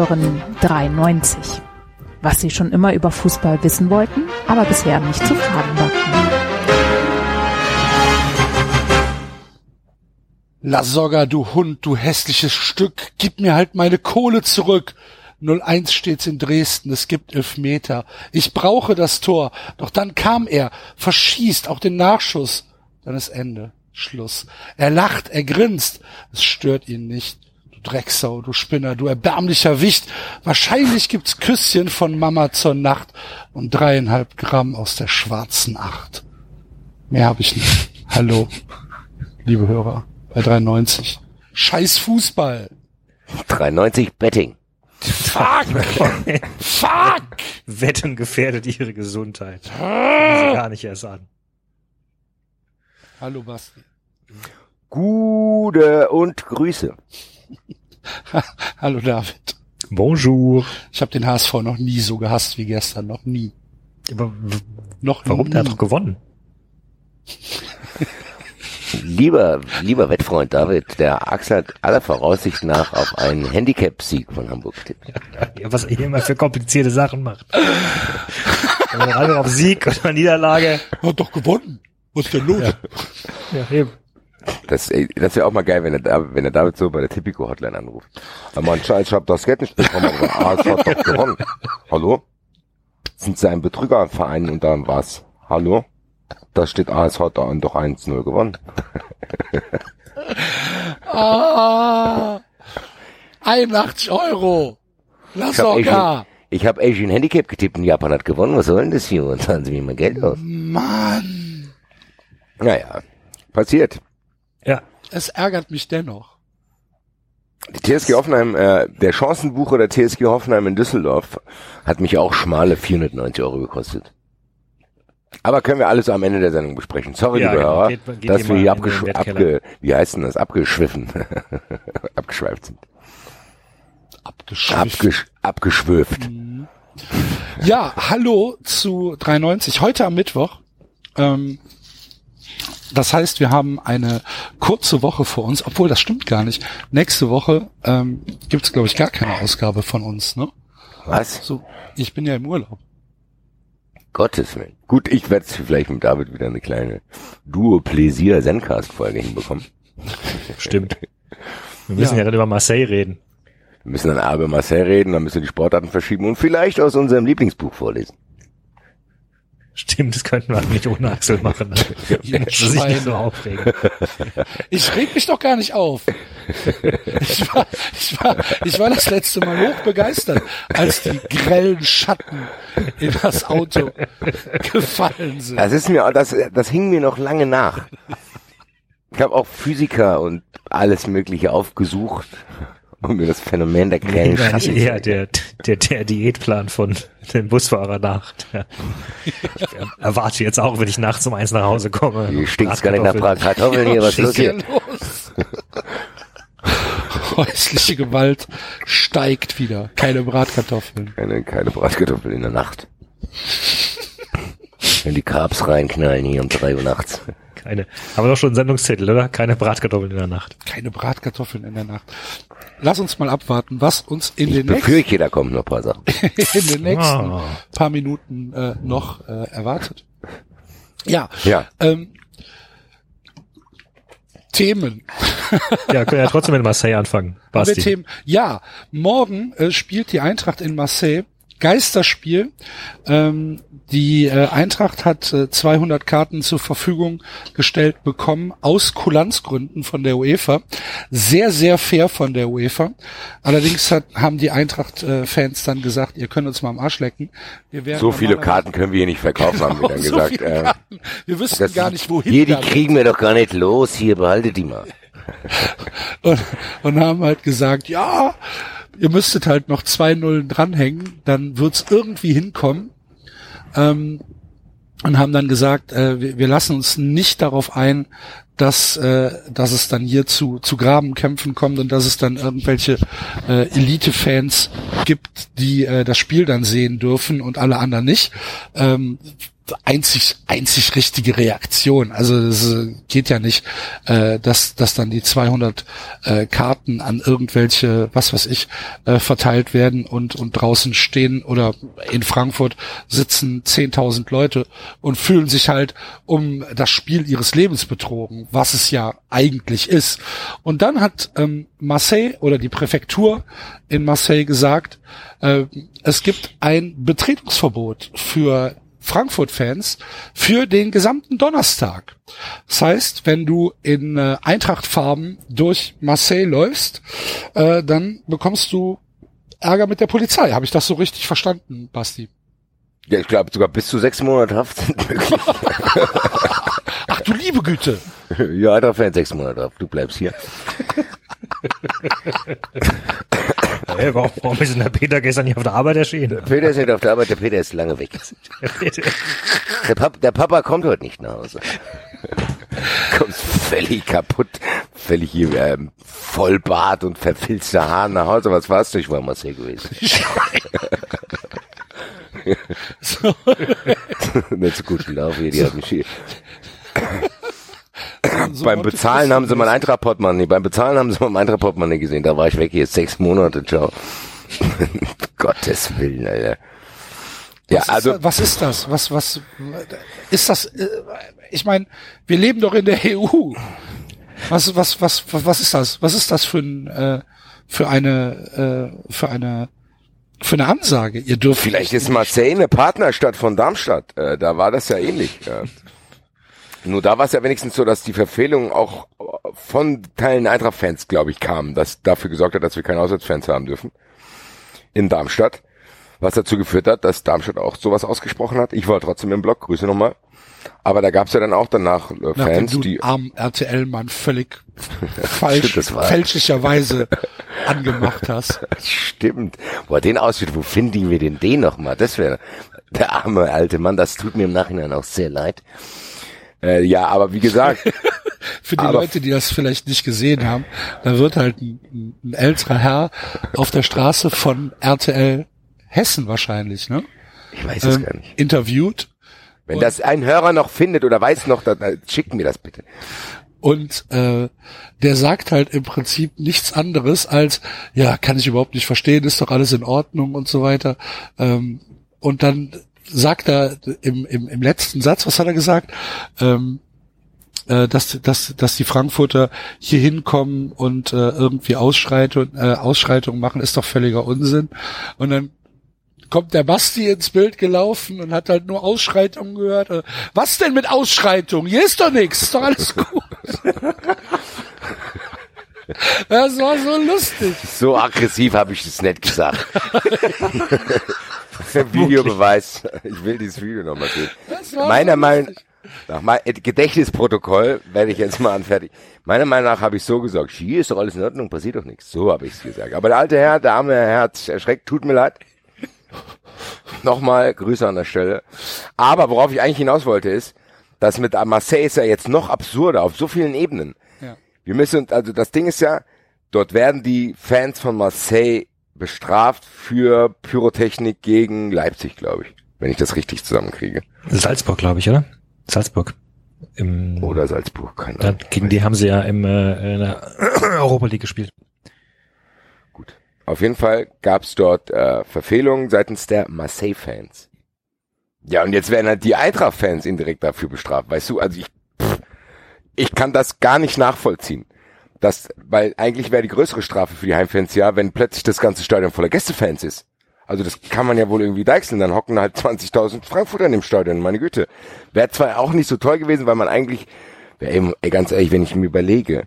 Hören 93. Was Sie schon immer über Fußball wissen wollten, aber bisher nicht zu fragen wagten. Lasogga, du Hund, du hässliches Stück, gib mir halt meine Kohle zurück. 0-1 steht's in Dresden, es gibt Elfmeter. Ich brauche das Tor. Doch dann kam er, verschießt auch den Nachschuss. Dann ist Ende. Schluss. Er lacht, er grinst. Es stört ihn nicht. Du Drecksau, du Spinner, du erbärmlicher Wicht. Wahrscheinlich gibt's Küsschen von Mama zur Nacht und dreieinhalb Gramm aus der schwarzen Acht. Mehr habe ich nicht. Hallo, liebe Hörer, bei 93. Scheiß Fußball. 93 Betting. Fuck! Fuck! Wetten gefährdet ihre Gesundheit. Fangen Sie gar nicht erst an. Hallo Basti. Gute und Grüße. Hallo David. Bonjour. Ich habe den HSV noch nie so gehasst wie gestern, noch nie. Aber Noch warum? nie. Der hat doch gewonnen. Lieber, lieber Wettfreund David, der Axel hat aller Voraussicht nach auf einen Handicap-Sieg von Hamburg getippt. Ja, was ihr immer für komplizierte Sachen macht. Wenn man alle auf Sieg oder Niederlage. Hat doch gewonnen. Was ist denn los? Ja, eben. Das, ey, das wäre auch mal geil, wenn er, da- wenn er David so bei der Tipico-Hotline anruft. Aber mein Scheiß, ich hab das Geld nicht bekommen, aber AS hat doch gewonnen. Hallo? Sind Sie ein Betrügerverein und dann was? Hallo? Da steht AS hat da doch 1-0 gewonnen. Ah, 81 Euro. Lass doch Asian, gar. ich hab Asian Handicap getippt und Japan hat gewonnen. Was soll denn das hier? Und zahlen Sie mir mal Geld aus. Mann, Naja, passiert. Ja. es ärgert mich dennoch. Die TSG Hoffenheim, äh, der Chancenbucher der TSG Hoffenheim in Düsseldorf hat mich auch schmale 490 Euro gekostet. Aber können wir alles am Ende der Sendung besprechen. Sorry, Ja, liebe genau. Hörer, Geht- geht dass wir hier in den abgesch Wettkeller. abge wie heißt denn das? Abgeschwiffen. Abgeschweift sind. Abgeschwifft. Abgesch abgeschwürft. Ja, hallo zu 93. Heute am Mittwoch. Ähm, das heißt, wir haben eine kurze Woche vor uns, obwohl das stimmt gar nicht. Nächste Woche ähm, gibt es, glaube ich, gar keine Ausgabe von uns. Ne? Was? So, ich bin ja im Urlaub. Gottes Willen. Gut, ich werde vielleicht mit David wieder eine kleine Duo-Pläsier Zencast-Folge hinbekommen. Stimmt. Wir müssen Ja. ja, gerade über Marseille reden. Wir müssen dann A über Marcel reden, dann müssen wir die Sportarten verschieben und vielleicht aus unserem Lieblingsbuch vorlesen. Stimmt, das könnten wir eigentlich ohne Axel machen. Ihr Muss sich nicht so aufregen. Ich reg mich doch gar nicht auf. Ich war, ich war, ich war das letzte Mal hoch begeistert, als die grellen Schatten in das Auto gefallen sind. Das ist mir, das, das hing mir noch lange nach. Ich habe auch Physiker und alles Mögliche aufgesucht, um mir das Phänomen der grellen Schatten erklären. der, der, der Diätplan von dem Busfahrer nach. Ja. Ich erwarte jetzt auch, wenn ich nachts um eins nach Hause komme. Hier stinkt's gar nicht nach Bratkartoffeln hier, was ist los hier? los? Häusliche Gewalt steigt wieder. Keine Bratkartoffeln. Keine, keine Bratkartoffeln in der Nacht. Wenn die Carbs reinknallen hier um drei Uhr nachts. Keine. Haben wir doch schon einen Sendungstitel, oder? Keine Bratkartoffeln in der Nacht. Keine Bratkartoffeln in der Nacht. Lass uns mal abwarten, was uns in Ich den nächsten, befürchte, da kommen noch ein paar Sachen. in den nächsten Ah. paar Minuten äh, noch äh, erwartet. Ja, Ja. ähm, Themen. Ja, können ja trotzdem mit Marseille anfangen. Basti. Themen? Ja, morgen äh, spielt die Eintracht in Marseille. Geisterspiel. Ähm, die äh, Eintracht hat äh, 200 Karten zur Verfügung gestellt bekommen aus Kulanzgründen von der UEFA. Sehr, sehr fair von der UEFA. Allerdings hat, haben die Eintracht-Fans dann gesagt, ihr könnt uns mal am Arsch lecken. Wir werden So viele Karten können wir hier nicht verkaufen, haben wir dann so gesagt. Äh. Wir wüssten gar nicht, wohin hier, die kriegen wir doch gar nicht los. Hier, behaltet die mal. und, und haben halt gesagt, ja, ihr müsstet halt noch zwei Nullen dranhängen, dann wird's irgendwie hinkommen. Ähm, und haben dann gesagt, äh, wir, wir lassen uns nicht darauf ein, dass, äh, dass es dann hier zu, zu Grabenkämpfen kommt und dass es dann irgendwelche äh, Elite-Fans gibt, die äh, das Spiel dann sehen dürfen und alle anderen nicht. Ähm, einzig einzig richtige Reaktion. Also es äh, geht ja nicht, äh, dass dass dann die 200 äh, Karten an irgendwelche was weiß ich äh, verteilt werden und und draußen stehen oder in Frankfurt sitzen 10.000 Leute und fühlen sich halt um das Spiel ihres Lebens betrogen, was es ja eigentlich ist. Und dann hat ähm, Marseille oder die Präfektur in Marseille gesagt, äh, es gibt ein Betretungsverbot für Frankfurt-Fans für den gesamten Donnerstag. Das heißt, wenn du in äh, Eintrachtfarben durch Marseille läufst, äh, dann bekommst du Ärger mit der Polizei. Habe ich das so richtig verstanden, Basti? Ja, ich glaube sogar bis zu sechs Monate Haft sind möglich. Ach du liebe Güte. ja, Eintracht-Fan, sechs Monate Haft. Du bleibst hier. Hey, warum, warum ist denn der Peter gestern nicht auf der Arbeit erschienen? Peter ist nicht auf der Arbeit, der Peter ist lange weg. Der, Pap der Papa kommt heute nicht nach Hause. Kommt völlig kaputt, völlig hier, ähm, voll Bart und verfilzte Haare nach Hause. Was war's? Ich war Marseille gewesen. So. nicht so gut gelaufen, hier, die haben mich hier. So beim Bezahlen haben sie mein. Eintracht-Portemonnaie, beim Bezahlen haben sie mein Eintracht-Portemonnaie gesehen. Da war ich weg, jetzt sechs Monate, ciao. Gottes Willen, Alter. Ja, Was also, ist, das- was ist das? Was, was ist das? äh, Ich meine, wir leben doch in der EU. Was, was, was, was, was ist das? Was ist das für ein, äh, für eine, äh, für eine, für eine Ansage? Ihr dürft vielleicht ist Marseille eine Partnerstadt von Darmstadt. Äh, da war das ja ähnlich. Ja. Nur da war es ja wenigstens so, dass die Verfehlungen auch von Teilen Eintracht-Fans, glaube ich, kamen, das dafür gesorgt hat, dass wir keine Auswärtsfans haben dürfen in Darmstadt. Was dazu geführt hat, dass Darmstadt auch sowas ausgesprochen hat. Ich war trotzdem im Blog, Grüße nochmal. Aber da gab es ja dann auch danach äh, nachdem Fans, du die armen RTL-Mann völlig falsch, fälschlicherweise angemacht hast. Stimmt. Boah, den Ausschnitt, wo finden wir denn den nochmal? Das wäre der arme alte Mann, das tut mir im Nachhinein auch sehr leid. Äh, ja, aber wie gesagt, Für die Leute, die das vielleicht nicht gesehen haben, da wird halt ein, ein, älterer Herr auf der Straße von RTL Hessen wahrscheinlich, ne? ich weiß es Ähm, gar nicht. interviewt Wenn das ein Hörer noch findet oder weiß noch, dann äh, schickt mir das bitte. und äh, der sagt halt im Prinzip nichts anderes als, ja, kann ich überhaupt nicht verstehen, ist doch alles in Ordnung und so weiter. Ähm, und dann sagt er im, im, im letzten Satz, was hat er gesagt? Ähm, äh, dass, dass, dass die Frankfurter hier hinkommen und äh, irgendwie Ausschreitung, äh, Ausschreitungen machen, ist doch völliger Unsinn. Und dann kommt der Basti ins Bild gelaufen und hat halt nur Ausschreitungen gehört. Äh, Was denn mit Ausschreitungen? Hier ist doch nichts, ist doch alles gut. Das war so lustig. So aggressiv habe ich es nicht gesagt. Videobeweis. Ich will dieses Video nochmal sehen. Meiner so Meinung nach mein Gedächtnisprotokoll werde ich jetzt mal anfertigen. Meiner Meinung nach habe ich so gesagt, hier ist doch alles in Ordnung, passiert doch nichts. So habe ich es gesagt. Aber der alte Herr, der arme Herr hat erschreckt, tut mir leid. Nochmal Grüße an der Stelle. Aber worauf ich eigentlich hinaus wollte ist, dass mit Marseille ist ja jetzt noch absurder auf so vielen Ebenen. Wir müssen, also das Ding ist ja, dort werden die Fans von Marseille bestraft für Pyrotechnik gegen Leipzig, glaube ich. Wenn ich das richtig zusammenkriege. Salzburg, glaube ich, oder? Salzburg. Im, Oder Salzburg, keine Ahnung. gegen die haben sie ja im, äh, in der Europa League gespielt. Gut. Auf jeden Fall gab es dort äh, Verfehlungen seitens der Marseille-Fans. Ja, und jetzt werden halt die Eintracht-Fans indirekt dafür bestraft. Weißt du, also ich, ich kann das gar nicht nachvollziehen. Das, weil eigentlich wäre die größere Strafe für die Heimfans ja, wenn plötzlich das ganze Stadion voller Gästefans ist. Also das kann man ja wohl irgendwie deichseln, dann hocken halt 20.000 Frankfurter in dem Stadion, meine Güte. Wäre zwar auch nicht so toll gewesen, weil man eigentlich, eben, ey, ganz ehrlich, wenn ich mir überlege,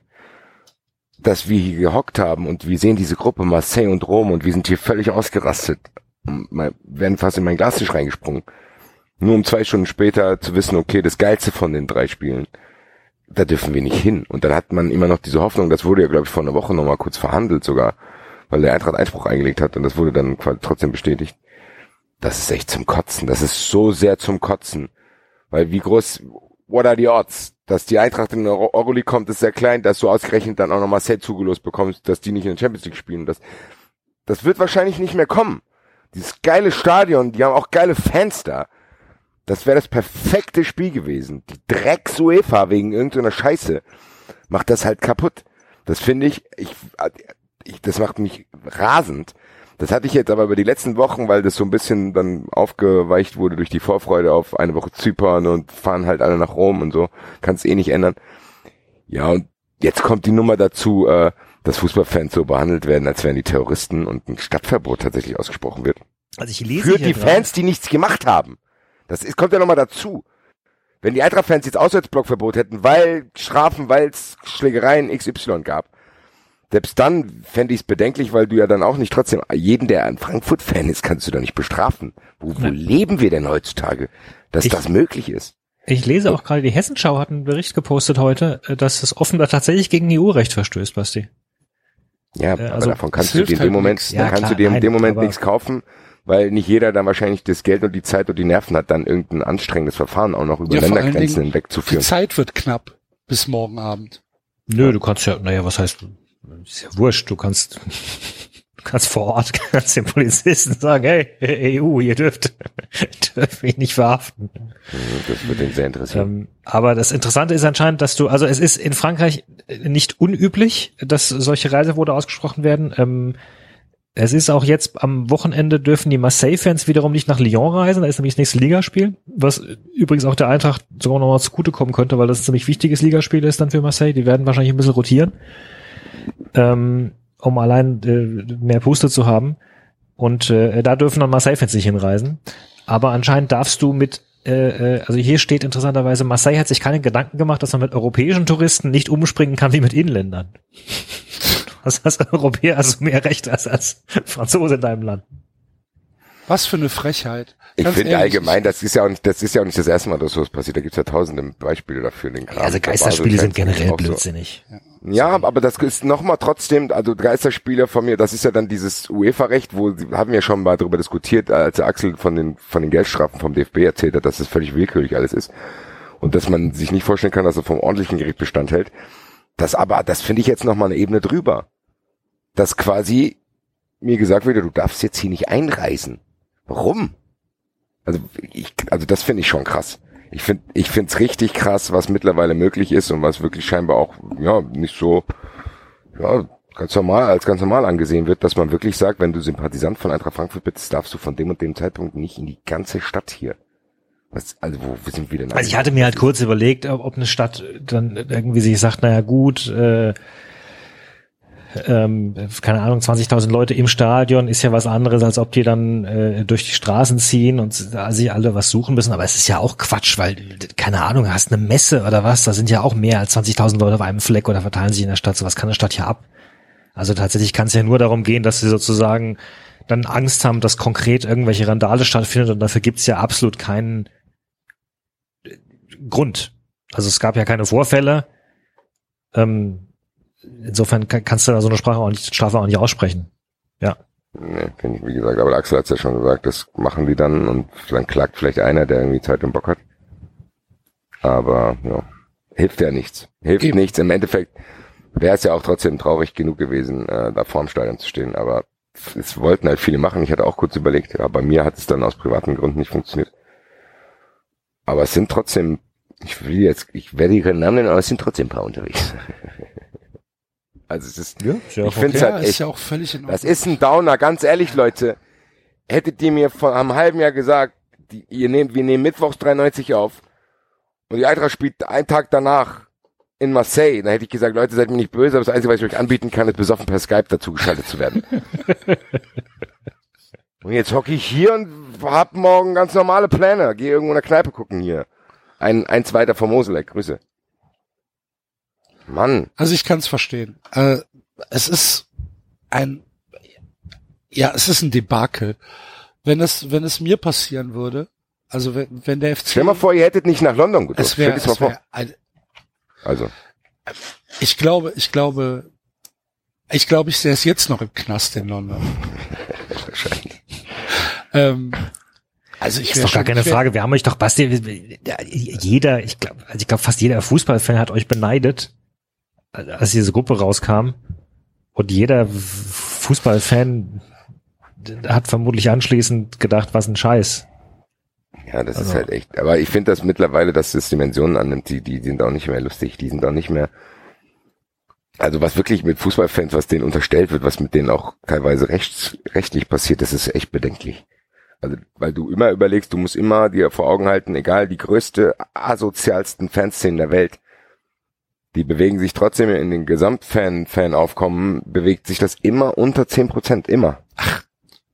dass wir hier gehockt haben und wir sehen diese Gruppe Marseille und Rom und wir sind hier völlig ausgerastet. Mal- werden fast in mein Glastisch reingesprungen. Nur um zwei Stunden später zu wissen, okay, das Geilste von den drei Spielen, da dürfen wir nicht hin. Und dann hat man immer noch diese Hoffnung, das wurde ja, glaube ich, vor einer Woche nochmal kurz verhandelt sogar, weil der Eintracht Einspruch eingelegt hat und das wurde dann trotzdem bestätigt. Das ist echt zum Kotzen. Das ist so sehr zum Kotzen. Weil wie groß, what are the odds? Dass die Eintracht in Euro- Euroleague kommt, ist sehr klein, dass du ausgerechnet dann auch noch Marseille zugelost bekommst, dass die nicht in der Champions League spielen. Das, das wird wahrscheinlich nicht mehr kommen. Dieses geile Stadion, die haben auch geile Fans da. Das wäre das perfekte Spiel gewesen. Die Drecks UEFA wegen irgendeiner Scheiße macht das halt kaputt. Das finde ich, ich, ich, das macht mich rasend. Das hatte ich jetzt aber über die letzten Wochen, weil das so ein bisschen dann aufgeweicht wurde durch die Vorfreude auf eine Woche Zypern und fahren halt alle nach Rom und so. Kannst eh nicht ändern. Ja, und jetzt kommt die Nummer dazu, äh, dass Fußballfans so behandelt werden, als wären die Terroristen und ein Stadtverbot tatsächlich ausgesprochen wird. Also ich lese Für die Fans, die nichts gemacht haben. Das ist, kommt ja nochmal dazu. Wenn die Eintracht-Fans jetzt Auswärtsblockverbot hätten, weil Strafen, weil es Schlägereien XY gab, selbst dann fände ich es bedenklich, weil du ja dann auch nicht trotzdem, jeden, der ein Frankfurt-Fan ist, kannst du da nicht bestrafen. Wo, wo leben wir denn heutzutage, dass Ich- das möglich ist? Ich lese auch gerade, die Hessenschau hat einen Bericht gepostet heute, äh, dass es offenbar tatsächlich gegen EU-Recht verstößt, Basti. Ja, Äh, aber also, davon kannst du dir in dem halt Moment, Ja, kannst klar, du dir in dem Moment nichts kaufen, weil nicht jeder dann wahrscheinlich das Geld und die Zeit und die Nerven hat, dann irgendein anstrengendes Verfahren auch noch über Ja, Ländergrenzen Dingen, hinweg Die zu führen. Zeit wird knapp bis morgen Abend. Nö, du kannst ja, naja, was heißt, ist ja wurscht, du kannst, du kannst vor Ort, kannst den Polizisten sagen, hey, EU, ihr dürft, dürft mich nicht verhaften. Das wird den sehr interessieren. Ähm, aber das Interessante ist anscheinend, dass du, also es ist in Frankreich nicht unüblich, dass solche Reiseverbote ausgesprochen werden. Ähm, es ist auch jetzt am Wochenende dürfen die Marseille-Fans wiederum nicht nach Lyon reisen. Da ist nämlich das nächste Ligaspiel, was übrigens auch der Eintracht sogar noch mal zugutekommen könnte, weil das ein ziemlich wichtiges Ligaspiel ist dann für Marseille. Die werden wahrscheinlich ein bisschen rotieren, ähm, um allein äh, mehr Puste zu haben. Und äh, da dürfen dann Marseille-Fans nicht hinreisen. Aber anscheinend darfst du mit, äh, äh, also hier steht interessanterweise, Marseille hat sich keine Gedanken gemacht, dass man mit europäischen Touristen nicht umspringen kann wie mit Inländern. Du hast als Europäer also mehr Recht als als Franzose in deinem Land. Was für eine Frechheit. Ich Ganz finde ehrlich, allgemein, das ist ja auch nicht, das ist ja auch nicht das erste Mal, dass sowas passiert. Da gibt's ja tausende Beispiele dafür. Den Kram Also Geisterspiele sind Basel-Fans generell auch so. blödsinnig. Ja, aber das ist nochmal trotzdem, also Geisterspiele von mir, das ist ja dann dieses UEFA-Recht, wo sie haben ja schon mal darüber diskutiert, als Axel von den, von den Geldstrafen vom DFB erzählt hat, dass es völlig willkürlich alles ist. Und dass man sich nicht vorstellen kann, dass er vom ordentlichen Gericht Bestand hält. Das aber, das finde ich jetzt nochmal eine Ebene drüber. Dass quasi mir gesagt wird, du darfst jetzt hier nicht einreisen. Warum? Also ich, also das finde ich schon krass. Ich finde, ich finde es richtig krass, was mittlerweile möglich ist und was wirklich scheinbar auch ja nicht so ja ganz normal als ganz normal angesehen wird, dass man wirklich sagt, wenn du Sympathisant von Eintracht Frankfurt bist, darfst du von dem und dem Zeitpunkt nicht in die ganze Stadt hier. Was, also wo sind wir denn? Also ich hatte mir halt kurz überlegt, ob, ob eine Stadt dann irgendwie sich sagt, naja gut, äh, ähm, keine Ahnung, 20.000 Leute im Stadion ist ja was anderes, als ob die dann äh, durch die Straßen ziehen und sich alle was suchen müssen. Aber es ist ja auch Quatsch, weil, keine Ahnung, hast eine Messe oder was, da sind ja auch mehr als 20.000 Leute auf einem Fleck oder verteilen sich in der Stadt. So was kann eine Stadt ja ab. Also tatsächlich kann es ja nur darum gehen, dass sie sozusagen dann Angst haben, dass konkret irgendwelche Randale stattfindet und dafür gibt's ja absolut keinen äh, Grund. Also es gab ja keine Vorfälle. Ähm, insofern kann, kannst du da so eine Sprache auch nicht, Strafe auch nicht aussprechen. Ja. Nee, finde ich, wie gesagt, aber Axel hat's ja schon gesagt, das machen die dann und dann klagt vielleicht einer, der irgendwie Zeit und Bock hat. Aber ja, hilft ja nichts. Hilft Eben. nichts. Im Endeffekt wäre es ja auch trotzdem traurig genug gewesen, äh, da vorm Stadion zu stehen. Aber es wollten halt viele machen. Ich hatte auch kurz überlegt, ja, bei mir hat es dann aus privaten Gründen nicht funktioniert. Aber es sind trotzdem, ich will jetzt, ich werde ihre Namen nennen, aber es sind trotzdem ein paar unterwegs. also es ist, ja ich finde es ja, halt ist echt ja auch völlig in Ordnung. das ist ein Downer, ganz ehrlich, Leute. Hättet ihr mir vor einem halben Jahr gesagt, die, ihr nehmt, wir nehmen Mittwochs 93 auf und die Eintracht spielt einen Tag danach in Marseille, dann hätte ich gesagt, Leute, seid mir nicht böse, aber das Einzige, was ich euch anbieten kann, ist besoffen per Skype dazugeschaltet zu werden. und jetzt hocke ich hier und hab morgen ganz normale Pläne. Geh irgendwo in der Kneipe gucken hier. Ein, eins weiter vom Moseleck. Grüße. Mann. Also ich kann es verstehen. Äh, es ist ein, ja, es ist ein Debakel. Wenn es, wenn es mir passieren würde, also wenn, wenn der FC, Stell mal vor, ihr hättet nicht nach London gedurft. es wäre, Stell dir's mal es vor. wär ein, Also. ich glaube, ich glaube, ich glaube, ich sehe es jetzt noch im Knast in London. Wahrscheinlich. Ähm, also ich Ist wär doch gar keine wär- Frage. Wir haben euch doch, Basti, jeder, ich glaube, also ich glaube, fast jeder Fußballfan hat euch beneidet, als diese Gruppe rauskam. Und jeder Fußballfan hat vermutlich anschließend gedacht, was ein Scheiß. Ja, das ist Also- halt echt. Aber ich finde das mittlerweile, dass es Dimensionen annimmt, die, die sind auch nicht mehr lustig. Die sind auch nicht mehr. Also was wirklich mit Fußballfans, was denen unterstellt wird, was mit denen auch teilweise rechts, rechtlich passiert, das ist echt bedenklich. Also, weil du immer überlegst, du musst immer dir vor Augen halten, egal die größte, asozialsten Fanszenen der Welt, die bewegen sich trotzdem in den Gesamtfan-Fan-Aufkommen, bewegt sich das immer unter 10 Prozent, immer.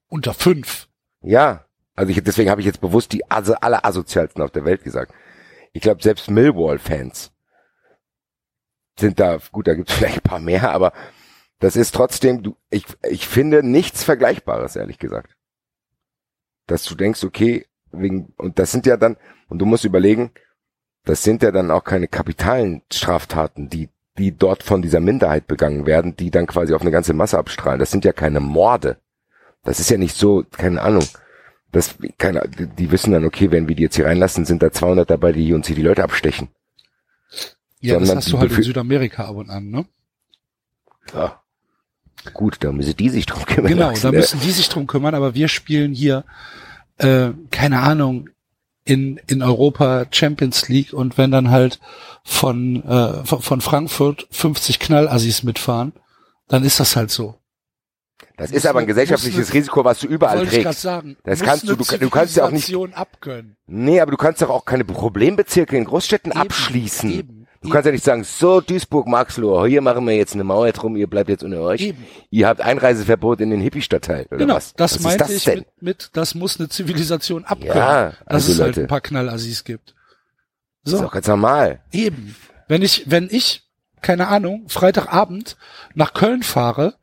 Unter fünf. Ja, also ich, deswegen habe ich jetzt bewusst die also aller asozialsten auf der Welt gesagt. Ich glaube, selbst Millwall-Fans sind da, gut, da gibt es vielleicht ein paar mehr, aber das ist trotzdem, du, ich, ich finde nichts Vergleichbares, ehrlich gesagt. Dass du denkst, okay, wegen, und das sind ja dann, und du musst überlegen, das sind ja dann auch keine kapitalen Straftaten, die, die dort von dieser Minderheit begangen werden, die dann quasi auf eine ganze Masse abstrahlen. Das sind ja keine Morde. Das ist ja nicht so, keine Ahnung. Das, keine, die wissen dann, okay, wenn wir die jetzt hier reinlassen, sind da 200 dabei, die uns hier die Leute abstechen. Ja, das Sondern hast die du halt in Südamerika ab und an, ne? Ja. Gut, da müssen die sich drum kümmern. Genau, Max, da ne? müssen die sich drum kümmern, aber wir spielen hier, äh, keine Ahnung, in, in Europa Champions League und wenn dann halt von, äh, von, Frankfurt 50 Knallassis mitfahren, dann ist das halt so. Das ist aber ein gesellschaftliches Risiko, was du überall trägst. sagen. Das muss kannst du- du- du kannst ja auch nicht- abgönnen. Nee, aber du kannst doch auch keine Problembezirke in Großstädten Eben, abschließen. eben, du kannst ja nicht sagen, so Duisburg, Marxloh, hier machen wir jetzt eine Mauer drum, ihr bleibt jetzt unter euch. Eben. Ihr habt Einreiseverbot in den Hippie-Stadtteil. Oder Genau, was? das was meinte das ich mit, mit, das muss eine Zivilisation abgönnen, Ja, dass also es halt Leute. ein paar Knallassis gibt. Das ist So, doch ganz normal. eben. Wenn ich, wenn ich, keine Ahnung, Freitagabend nach Köln fahre,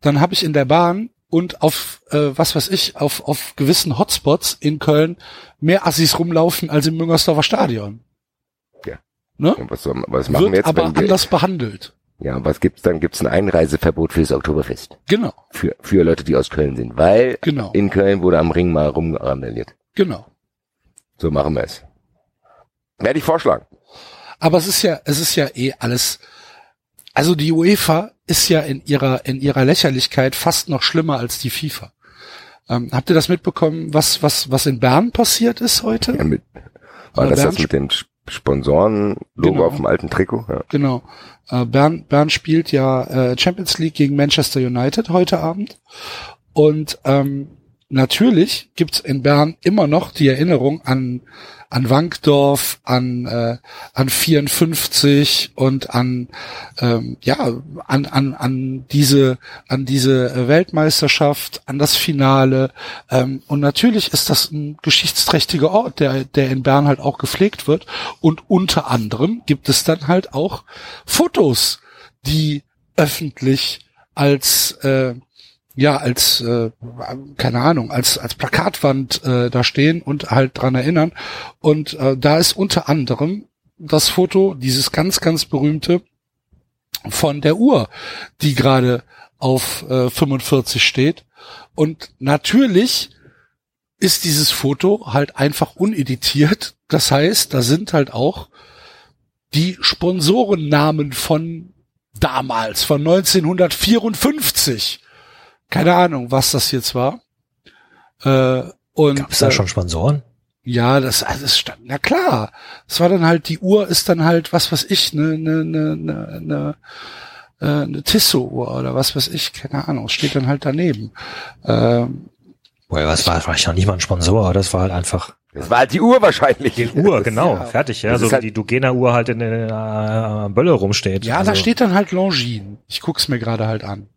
dann habe ich in der Bahn und auf, äh, was weiß ich, auf, auf gewissen Hotspots in Köln mehr Assis rumlaufen als im Müngersdorfer Stadion. Ja. Ne? Und was, was machen Wird wir jetzt, aber wenn wir, anders behandelt. ja, was gibt's dann? Gibt's ein Einreiseverbot fürs Oktoberfest? Genau, Für, für Leute, die aus Köln sind. Weil genau, in Köln wurde am Ring mal rumrandaliert. genau. So machen wir es. Werde ich vorschlagen. Aber es ist ja, es ist ja eh alles. Also die UEFA ist ja in ihrer in ihrer Lächerlichkeit fast noch schlimmer als die FIFA. Ähm, habt ihr das mitbekommen, was was was in Bern passiert ist heute? Ja, mit, war Oder das das mit dem Sp- Sponsoren-Logo Genau. auf dem alten Trikot? Ja. Genau. Äh, Bern, Bern spielt ja äh, Champions League gegen Manchester United heute Abend. Und ähm, natürlich gibt's in Bern immer noch die Erinnerung an an Wankdorf, an äh, an 54 und an ähm, ja an an an diese an diese Weltmeisterschaft, an das Finale. Ähm, und natürlich ist das ein geschichtsträchtiger Ort, der der in Bern halt auch gepflegt wird. Und unter anderem gibt es dann halt auch Fotos, die öffentlich als äh, ja als äh, keine Ahnung als als Plakatwand äh, da stehen und halt dran erinnern und äh, da ist unter anderem das Foto dieses ganz ganz berühmte von der Uhr, die gerade auf äh, 45 steht und natürlich ist dieses Foto halt einfach uneditiert. Das heißt, da sind halt auch die Sponsorennamen von damals, von 1954. Keine Ahnung, was das jetzt war. Äh, und Gab es da äh, schon Sponsoren? ja, das, also das stand, na klar. Es war dann halt, die Uhr ist dann halt, was weiß ich, ne, ne, ne, ne, ne, äh, eine Tissot-Uhr oder was weiß ich, keine Ahnung, es steht dann halt daneben. Ähm, Boah, was war vielleicht noch nicht mal ein Sponsor, das war halt einfach Das war halt die Uhr wahrscheinlich. die Uhr, genau, ja- fertig, ja, das so wie halt- die Dugena-Uhr halt in der äh, Bölle rumsteht. ja, also, da steht dann halt Longines. Ich guck's mir gerade halt an.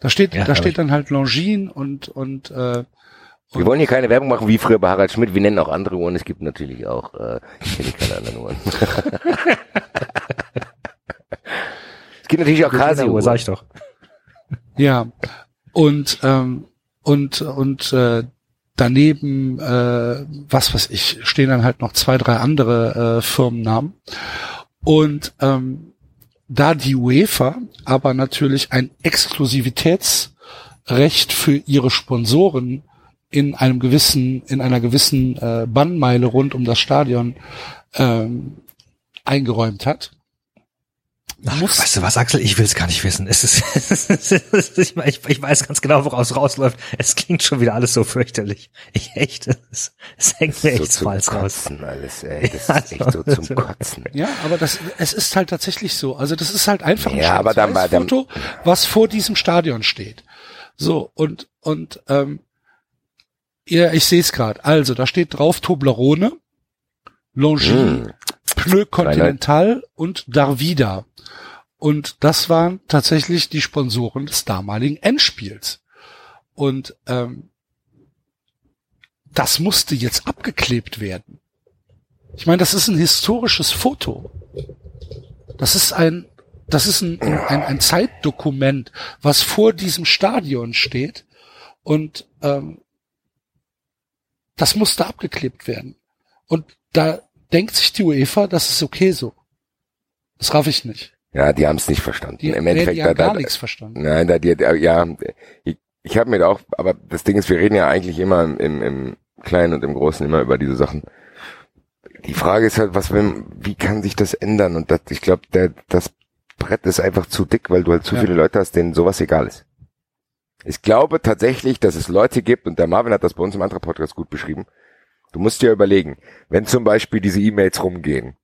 Da steht, Ja, da steht dann halt Longines und, und, äh, Wir wollen hier keine Werbung machen wie früher bei Harald Schmidt. Wir nennen auch andere Uhren. Es gibt natürlich auch, äh, ich kenne keine anderen Uhren. es gibt natürlich auch Casio. sag ich doch. Ja, und ähm, und und äh, daneben, äh, was weiß ich, stehen dann halt noch zwei, drei andere äh, Firmennamen. Und ähm, da die UEFA aber natürlich ein Exklusivitätsrecht für ihre Sponsoren in einem gewissen, in einer gewissen äh, Bannmeile rund um das Stadion ähm, eingeräumt hat, Ach, weißt du was, Axel? Ich will es gar nicht wissen. Es ist, es ist ich, ich, weiß ganz genau, woraus rausläuft. Es klingt schon wieder alles so fürchterlich. Ich echt, es, es hängt mir echt so falsch raus. Alles, ey. Das ist echt so zum Kotzen. Ja, aber das, es ist halt tatsächlich so. Also das ist halt einfach ein ja, aber dann, dann, Foto, was vor diesem Stadion steht. So und und ähm, ja, ich sehe es gerade. Also da steht drauf Toblerone, Longines, mm. Pneu Continental und Darvida. Und das waren tatsächlich die Sponsoren des damaligen Endspiels. Und ähm, das musste jetzt abgeklebt werden. Ich meine, das ist ein historisches Foto. Das ist ein, das ist ein, ein, ein Zeitdokument, was vor diesem Stadion steht. Und ähm, das musste abgeklebt werden. Und da denkt sich die UEFA, das ist okay so. Das raff ich nicht. Ja, die haben es nicht verstanden. Die, Im Endeffekt, die haben da, gar da, nichts verstanden. Nein, da, die, ja, ich, ich habe mir da auch, aber das Ding ist, wir reden ja eigentlich immer im, im, im Kleinen und im Großen immer über diese Sachen. Die Frage ist halt, was wenn, wie kann sich das ändern? Und das, ich glaube, das Brett ist einfach zu dick, weil du halt zu ja. viele Leute hast, denen sowas egal ist. Ich glaube tatsächlich, dass es Leute gibt, und der Marvin hat das bei uns im anderen Podcast gut beschrieben. Du musst dir überlegen, wenn zum Beispiel diese E-Mails rumgehen,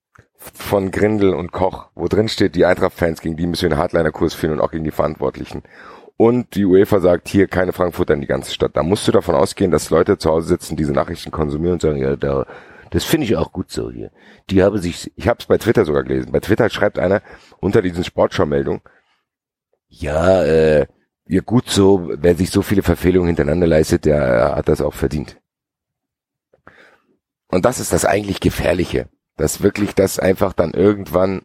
von Grindel und Koch, wo drin steht, die Eintracht-Fans, gegen die müssen wir einen Hardliner-Kurs führen und auch gegen die Verantwortlichen. Und die UEFA sagt, hier keine Frankfurter in die ganze Stadt. Da musst du davon ausgehen, dass Leute zu Hause sitzen, diese Nachrichten konsumieren und sagen, ja, da, das finde ich auch gut so hier. Die haben sich, ich habe es bei Twitter sogar gelesen. Bei Twitter schreibt einer unter diesen Sportschau-Meldungen, ja, äh, ja gut so, wer sich so viele Verfehlungen hintereinander leistet, der hat das auch verdient. Und das ist das eigentlich Gefährliche dass wirklich das einfach dann irgendwann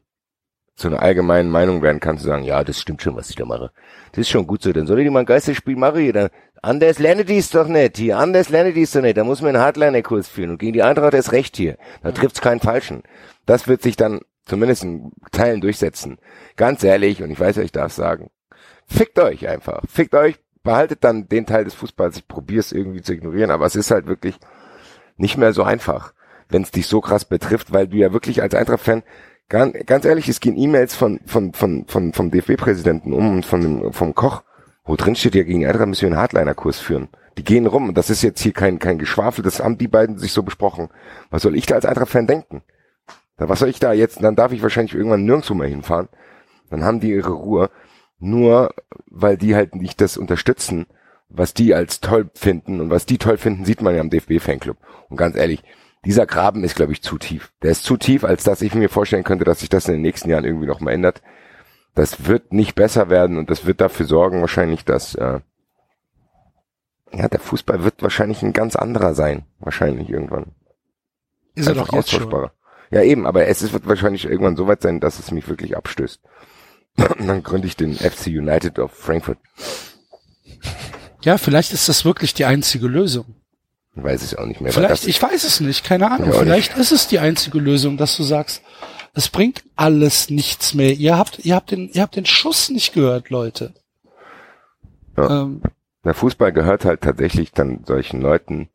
zu einer allgemeinen Meinung werden kann, zu sagen, ja, das stimmt schon, was ich da mache. Das ist schon gut so, dann soll ich mal ein Geisterspiel machen hier, dann, anders lernen die es doch nicht, hier, anders lernen die es doch nicht, da muss man einen Hardliner-Kurs führen und gegen die Eintracht ist recht hier, da trifft's keinen Falschen. Das wird sich dann zumindest in Teilen durchsetzen. Ganz ehrlich, und ich weiß, ich darf sagen, fickt euch einfach, fickt euch, behaltet dann den Teil des Fußballs, ich probiere es irgendwie zu ignorieren, aber es ist halt wirklich nicht mehr so einfach wenn es dich so krass betrifft, weil du ja wirklich als Eintracht-Fan ganz, ganz ehrlich, es gehen E-Mails von, von, von, von, vom DFB-Präsidenten um und von dem, vom Koch, wo drin steht, ja gegen Eintracht müssen wir einen Hardliner-Kurs führen. Die gehen rum und das ist jetzt hier kein, kein Geschwafel, das haben die beiden sich so besprochen. Was soll ich da als Eintracht-Fan denken? Was soll ich da jetzt, dann darf ich wahrscheinlich irgendwann nirgendwo mehr hinfahren. Dann haben die ihre Ruhe. Nur weil die halt nicht das unterstützen, was die als toll finden und was die toll finden, sieht man ja am DFB-Fanclub. Und ganz ehrlich, dieser Graben ist, glaube ich, zu tief. Der ist zu tief, als dass ich mir vorstellen könnte, dass sich das in den nächsten Jahren irgendwie noch mal ändert. Das wird nicht besser werden und das wird dafür sorgen wahrscheinlich, dass äh, ja der Fußball wird wahrscheinlich ein ganz anderer sein, wahrscheinlich irgendwann. Ist er doch jetzt schon. Ja eben, aber es wird wahrscheinlich irgendwann so weit sein, dass es mich wirklich abstößt. Und dann gründe ich den FC United of Frankfurt. Ja, vielleicht ist das wirklich die einzige Lösung. Weiß ich auch nicht mehr. Vielleicht, ich weiß es nicht, keine Ahnung. Vielleicht ist es die einzige Lösung, dass du sagst, es bringt alles nichts mehr. Ihr habt, ihr habt den, ihr habt den Schuss nicht gehört, Leute. Ja. Ähm, Der Fußball gehört halt tatsächlich dann solchen Leuten,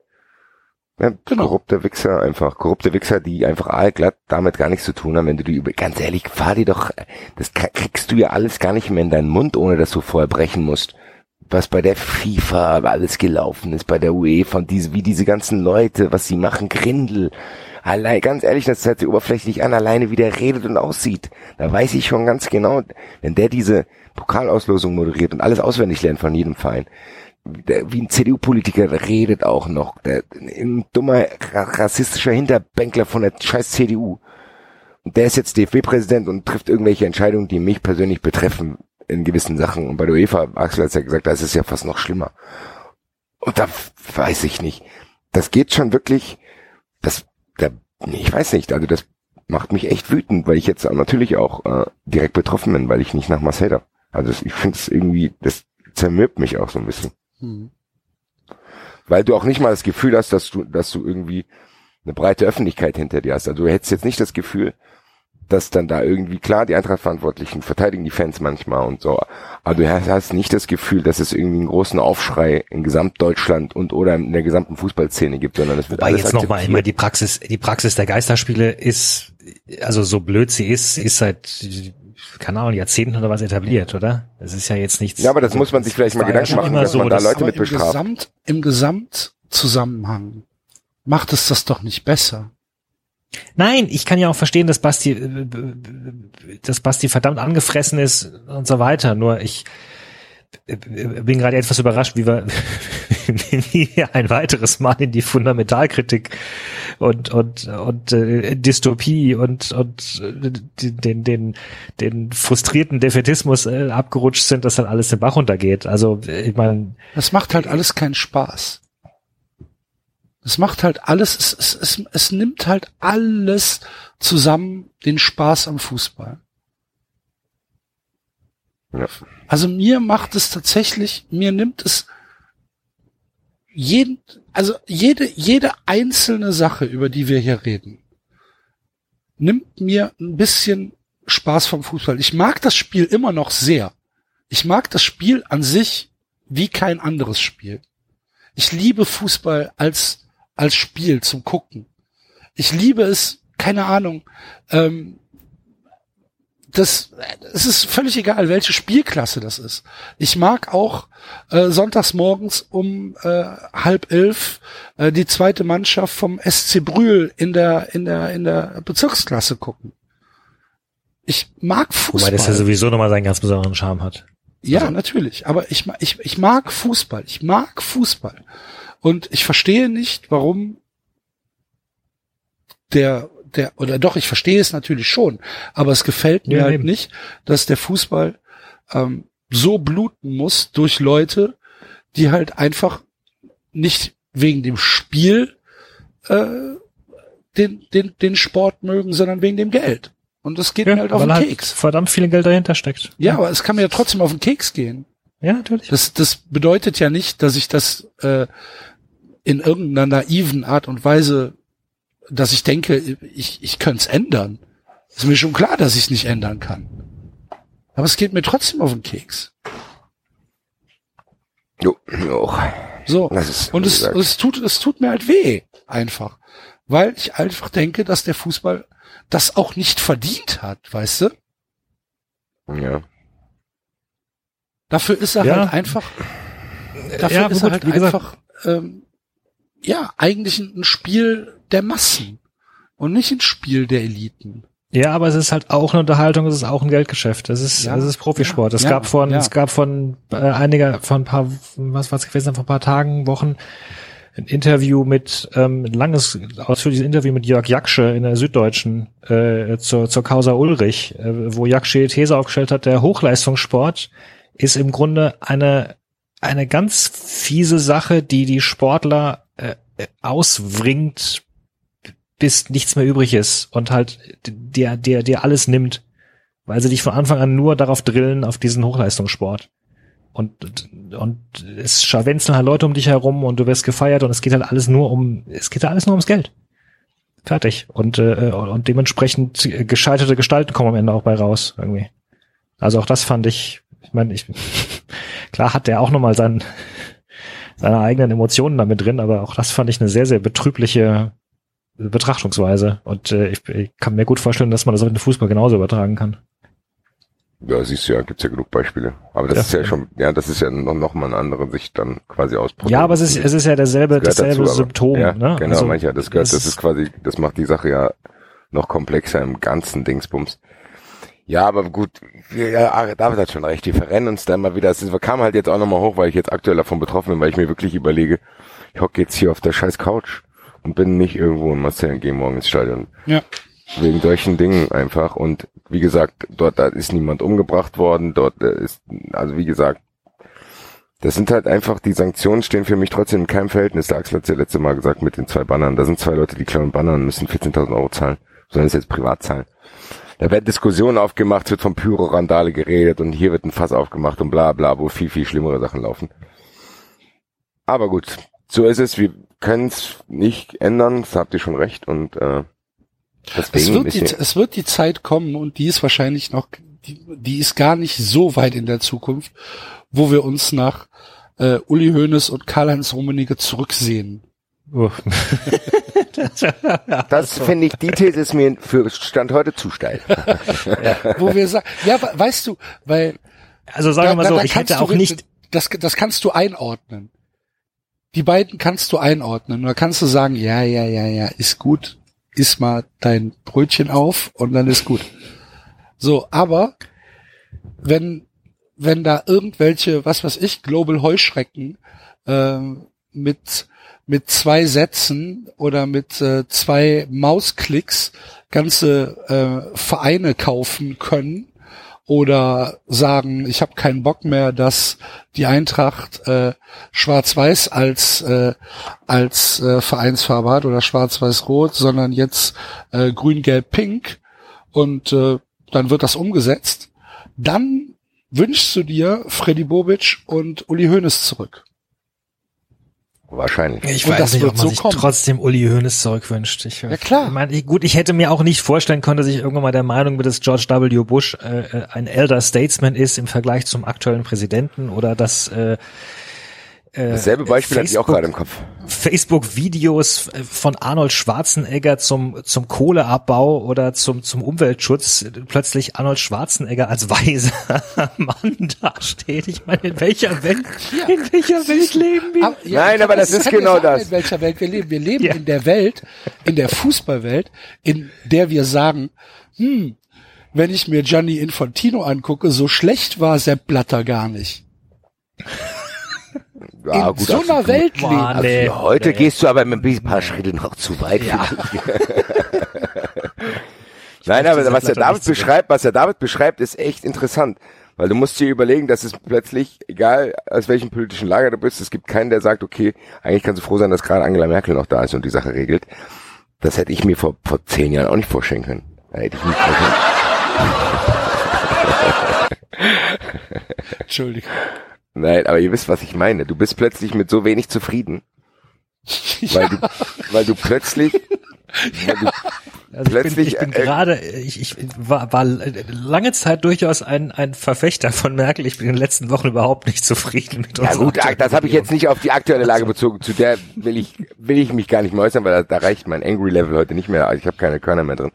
ja, genau. korrupte Wichser einfach, korrupte Wichser, die einfach allglatt damit gar nichts zu tun haben, wenn du die über, ganz ehrlich, fahr die doch, das kriegst du ja alles gar nicht mehr in deinen Mund, ohne dass du vorher brechen musst was bei der FIFA alles gelaufen ist, bei der UEFA und diese, wie diese ganzen Leute, was sie machen, Grindel. Allein, ganz ehrlich, das hört sich oberflächlich an, alleine wie der redet und aussieht. Da weiß ich schon ganz genau, wenn der diese Pokalauslosung moderiert und alles auswendig lernt von jedem Verein, der, wie ein CDU-Politiker redet auch noch, der, ein dummer rassistischer Hinterbänkler von der scheiß CDU. Und der ist jetzt DFB-Präsident und trifft irgendwelche Entscheidungen, die mich persönlich betreffen in gewissen Sachen. Und bei der UEFA, Axel hat ja gesagt, da ist es ja fast noch schlimmer. Und da weiß ich nicht. Das geht schon wirklich, das, da, ich weiß nicht, also das macht mich echt wütend, weil ich jetzt natürlich auch äh, direkt betroffen bin, weil ich nicht nach Marseille darf. Also ich finde es irgendwie, das zermürbt mich auch so ein bisschen. Mhm. Weil du auch nicht mal das Gefühl hast, dass du, dass du irgendwie eine breite Öffentlichkeit hinter dir hast. Also du hättest jetzt nicht das Gefühl, dass dann da irgendwie, klar, die Eintracht-Verantwortlichen verteidigen die Fans manchmal und so, aber du hast nicht das Gefühl, dass es irgendwie einen großen Aufschrei in Gesamtdeutschland und oder in der gesamten Fußballszene gibt, sondern es wird Wobei alles jetzt nochmal immer die Praxis, die Praxis der Geisterspiele ist, also so blöd sie ist, ist seit keine Ahnung, Jahrzehnten oder was etabliert, oder? Das ist ja jetzt nichts. Ja, aber das muss man sich vielleicht mal ja Gedanken schon machen, dass so, man da Leute mit im bestraft. Gesamt, im Gesamtzusammenhang macht es das doch nicht besser. Nein, ich kann ja auch verstehen, dass Basti, äh, dass Basti verdammt angefressen ist und so weiter. Nur ich äh, bin gerade etwas überrascht, wie wir, wie wir ein weiteres Mal in die Fundamentalkritik und und und äh, Dystopie und und äh, den den den frustrierten Defetismus äh, abgerutscht sind, dass dann alles den Bach runtergeht. Also äh, ich meine, Das macht halt alles keinen Spaß. Es macht halt alles, es, es, es, es nimmt halt alles zusammen den Spaß am Fußball. Ja. Also mir macht es tatsächlich, mir nimmt es jeden, also jede, jede einzelne Sache, über die wir hier reden, nimmt mir ein bisschen Spaß vom Fußball. Ich mag das Spiel immer noch sehr. Ich mag das Spiel an sich wie kein anderes Spiel. Ich liebe Fußball als, als Spiel zum Gucken. Ich liebe es, keine Ahnung, ähm, das, es ist völlig egal, welche Spielklasse das ist. Ich mag auch äh, sonntags morgens um äh, halb elf äh, die zweite Mannschaft vom SC Brühl in der in der in der Bezirksklasse gucken. Ich mag Fußball. wobei das ja sowieso nochmal seinen ganz besonderen Charme hat. Ja, natürlich. Aber ich, ich, ich mag Fußball. Ich mag Fußball. Und ich verstehe nicht, warum der, der, oder doch, ich verstehe es natürlich schon, aber es gefällt mir Ja, halt eben. nicht, dass der Fußball ähm, so bluten muss durch Leute, die halt einfach nicht wegen dem Spiel äh, den, den, den Sport mögen, sondern wegen dem Geld. Und das geht mir halt auf den halt Keks. verdammt viel Geld dahinter steckt. Ja, aber es kann mir ja trotzdem auf den Keks gehen. Ja, natürlich. Das, das bedeutet ja nicht, dass ich das äh, in irgendeiner naiven Art und Weise, dass ich denke, ich, ich könnte es ändern. Ist mir schon klar, dass ich es nicht ändern kann. Aber es geht mir trotzdem auf den Keks. Jo, jo. So. Das ist, Und es, es tut, es tut mir halt weh. Einfach. Weil ich einfach denke, dass der Fußball das auch nicht verdient hat, weißt du? ja. Dafür ist er Ja. halt einfach, dafür Ja, ist gut, er halt gesagt- einfach, ähm, ja, eigentlich ein Spiel der Massen und nicht ein Spiel der Eliten. Ja, aber es ist halt auch eine Unterhaltung, es ist auch ein Geldgeschäft. Es ist, Ja, es ist Profisport. es ja, gab von, ja. es gab von äh, einiger, von ein paar, was war es gewesen, vor ein paar Tagen, Wochen, ein Interview mit, ähm, ein langes, ausführliches Interview mit Jörg Jaksche in der Süddeutschen äh, zur, zur Causa Ulrich, äh, wo Jaksche die These aufgestellt hat, der Hochleistungssport ist im Grunde eine, eine ganz fiese Sache, die die Sportler äh, äh, auswringt, bis nichts mehr übrig ist und halt dir, dir, dir alles nimmt, weil sie dich von Anfang an nur darauf drillen, auf diesen Hochleistungssport. Und, und es scharwenzeln halt Leute um dich herum und du wirst gefeiert und es geht halt alles nur um, es geht halt alles nur ums Geld. Fertig. Und, äh, und dementsprechend gescheiterte Gestalten kommen am Ende auch bei raus, irgendwie. Also auch das fand ich, ich meine, ich, klar hat der auch nochmal sein, seine eigenen Emotionen damit drin, aber auch das fand ich eine sehr, sehr betrübliche Betrachtungsweise. Und äh, ich, ich kann mir gut vorstellen, dass man das auf den Fußball genauso übertragen kann. Ja, siehst du ja, gibt's ja genug Beispiele. Aber das Ja. ist ja schon, ja, das ist ja noch, noch mal eine andere Sicht dann quasi aus. Ja, aber es ist, es ist ja derselbe, Das dasselbe dazu, Symptom. Ja, ne? genau, Also, mancher, das gehört, das ist quasi, das macht die Sache ja noch komplexer im ganzen Dingsbums. Ja, aber gut, ja, David hat schon recht, wir verrennen uns da immer wieder. Es ist- kam halt jetzt auch nochmal hoch, weil ich jetzt aktuell davon betroffen bin, weil ich mir wirklich überlege, ich hocke jetzt hier auf der scheiß Couch und bin nicht irgendwo in Marseille und gehe morgen ins Stadion. Ja. Wegen solchen Dingen einfach. Und wie gesagt, dort da ist niemand umgebracht worden. Dort äh, ist, also wie gesagt, das sind halt einfach, die Sanktionen stehen für mich trotzdem in keinem Verhältnis. Der Axel hat ja letzte Mal gesagt mit den zwei Bannern. Da sind zwei Leute, die klauen Bannern und müssen 14.000 Euro zahlen. Sollen es jetzt privat zahlen. Da werden Diskussionen aufgemacht, es wird von Pyro-Randale geredet und hier wird ein Fass aufgemacht und bla bla, wo viel, viel schlimmere Sachen laufen. Aber gut, so ist es. Wir können es nicht ändern, das habt ihr schon recht. Und äh, Es wird, die, es wird die Zeit kommen und die ist wahrscheinlich noch, die, die ist gar nicht so weit in der Zukunft, wo wir uns nach äh, Uli Hoeneß und Karl-Heinz Rummenigge zurücksehen. Das finde ich, die These ist mir für Stand heute zu steil. Wo wir sagen, ja, we- weißt du, weil Also sagen wir mal so, ich kannst hätte du auch re- nicht, Das, das kannst du einordnen. Die beiden kannst du einordnen. Da kannst du sagen, ja, ja, ja, ja, ist gut. Iss mal dein Brötchen auf und dann ist gut. So, aber wenn, wenn da irgendwelche, was weiß ich, Global Heuschrecken ähm, mit mit zwei Sätzen oder mit äh, zwei Mausklicks ganze äh, Vereine kaufen können oder sagen, ich habe keinen Bock mehr, dass die Eintracht äh, Schwarz-Weiß als äh, als äh, Vereinsfarbe hat oder Schwarz-Weiß-Rot, sondern jetzt äh, Grün-Gelb-Pink und äh, dann wird das umgesetzt. Dann wünschst du dir Freddy Bobic und Uli Hoeneß zurück. Wahrscheinlich. ich Und weiß das nicht, wird ob man so sich kommen. trotzdem Uli Hoeneß zurückwünscht. Ich, Ja, klar. Ich meine, ich, gut, ich hätte mir auch nicht vorstellen können, dass ich irgendwann mal der Meinung bin, dass George W. Bush äh, äh, ein elder Statesman ist im Vergleich zum aktuellen Präsidenten oder dass äh, äh, Dasselbe Beispiel hatte ich auch Facebook- gerade im Kopf. Facebook-Videos äh, von Arnold Schwarzenegger zum, zum Kohleabbau oder zum, zum Umweltschutz plötzlich Arnold Schwarzenegger als weiser Mann dasteht. Ich meine, in welcher Welt, in welcher Welt leben wir? Aber, Nein, ich aber das ich ist genau sagen, das. In welcher Welt wir leben. Wir leben Ja. in der Welt, in der Fußballwelt, in der wir sagen, hm, wenn ich mir Gianni Infantino angucke, so schlecht war Sepp Blatter gar nicht. Ja, in so einer absolut. Welt Boah, leben. Also Nee, heute nee. gehst du aber mit ein paar Schritte noch zu weit. Ja. Nein, aber was der David beschreibt, was der David beschreibt, ist echt interessant. Weil du musst dir überlegen, dass es plötzlich, egal aus welchem politischen Lager du bist, es gibt keinen, der sagt, okay, eigentlich kannst du froh sein, dass gerade Angela Merkel noch da ist und die Sache regelt. Das hätte ich mir vor, vor zehn Jahren auch nicht vorstellen können. Da hätte ich nicht vorstellen Entschuldigung. Nein, aber ihr wisst, was ich meine. Du bist plötzlich mit so wenig zufrieden, weil du, weil du plötzlich, weil du, Also ich bin, Plötzlich, ich bin äh, gerade, ich, ich war, war lange Zeit durchaus ein, ein Verfechter von Merkel. Ich bin in den letzten Wochen überhaupt nicht zufrieden mit ja unserer gut, aktuellen das habe ich jetzt nicht auf die aktuelle Lage bezogen. Zu der will ich, will ich mich gar nicht mehr äußern, weil da, da reicht mein Angry Level heute nicht mehr. Also Ich habe keine Körner mehr drin.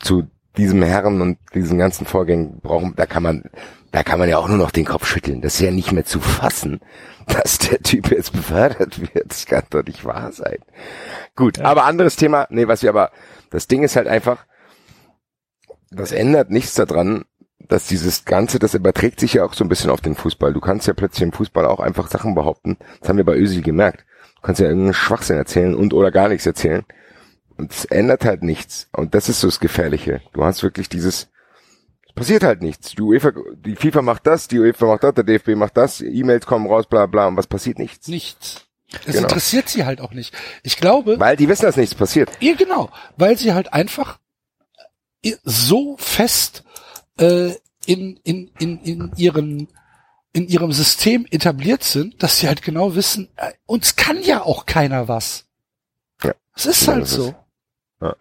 Zu diesem Herren und diesen ganzen Vorgängen brauchen, da kann man, da kann man ja auch nur noch den Kopf schütteln. Das ist ja nicht mehr zu fassen, dass der Typ jetzt befördert wird. Das kann doch nicht wahr sein. Gut, aber anderes Thema. Nee, was wir aber, das Ding ist halt einfach, das ändert nichts daran, dass dieses Ganze, das überträgt sich ja auch so ein bisschen auf den Fußball. Du kannst ja plötzlich im Fußball auch einfach Sachen behaupten. Das haben wir bei Özil gemerkt. Du kannst ja irgendeinen Schwachsinn erzählen und oder gar nichts erzählen. Und es ändert halt nichts. Und das ist so das Gefährliche. Du hast wirklich dieses, es passiert halt nichts. Die UEFA, die FIFA macht das, die UEFA macht das, der DFB macht das, E-Mails kommen raus, bla bla, und was passiert? Nichts. Nichts. Es Genau. interessiert sie halt auch nicht. Ich glaube, Weil die wissen, dass nichts passiert. Ja, genau, weil sie halt einfach so fest äh, in, in, in, in ihren in ihrem System etabliert sind, dass sie halt genau wissen, äh, uns kann ja auch keiner was. Ja. Es ist Ja, halt das ist- so.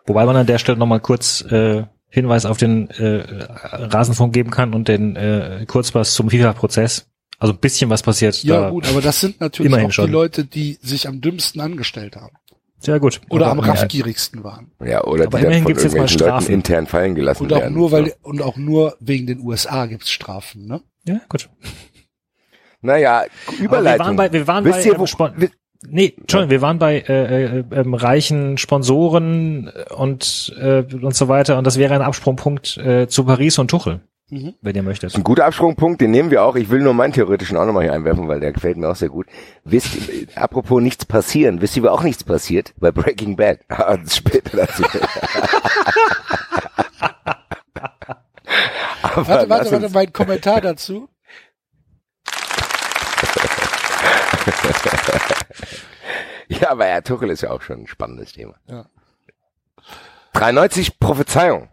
Wobei man an der Stelle nochmal kurz äh, Hinweis auf den äh, Rasenfunk geben kann und den äh, Kurzpass zum FIFA-Prozess. Also ein bisschen was passiert. Ja da. gut, aber das sind natürlich Immerhin auch schon. die Leute, die sich am dümmsten angestellt haben. Ja gut. Oder Aber- am raffgierigsten waren. Ja, oder Aber die immerhin gibt's jetzt mal irgendwelchen Leuten Strafen. intern fallen gelassen Und auch werden. nur, weil, So. und auch nur wegen den USA gibt's Strafen, ne? Ja, gut. Naja, Aber Überleitung. wir waren bei, wir waren Wisst bei ihr, wo, Nee, Entschuldigung, wir waren bei äh, äh, ähm, reichen Sponsoren und äh, und so weiter und das wäre ein Absprungpunkt äh, zu Paris und Tuchel, Mhm. wenn ihr möchtet. ein guter Absprungpunkt, den nehmen wir auch. Ich will nur meinen theoretischen auch nochmal hier einwerfen, weil der gefällt mir auch sehr gut. Wisst, apropos nichts passieren, wisst ihr, wo auch nichts passiert? Bei Breaking Bad. Ah, das ist später dazu. Aber Warte, warte, warte, mein Kommentar dazu. Ja, aber Herr Tuchel ist ja auch schon ein spannendes Thema. Ja. 93 Prophezeiung.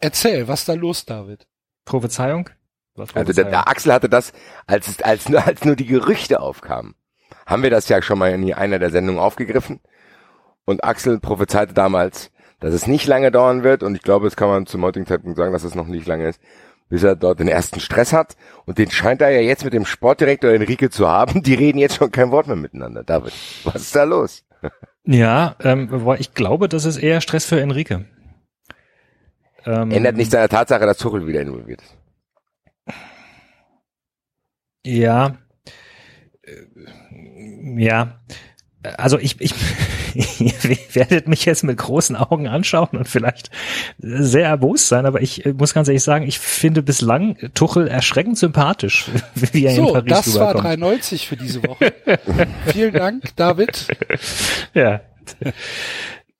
Erzähl, was da los, David? Prophezeiung? Was Also der, der Axel hatte das, als, es- als, nur, als nur die Gerüchte aufkamen, haben wir das ja schon mal in einer der Sendungen aufgegriffen. Und Axel prophezeite damals, dass es nicht lange dauern wird, und ich glaube, das kann man zum heutigen Zeitpunkt sagen, dass es noch nicht lange ist, bis er dort den ersten Stress hat. Und den scheint er ja jetzt mit dem Sportdirektor Enrique zu haben. Die reden jetzt schon kein Wort mehr miteinander. David, was ist da los? Ja, ähm, ich glaube, das ist eher Stress für Enrique. Ähm, Ändert nicht seine Tatsache, dass Tuchel wieder involviert ist. Ja. Ja. Also ich, ich, ihr werdet mich jetzt mit großen Augen anschauen und vielleicht sehr erbost sein, aber ich muss ganz ehrlich sagen, ich finde bislang Tuchel erschreckend sympathisch, wie er so, in Paris das war 3,90 für diese Woche. Vielen Dank, David. Ja.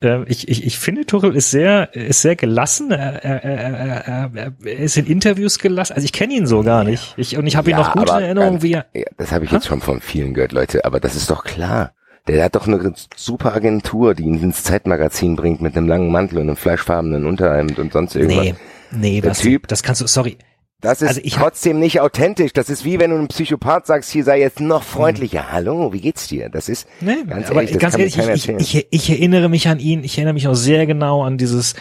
Ähm, ich, ich, ich finde, Tuchel ist sehr, ist sehr gelassen. Er, er, er, er, er ist in Interviews gelassen. Also ich kenne ihn so gar nicht. Ich, und ich habe ihn noch gut in Erinnerung, wie er. Ja, das habe ich jetzt schon von vielen gehört, Leute. Aber das ist doch klar. Der hat doch eine super Agentur, die ihn ins Zeitmagazin bringt mit einem langen Mantel und einem fleischfarbenen Unterhemd und sonst irgendwas. Nee, nee, der das, Typ, das kannst du, sorry, das ist also trotzdem nicht authentisch. Das ist wie wenn du einem Psychopath sagst, hier sei jetzt noch freundlicher. Hm. Hallo, wie geht's dir? Das ist nee, ganz ehrlich, ganz ehrlich, ich, ich, ich, erinnere mich an ihn. Ich erinnere mich auch sehr genau an dieses.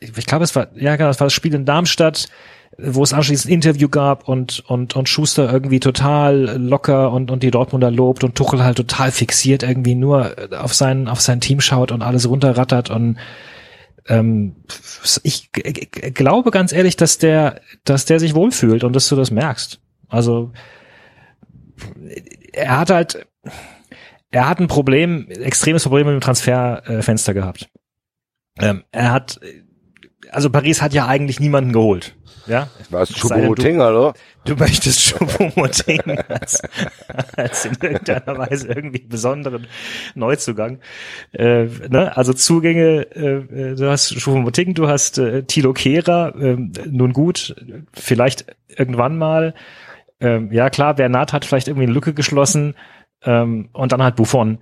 Ich glaube, es war ja, genau, es war das Spiel in Darmstadt, wo es anschließend ein Interview gab und und und Schuster irgendwie total locker und und die Dortmunder lobt und Tuchel halt total fixiert irgendwie nur auf sein auf sein Team schaut und alles runterrattert und ähm, ich glaube ganz ehrlich, dass der, dass der sich wohlfühlt und dass du das merkst. Also er hat halt, er hat ein Problem, extremes Problem mit dem Transferfenster gehabt. Ähm, er hat, also Paris hat ja eigentlich niemanden geholt. Ja? Was, Choupo-Moting, oder? Du möchtest Choupo-Moting als, als in irgendeiner Weise irgendwie besonderen Neuzugang. Äh, ne? Also Zugänge, äh, du hast Choupo-Moting, du hast äh, Tilo Kehrer, äh, nun gut, vielleicht irgendwann mal. Ähm, ja klar, Bernat hat vielleicht irgendwie eine Lücke geschlossen ähm, und dann halt Buffon.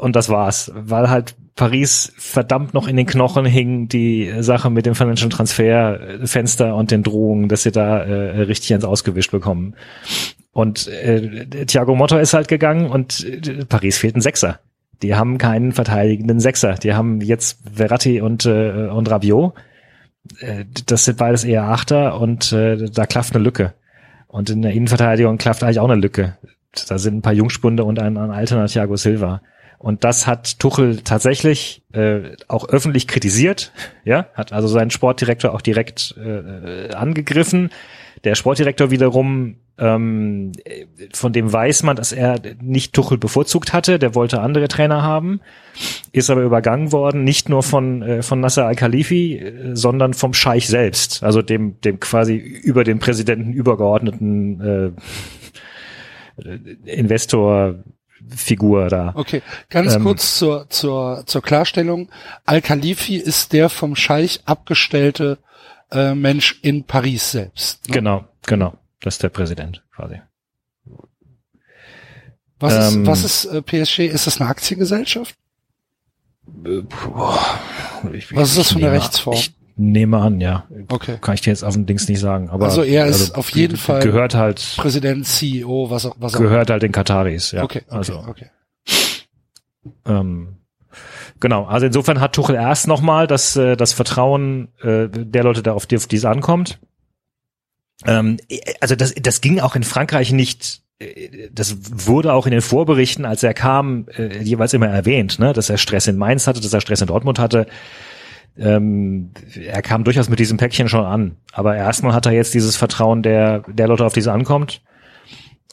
Und das war's, weil halt Paris verdammt noch in den Knochen hing, die Sache mit dem Financial Transfer Fenster und den Drohungen, dass sie da äh, richtig ins Ausgewischt bekommen. Und äh, Thiago Motta ist halt gegangen und äh, Paris fehlt ein Sechser. Die haben keinen verteidigenden Sechser. Die haben jetzt Verratti und, äh, und Rabiot. Äh, das sind beides eher Achter und äh, da klafft eine Lücke. Und in der Innenverteidigung klafft eigentlich auch eine Lücke. Da sind ein paar Jungspunde und ein, ein alterner Thiago Silva. Und das hat Tuchel tatsächlich äh, auch öffentlich kritisiert, ja, hat also seinen Sportdirektor auch direkt äh, angegriffen. Der Sportdirektor wiederum, ähm, von dem weiß man, dass er nicht Tuchel bevorzugt hatte, der wollte andere Trainer haben, ist aber übergangen worden, nicht nur von, äh, von Nasser Al-Khalifi, äh, sondern vom Scheich selbst, also dem, dem quasi über den Präsidenten übergeordneten äh, Investor Figur da. Okay, ganz ähm, kurz zur, zur, zur Klarstellung. Al-Khalifi ist der vom Scheich abgestellte äh, Mensch in Paris selbst. Ne? Genau, genau. Das ist der Präsident quasi. Was ähm, ist, was ist äh, PSG? Ist das eine Aktiengesellschaft? Äh, boah, ich, was ist das für eine Rechtsform? Ich nehme an, ja. Okay. Kann ich dir jetzt auf dem Dings nicht sagen. Aber also er ist also, auf jeden Fall gehört halt Präsident, CEO, was auch was auch gehört halt den Kataris, ja. Okay, okay also okay. Ähm, genau. Also insofern hat Tuchel erst nochmal das äh, das Vertrauen äh, der Leute, da auf die, auf die es ankommt. Ähm, also das das ging auch in Frankreich nicht äh, das wurde auch in den Vorberichten, als er kam, äh, jeweils immer erwähnt, ne, dass er Stress in Mainz hatte, dass er Stress in Dortmund hatte ähm, er kam durchaus mit diesem Päckchen schon an. Aber erstmal hat er jetzt dieses Vertrauen der, der Leute, auf die es ankommt.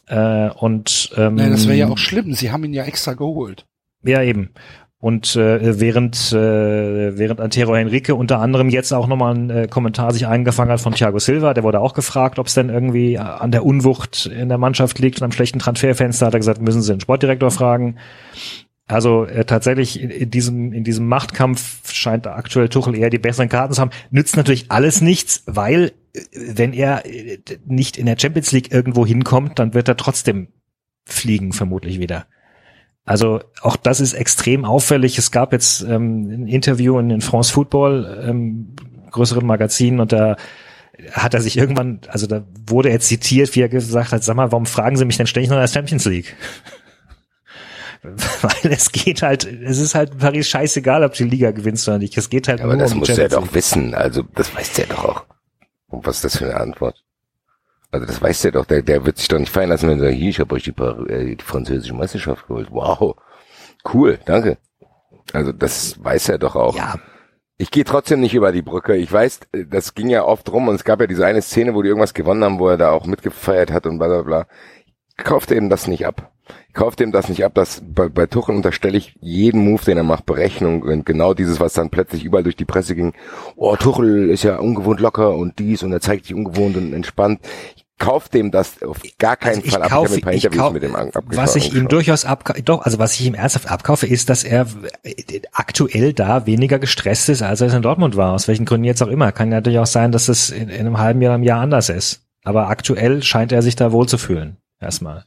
Äh, und ähm, Nein, das wäre ja auch schlimm. Sie haben ihn ja extra geholt. Ja, eben. Und äh, während äh, während Antero Henrique unter anderem jetzt auch nochmal ein äh, Kommentar sich eingefangen hat von Thiago Silva, der wurde auch gefragt, ob es denn irgendwie an der Unwucht in der Mannschaft liegt und am schlechten Transferfenster, hat er gesagt, müssen Sie den Sportdirektor fragen. Also äh, tatsächlich in, in, diesem in diesem Machtkampf scheint aktuell Tuchel eher die besseren Karten zu haben. Nützt natürlich alles nichts, weil äh, wenn er äh, nicht in der Champions League irgendwo hinkommt, dann wird er trotzdem fliegen vermutlich wieder. Also auch das ist extrem auffällig. Es gab jetzt ähm, ein Interview in, in France Football, ähm, größeren Magazin, und da hat er sich irgendwann, also da wurde er zitiert, wie er gesagt hat, sag mal, warum fragen Sie mich denn ständig nach der Champions League? weil es geht halt, es ist halt Paris scheißegal, ob die Liga gewinnst oder nicht. Es geht halt ja, aber das muss er doch wissen. Also das weiß der doch auch. Und was ist das für eine Antwort? Also das weiß der doch, der, der wird sich doch nicht fallen lassen, wenn er sagt, hier, ich habe euch die, Par äh, die französische Meisterschaft geholt. Wow, cool, danke. Also das weiß er doch auch. Ja, Ich gehe trotzdem nicht über die Brücke. Ich weiß, äh, das ging ja oft rum und es gab ja diese eine Szene, wo die irgendwas gewonnen haben, wo er da auch mitgefeiert hat und bla bla bla. Ich kaufte ihm das nicht ab. Ich kaufte ihm das nicht ab, dass bei, bei Tuchel unterstelle ich jeden Move, den er macht, Berechnung und genau dieses, was dann plötzlich überall durch die Presse ging. Oh, Tuchel ist ja ungewohnt locker und dies und er zeigt sich ungewohnt und entspannt. Ich kauf dem das auf gar keinen Also Fall ab. kaufe, ich habe ein paar Interviews kauf, mit dem abgeschaut. was ich ihm durchaus abkaufe, doch, also was ich ihm ernsthaft abkaufe, ist, dass er äh, aktuell da weniger gestresst ist, als er es in Dortmund war. Aus welchen Gründen jetzt auch immer. Kann ja natürlich auch sein, dass es in, in einem halben Jahr, einem Jahr anders ist. Aber aktuell scheint er sich da wohl zu fühlen. Erstmal.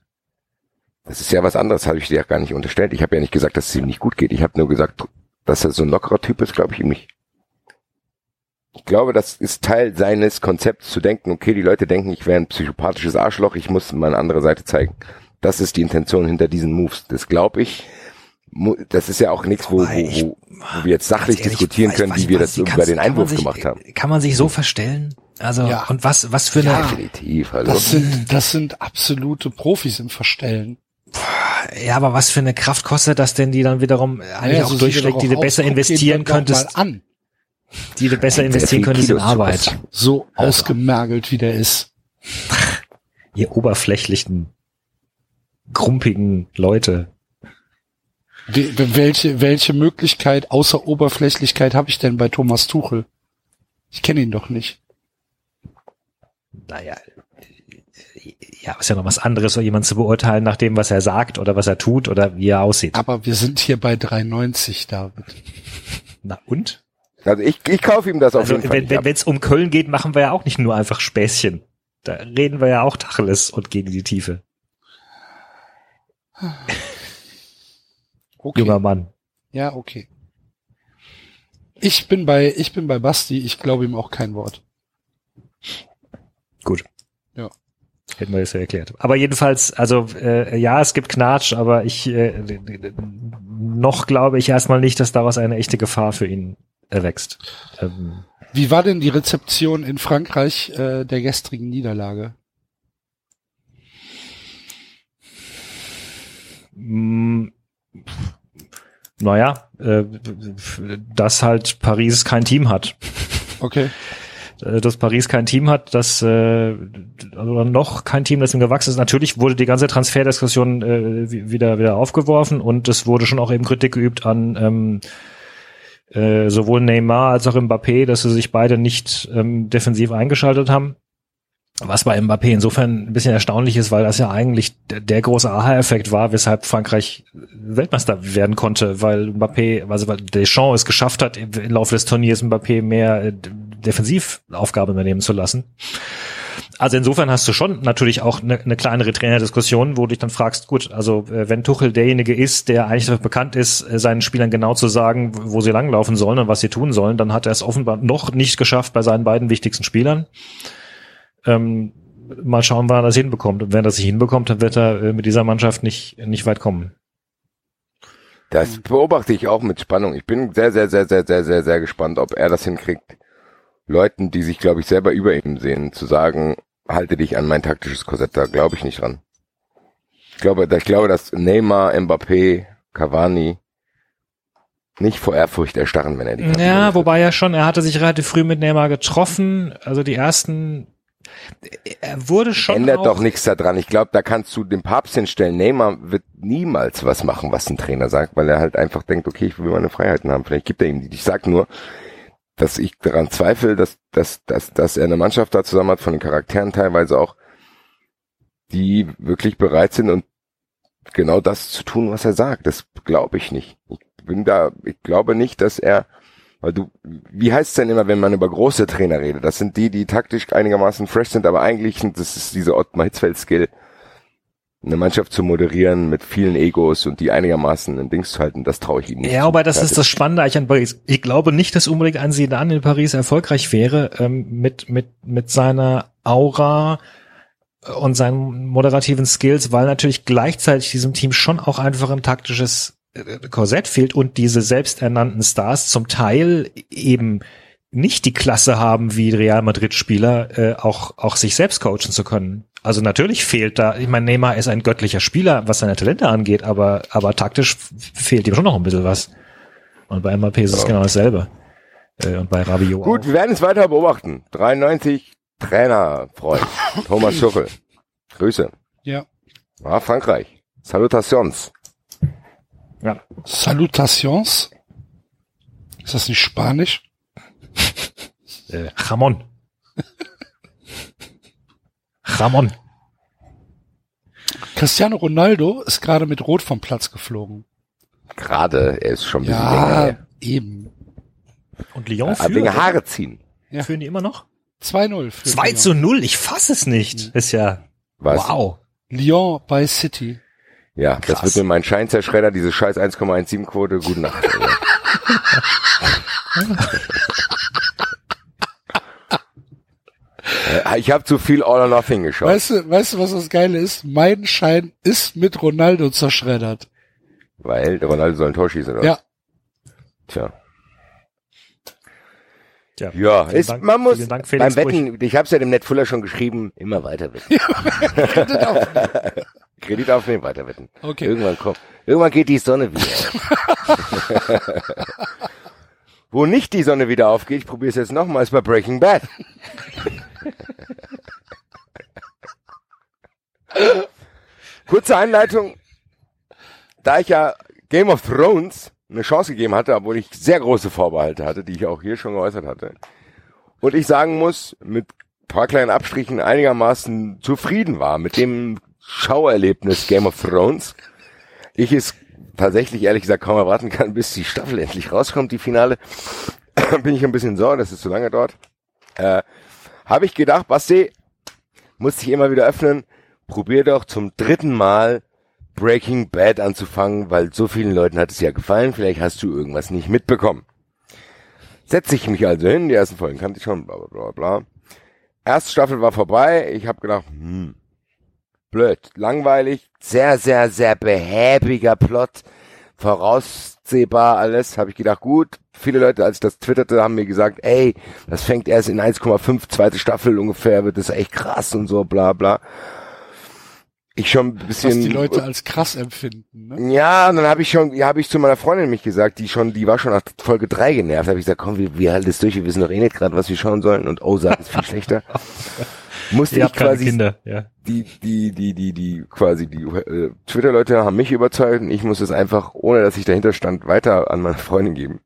Das ist ja was anderes, habe ich dir ja gar nicht unterstellt. Ich habe ja nicht gesagt, dass es ihm nicht gut geht. Ich habe nur gesagt, dass er so ein lockerer Typ ist, glaube ich ihm nicht. Ich glaube, das ist Teil seines Konzepts zu denken, okay, die Leute denken, ich wäre ein psychopathisches Arschloch, ich muss meine andere Seite zeigen. Das ist die Intention hinter diesen Moves. Das glaube ich. Das ist ja auch nichts, wo, ich- wo, wo wir jetzt sachlich ehrlich, diskutieren weiß- können, weiß wie wir das über den Einwurf sich- gemacht haben. Kann man sich so verstellen? Also, Ja. und was, was für eine, Definitiv, hallo. Das sind, das sind absolute Profis im Verstellen. Ja, aber was für eine Kraft kostet das denn, die dann wiederum eigentlich Ja, auch so durchschlägt, die du besser aus. Investieren könntest, an. die du besser Sehr investieren könntest in Arbeit. So Also. ausgemergelt, wie der ist. Ihr oberflächlichen, grumpigen Leute. Welche, welche Möglichkeit außer Oberflächlichkeit habe ich denn bei Thomas Tuchel? Ich kenne ihn doch nicht. Naja, ja, ist ja noch was anderes, so jemand zu beurteilen nach dem, was er sagt oder was er tut oder wie er aussieht. Aber wir sind hier bei 3,90, David. Na und? Also ich, ich kaufe ihm das auf Also jeden Fall wenn es um Köln geht, machen wir ja auch nicht nur einfach Späßchen. Da reden wir ja auch Tacheles und gehen in die Tiefe. Okay. Junger Mann. Ja, okay. Ich bin bei, ich bin bei Basti, ich glaube ihm auch kein Wort. Gut. Hätten wir das ja erklärt. Aber jedenfalls, also äh, ja, es gibt Knatsch, aber ich äh, noch glaube ich erstmal nicht, dass daraus eine echte Gefahr für ihn erwächst. Ähm, Wie war denn die Rezeption in Frankreich äh, der gestrigen Niederlage? mh, naja, äh, dass halt Paris kein Team hat. Okay. Äh, dass Paris kein Team hat, dass äh, also noch kein Team, das ihm gewachsen ist. Natürlich wurde die ganze Transferdiskussion äh, wi- wieder wieder aufgeworfen und es wurde schon auch eben Kritik geübt an ähm, äh, sowohl Neymar als auch Mbappé, dass sie sich beide nicht ähm, defensiv eingeschaltet haben. Was bei Mbappé insofern ein bisschen erstaunlich ist, weil das ja eigentlich der, der große Aha-Effekt war, weshalb Frankreich Weltmeister werden konnte, weil Mbappé, also weil Deschamps es geschafft hat, im Laufe des Turniers Mbappé mehr Defensivaufgaben übernehmen zu lassen. Also insofern hast du schon natürlich auch eine, eine kleinere Trainerdiskussion, wo du dich dann fragst, gut, also äh, wenn Tuchel derjenige ist, der eigentlich dafür bekannt ist, äh, seinen Spielern genau zu sagen, wo sie langlaufen sollen und was sie tun sollen, dann hat er es offenbar noch nicht geschafft bei seinen beiden wichtigsten Spielern. Ähm, mal schauen, wann er das hinbekommt. Und wenn er das nicht hinbekommt, dann wird er äh, mit dieser Mannschaft nicht, nicht weit kommen. Das beobachte ich auch mit Spannung. Ich bin sehr, sehr, sehr, sehr, sehr, sehr, sehr gespannt, ob er das hinkriegt, Leuten, die sich, glaube ich, selber über ihm sehen, zu sagen, halte dich an mein taktisches Korsett, da glaube ich nicht dran. Ich glaube, ich glaube, dass Neymar, Mbappé, Cavani nicht vor Ehrfurcht erstarren, wenn er die Karte Ja, wobei ja schon, er hatte sich relativ früh mit Neymar getroffen. Also die ersten, er wurde schon Ändert doch nichts daran. Ich glaube, da kannst du den Papst hinstellen. Neymar wird niemals was machen, was ein Trainer sagt, weil er halt einfach denkt, okay, ich will meine Freiheiten haben. Vielleicht gibt er ihm die. Ich sag nur, dass ich daran zweifle, dass, dass, dass, dass er eine Mannschaft da zusammen hat, von den Charakteren teilweise auch, die wirklich bereit sind und genau das zu tun, was er sagt. Das glaube ich nicht. Ich bin da, ich glaube nicht, dass er, weil du, wie heißt es denn immer, wenn man über große Trainer redet? Das sind die, die taktisch einigermaßen fresh sind, aber eigentlich das ist diese Ottmar Hitzfeld-Skill, eine Mannschaft zu moderieren mit vielen Egos und die einigermaßen im Dings zu halten, das traue ich ihm nicht. Ja, aber das ist das Spannende eigentlich an Paris. Ich glaube nicht, dass unbedingt ein Zidane in Paris erfolgreich wäre ähm, mit mit mit seiner Aura und seinen moderativen Skills, weil natürlich gleichzeitig diesem Team schon auch einfach ein taktisches äh, Korsett fehlt und diese selbsternannten Stars zum Teil eben nicht die Klasse haben wie Real Madrid Spieler, äh, auch auch sich selbst coachen zu können. Also natürlich fehlt da, ich meine, Neymar ist ein göttlicher Spieler, was seine Talente angeht, aber aber taktisch fehlt ihm schon noch ein bisschen was. Und bei MAP ist es Ja. genau dasselbe. Äh, und bei Rabiot Gut, auch. wir werden es weiter beobachten. 93 Trainerfreund Thomas Tuchel. Grüße. Ja. Ah, Frankreich. Salutations. Ja. Salutations. Ist das nicht Spanisch? Äh, Ramon. Ramon. Cristiano Ronaldo ist gerade mit Rot vom Platz geflogen. Gerade, er ist schon ein bisschen länger Ja, her. eben. Und Lyon Ah, Wegen führt. Haare ziehen. Ja. Führen die immer noch? 2-0 für 2 Lyon. zu 0, ich fass es nicht. Ist ja Was? wow. Lyon bei City. Ja, das Krass. wird mir mein Schein zerschreddern, diese scheiß 1,17 Quote. Gute Nacht. Äh, ich habe zu viel All or Nothing geschaut. Weißt du, weißt du, was das Geile ist? Mein Schein ist mit Ronaldo zerschreddert. Weil Ronaldo soll ein Tor schießen, oder? Ja. Tja. Ja, Ja, ist, Dank- man muss Dank, beim. Wetten, ich habe es ja dem Netfuller schon geschrieben, immer weiter wetten. Kredit aufnehmen, weiter wetten. Okay. Irgendwann kommt, irgendwann geht die Sonne wieder auf. Wo nicht die Sonne wieder aufgeht, ich probiere es jetzt nochmal, ist bei Breaking Bad. Kurze Einleitung. Da ich ja Game of Thrones eine Chance gegeben hatte, obwohl ich sehr große Vorbehalte hatte, die ich auch hier schon geäußert hatte. Und ich sagen muss, mit paar kleinen Abstrichen einigermaßen zufrieden war mit dem Schauerlebnis Game of Thrones. Ich es tatsächlich ehrlich gesagt kaum erwarten kann, bis die Staffel endlich rauskommt, die Finale. Bin ich ein bisschen sorge, dass es zu lange dauert. Äh, Habe ich gedacht, Basti, muss ich immer wieder öffnen, probier doch zum dritten Mal Breaking Bad anzufangen, weil so vielen Leuten hat es ja gefallen, vielleicht hast du irgendwas nicht mitbekommen. Setze ich mich also hin, die ersten Folgen kannte ich schon, bla bla bla bla. Erste Staffel war vorbei, ich habe gedacht, hm, blöd, langweilig, sehr, sehr, sehr behäbiger Plot, voraussehbar alles, habe ich gedacht, gut, viele Leute, als ich das twitterte, haben mir gesagt, ey, das fängt erst in 1,5, zweite Staffel ungefähr, wird das echt krass und so, bla bla. Ich schon ein bisschen... Was die Leute als krass empfinden. Ne? Ja, und dann habe ich schon, ja, habe ich zu meiner Freundin nämlich gesagt, die schon, die war schon nach Folge drei genervt. Habe ich gesagt, komm, wir, wir halten das durch, wir wissen doch eh nicht gerade, was wir schauen sollen. Und Ozark ist viel schlechter. Musste ich quasi Kinder, ja. die, die, die, die, die, quasi die äh, Twitter-Leute haben mich überzeugt und ich muss es einfach, ohne dass ich dahinter stand, weiter an meine Freundin geben.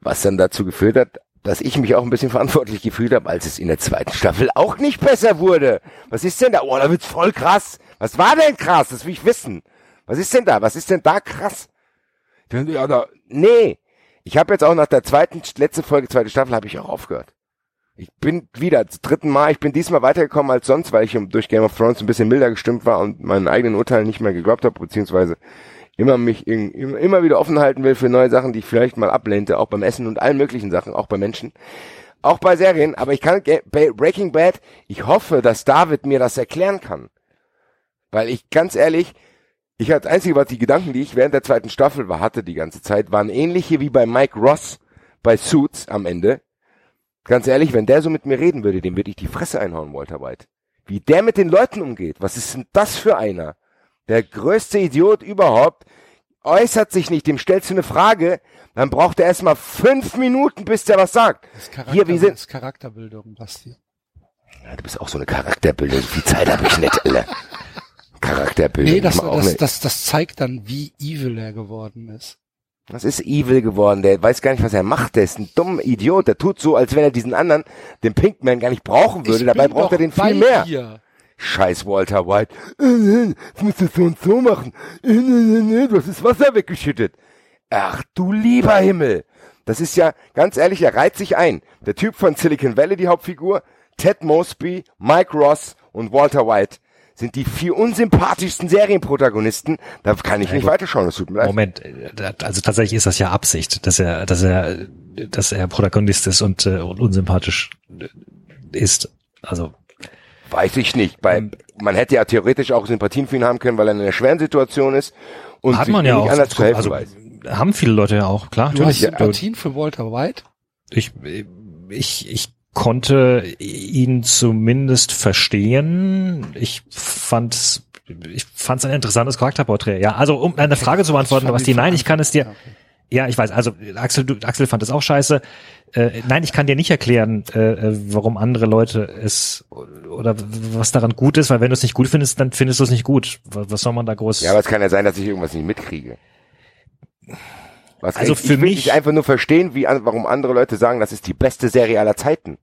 Was dann dazu geführt hat, dass ich mich auch ein bisschen verantwortlich gefühlt habe, als es in der zweiten Staffel auch nicht besser wurde. Was ist denn da? Oh, da wird's voll krass. Was war denn krass? Das will ich wissen. Was ist denn da? Was ist denn da krass? Ja, da, nee. Ich habe jetzt auch nach der zweiten, letzte Folge, zweite Staffel, habe ich auch aufgehört. Ich bin wieder zum dritten Mal, ich bin diesmal weitergekommen als sonst, weil ich durch Game of Thrones ein bisschen milder gestimmt war und meinen eigenen Urteilen nicht mehr geglaubt habe, beziehungsweise immer mich in, immer, wieder offen halten will für neue Sachen, die ich vielleicht mal ablehnte, auch beim Essen und allen möglichen Sachen, auch bei Menschen, auch bei Serien. Aber ich kann Breaking Bad, ich hoffe, dass David mir das erklären kann, weil ich ganz ehrlich, ich hatte das einzige, was die Gedanken, die ich während der zweiten Staffel war, hatte die ganze Zeit, waren ähnliche wie bei Mike Ross bei Suits am Ende. Ganz ehrlich, wenn der so mit mir reden würde, dem würde ich die Fresse einhauen, Walter White. Wie der mit den Leuten umgeht, was ist denn das für einer? Der größte Idiot überhaupt äußert sich nicht, dem stellst du eine Frage, dann braucht er erstmal fünf Minuten, bis der was sagt. Das ist, Charakter, Hier, wie sind, das ist Charakterbildung, Basti. ja, du bist auch so eine Charakterbildung, viel Zeit habe ich nicht, Alter. Charakterbildung. Nee, das, das, das, das zeigt dann, wie evil er geworden ist. Was ist evil geworden? Der weiß gar nicht, was er macht. Der ist ein dummer Idiot. Der tut so, als wenn er diesen anderen, den Pinkman, gar nicht brauchen würde. Ich Dabei braucht er den viel mehr. dir. Scheiß Walter White. Äh, äh, Das musst du so und so machen. Äh, Du hast das Wasser weggeschüttet. Ach du lieber Himmel. Das ist ja, ganz ehrlich, er reiht sich ein. Der Typ von Silicon Valley, die Hauptfigur, Ted Mosby, Mike Ross und Walter White sind die vier unsympathischsten Serienprotagonisten. Da kann ich Ja, nicht gut. weiterschauen. Das tut mir leid. Moment, äh, also tatsächlich ist das ja Absicht, dass er, dass er, dass er Protagonist ist und, äh, und unsympathisch äh, ist. Also Weiß ich nicht. Bei, Ähm, man hätte ja theoretisch auch Sympathien für ihn haben können, weil er in einer schweren Situation ist und hat man ja auch. anders zu helfen also weiß. haben viele Leute ja auch, klar. Du hast natürlich. Sympathien für Walter White? Ich, ich, ich konnte ihn zumindest verstehen. Ich fand ich fand es ein interessantes Charakterporträt. Ja, also um eine Frage zu beantworten, was die nein, ich kann es dir. Ja, ich weiß. Also Axel, du, Axel fand es auch scheiße. Äh, nein, ich kann dir nicht erklären, äh, äh, warum andere Leute es oder was daran gut ist, weil wenn du es nicht gut findest, dann findest du es nicht gut. Was, was soll man da groß? Ja, aber es kann ja sein, dass ich irgendwas nicht mitkriege. Was Also ich, für ich will mich- nicht einfach nur verstehen, wie warum andere Leute sagen, das ist die beste Serie aller Zeiten.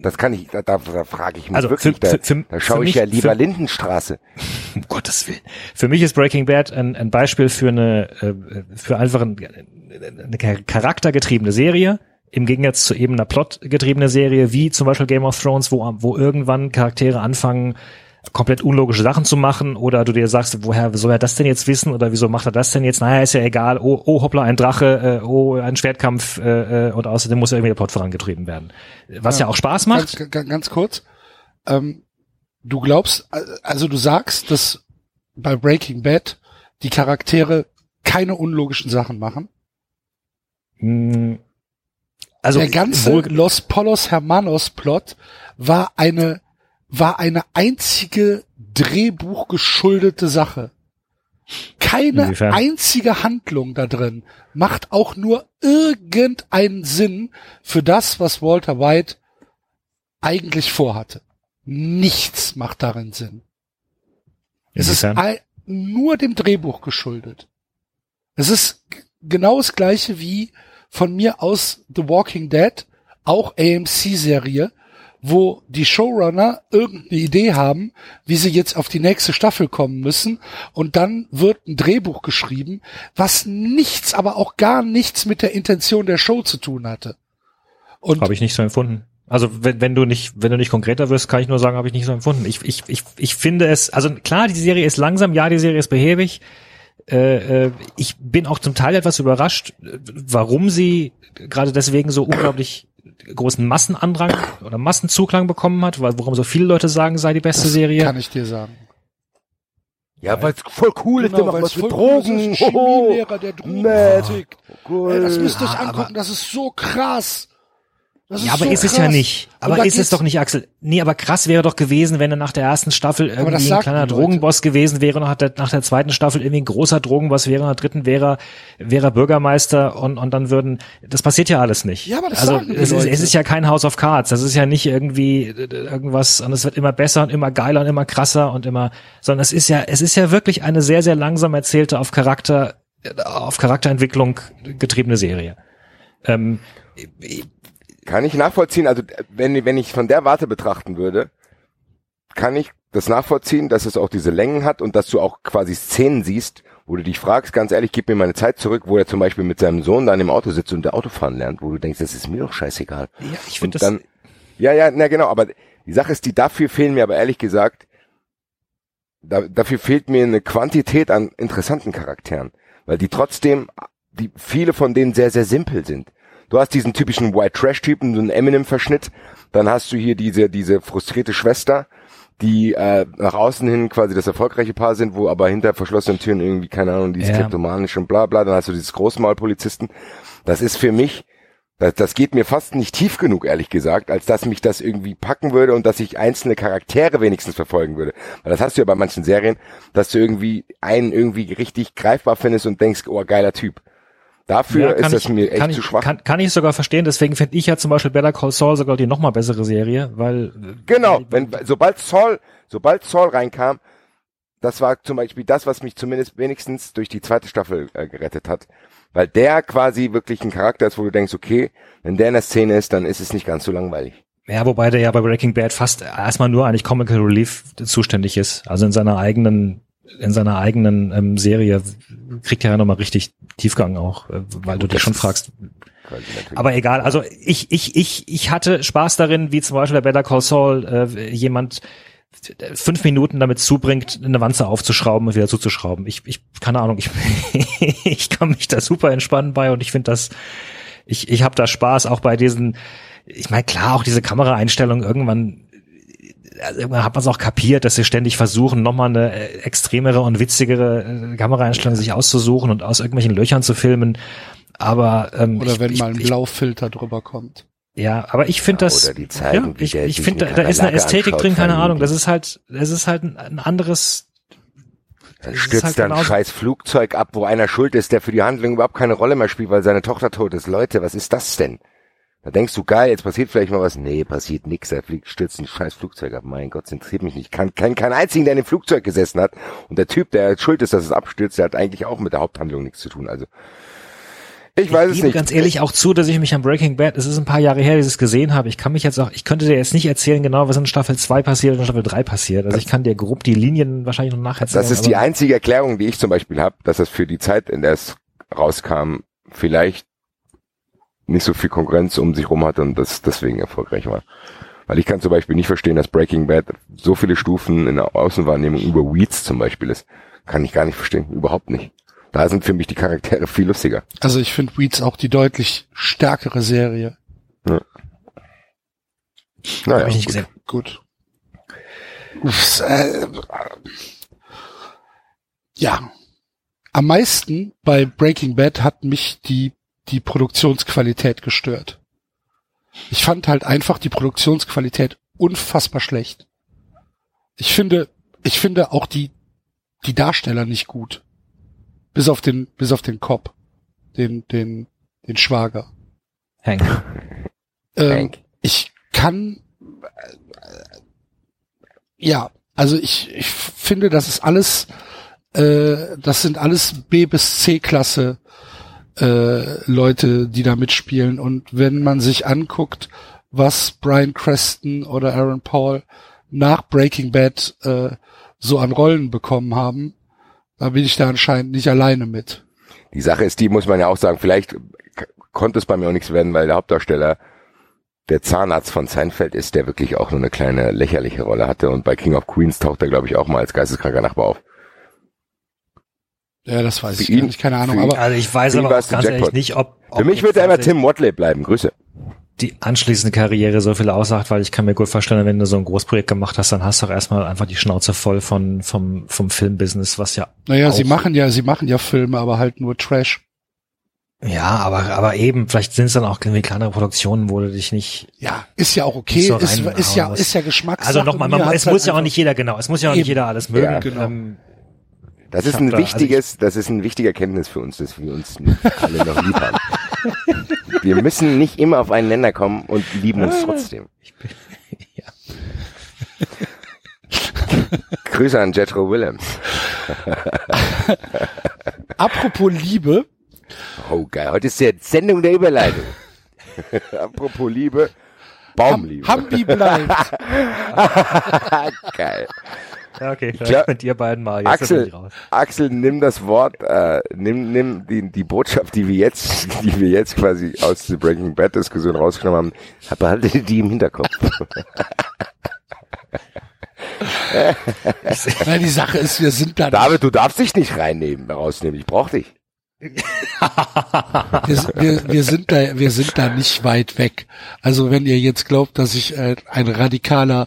Das kann ich, da, da, da frage ich mich Also wirklich. für- da für- da schaue ich mich- ja lieber für- Lindenstraße. Um Gottes Willen. Für mich ist Breaking Bad ein, ein Beispiel für eine, äh, für einfach ein, eine char- charaktergetriebene Serie. Im Gegensatz zu eben einer plotgetriebene Serie, wie zum Beispiel Game of Thrones, wo, wo irgendwann Charaktere anfangen, komplett unlogische Sachen zu machen oder du dir sagst, woher soll er das denn jetzt wissen oder wieso macht er das denn jetzt? Naja, ist ja egal. Oh, oh hoppla, ein Drache, äh, oh, ein Schwertkampf äh, äh, und außerdem muss irgendwie der Plot vorangetrieben werden. Was ja, auch Spaß macht. Ganz, ganz, kurz. Ähm, du glaubst, also du sagst, dass bei Breaking Bad die Charaktere keine unlogischen Sachen machen. Mm, Also der ganze wohl, Los Polos Hermanos Plot war eine war eine einzige Drehbuch geschuldete Sache. Keine Inwiefern? einzige Handlung da drin macht auch nur irgendeinen Sinn für das, was Walter White eigentlich vorhatte. Nichts macht darin Sinn. Es ist Inwiefern? nur dem Drehbuch geschuldet. Es ist genau das gleiche wie von mir aus The Walking Dead, auch AMC-Serie, wo die Showrunner irgendeine Idee haben, wie sie jetzt auf die nächste Staffel kommen müssen und dann wird ein Drehbuch geschrieben, was nichts, aber auch gar nichts mit der Intention der Show zu tun hatte. Und Habe ich nicht so empfunden. Also wenn, wenn du nicht, wenn du nicht konkreter wirst, kann ich nur sagen, habe ich nicht so empfunden. Ich, ich, ich, ich finde es, also klar, die Serie ist langsam, ja, die Serie ist behäbig. Äh, äh, ich bin auch zum Teil etwas überrascht, äh, warum sie gerade deswegen so unglaublich großen Massenandrang oder Massenzuklang bekommen hat, weil warum so viele Leute sagen, sei die beste Serie. kann ich dir sagen. Ja, weil es voll cool ist, der macht weil was es mit voll cool ist, Drogen. das ist. Chemielehrer, der Drogen vertickt. Cool. Ey, das müsst ihr euch Ja, angucken, das ist so krass. Das ja, aber so ist es krass. ja nicht. Aber ist es doch nicht, Axel. Nee, aber krass wäre doch gewesen, wenn er nach der ersten Staffel irgendwie ein kleiner. Drogenboss gewesen wäre, nach der, nach der zweiten Staffel irgendwie ein großer Drogenboss wäre, nach der dritten wäre, wäre er Bürgermeister und, und dann würden, das passiert ja alles nicht. Ja, aber das also, es ist, es ist ja kein House of Cards. Das ist ja nicht irgendwie äh, irgendwas, und es wird immer besser und immer geiler und immer krasser und immer, sondern es ist ja, es ist ja wirklich eine sehr, sehr langsam erzählte, auf Charakter, auf Charakterentwicklung getriebene Serie. Ähm, Kann ich nachvollziehen, also wenn, wenn ich von der Warte betrachten würde, kann ich das nachvollziehen, dass es auch diese Längen hat und dass du auch quasi Szenen siehst, wo du dich fragst, ganz ehrlich, gib mir meine Zeit zurück, wo er zum Beispiel mit seinem Sohn da in dem Auto sitzt und der Autofahren lernt, wo du denkst, das ist mir doch scheißegal. ja, ich finde das, dann, ja, ja, na genau, aber die Sache ist, die dafür fehlen mir aber ehrlich gesagt, da, dafür fehlt mir eine Quantität an interessanten Charakteren, weil die trotzdem, die viele von denen sehr, sehr simpel sind. Du hast diesen typischen White Trash Typen, so einen Eminem-Verschnitt, dann hast du hier diese, diese frustrierte Schwester, die äh, nach außen hin quasi das erfolgreiche Paar sind, wo aber hinter verschlossenen Türen irgendwie, keine Ahnung, dieses Ja. kleptomanische und bla bla, dann hast du dieses Großmaulpolizisten. Das ist für mich, das, das geht mir fast nicht tief genug, ehrlich gesagt, als dass mich das irgendwie packen würde und dass ich einzelne Charaktere wenigstens verfolgen würde. Weil das hast du ja bei manchen Serien, dass du irgendwie einen irgendwie richtig greifbar findest und denkst, oh, geiler Typ. Dafür Ja, ist ich- mir echt kann zu ich, schwach. Kann, kann ich sogar verstehen, deswegen finde ich ja zum Beispiel Better Call Saul sogar die noch mal bessere Serie, weil Genau, wenn, sobald Saul, sobald Saul reinkam, das war zum Beispiel das, was mich zumindest wenigstens durch die zweite Staffel äh, gerettet hat. Weil der quasi wirklich ein Charakter ist, wo du denkst, okay, wenn der in der Szene ist, dann ist es nicht ganz so langweilig. ja, wobei der ja bei Breaking Bad fast erstmal nur eigentlich Comical Relief zuständig ist, also in seiner eigenen in seiner eigenen ähm, Serie kriegt er ja noch mal richtig Tiefgang auch, äh, weil du dich schon fragst. Aber egal, also ich ich ich ich hatte Spaß darin, wie zum Beispiel der Better Call Saul äh, jemand fünf Minuten damit zubringt, eine Wanze aufzuschrauben und wieder zuzuschrauben. Ich, ich keine Ahnung, ich, ich kann mich da super entspannen bei und ich finde das, ich, ich habe da Spaß auch bei diesen, ich meine, klar, auch diese Kameraeinstellung irgendwann, also irgendwann hat man es auch kapiert, dass sie ständig versuchen, nochmal eine äh, extremere und witzigere äh, Kameraeinstellung sich auszusuchen und aus irgendwelchen Löchern zu filmen. Aber ähm, Oder ich, wenn ich, mal ein Blaufilter drüber kommt. Ja, aber ich finde Ja, das, oder die zeigen, ja, wie ich, ich finde, da, da ist eine Ästhetik drin, keine Ahnung. Das ist halt, es ist halt ein, ein anderes, Dann Es ist stürzt halt da ein scheiß Flugzeug ab, wo einer schuld ist, der für die Handlung überhaupt keine Rolle mehr spielt, weil seine Tochter tot ist. Leute, was ist das denn? Da denkst du, geil, jetzt passiert vielleicht mal was. Nee, passiert nix. Da fliegt, stürzt ein scheiß Flugzeug ab. Mein Gott, interessiert mich nicht. Kann, kann kein einzigen, der in dem Flugzeug gesessen hat. Und der Typ, der schuld ist, dass es abstürzt, der hat eigentlich auch mit der Haupthandlung nichts zu tun. Also, ich weiß ich es gebe nicht. ganz ehrlich auch zu, dass ich mich an Breaking Bad, es ist ein paar Jahre her, dass ich es gesehen habe. Ich kann mich jetzt auch, ich könnte dir jetzt nicht erzählen genau, was in Staffel 2 passiert und in Staffel 3 passiert. Also ich kann dir grob die Linien wahrscheinlich noch nacherzählen. Das ist die einzige Erklärung, die ich zum Beispiel habe, dass das für die Zeit, in der es rauskam, vielleicht nicht so viel Konkurrenz um sich rum hatte und das deswegen erfolgreich war. Weil ich kann zum Beispiel nicht verstehen, dass Breaking Bad so viele Stufen in der Außenwahrnehmung über Weeds zum Beispiel ist. Kann ich gar nicht verstehen. Überhaupt nicht. Da sind für mich die Charaktere viel lustiger. Also ich finde Weeds auch die deutlich stärkere Serie. Naja, Hab ich nicht gut. gesehen. Gut. Uffs, äh, ja. Am meisten bei Breaking Bad hat mich die, die Produktionsqualität gestört. Ich fand halt einfach die Produktionsqualität unfassbar schlecht. Ich finde, ich finde auch die, die Darsteller nicht gut. Bis auf den, bis auf den Cop. Den, den, den Schwager. Hank. Ähm, Hank. ich kann, äh, ja, also ich, ich finde, das ist alles, äh, das sind alles B bis C Klasse äh, Leute, die da mitspielen. Und wenn man sich anguckt, was Brian Creston oder Aaron Paul nach Breaking Bad äh, so an Rollen bekommen haben, da bin ich da anscheinend nicht alleine mit. Die Sache ist die, muss man ja auch sagen, vielleicht konnte es bei mir auch nichts werden, weil der Hauptdarsteller der Zahnarzt von Seinfeld ist, der wirklich auch nur eine kleine lächerliche Rolle hatte und bei King of Queens taucht er, glaube ich, auch mal als geisteskranker Nachbar auf. Ja, das weiß Für ich ihn- nicht, keine Ahnung, aber Also ich weiß aber ganz ehrlich nicht, ob, ob Für mich wird er immer Tim Watley bleiben. Grüße. die anschließende Karriere so viel aussagt, weil ich kann mir gut vorstellen, wenn du so ein Großprojekt gemacht hast, dann hast du auch erstmal einfach die Schnauze voll von, vom, vom Filmbusiness, was ja Naja, sie machen ja, sie machen ja Filme, aber halt nur Trash. Ja, aber, aber eben, vielleicht sind es dann auch irgendwie kleinere Produktionen, wo du dich nicht. Ja, ist ja auch okay, So ist, ist ja, ist ja Geschmackssache. Also nochmal, es halt muss ja auch nicht jeder, genau, es muss ja auch Eben. nicht jeder alles mögen. Ja, genau. Ähm, Das Ich ist ein da- also wichtiges, das ist ein wichtiger Kenntnis für uns, dass wir uns alle noch lieb haben. Wir müssen nicht immer auf einen Nenner kommen und lieben uns trotzdem. ja. Grüße an Jethro Willems. Apropos Liebe, Oh geil, heute ist ja Sendung der Überleitung. Apropos Liebe, Ham, Baumliebe. Hambi bleibt. geil. Ja, okay, vielleicht glaub- könnt ihr beiden mal jetzt Axel, ich. Axel, nimm das Wort, äh, nimm, nimm die, die Botschaft, die wir jetzt, die wir jetzt quasi aus der Breaking Bad Diskussion rausgenommen haben, behalte die im Hinterkopf. Nein, die Sache ist, wir sind da nicht, David, du darfst dich nicht reinnehmen, rausnehmen. Ich brauch dich. wir, wir, wir sind da, wir sind da nicht weit weg. Also wenn ihr jetzt glaubt, dass ich äh, ein radikaler,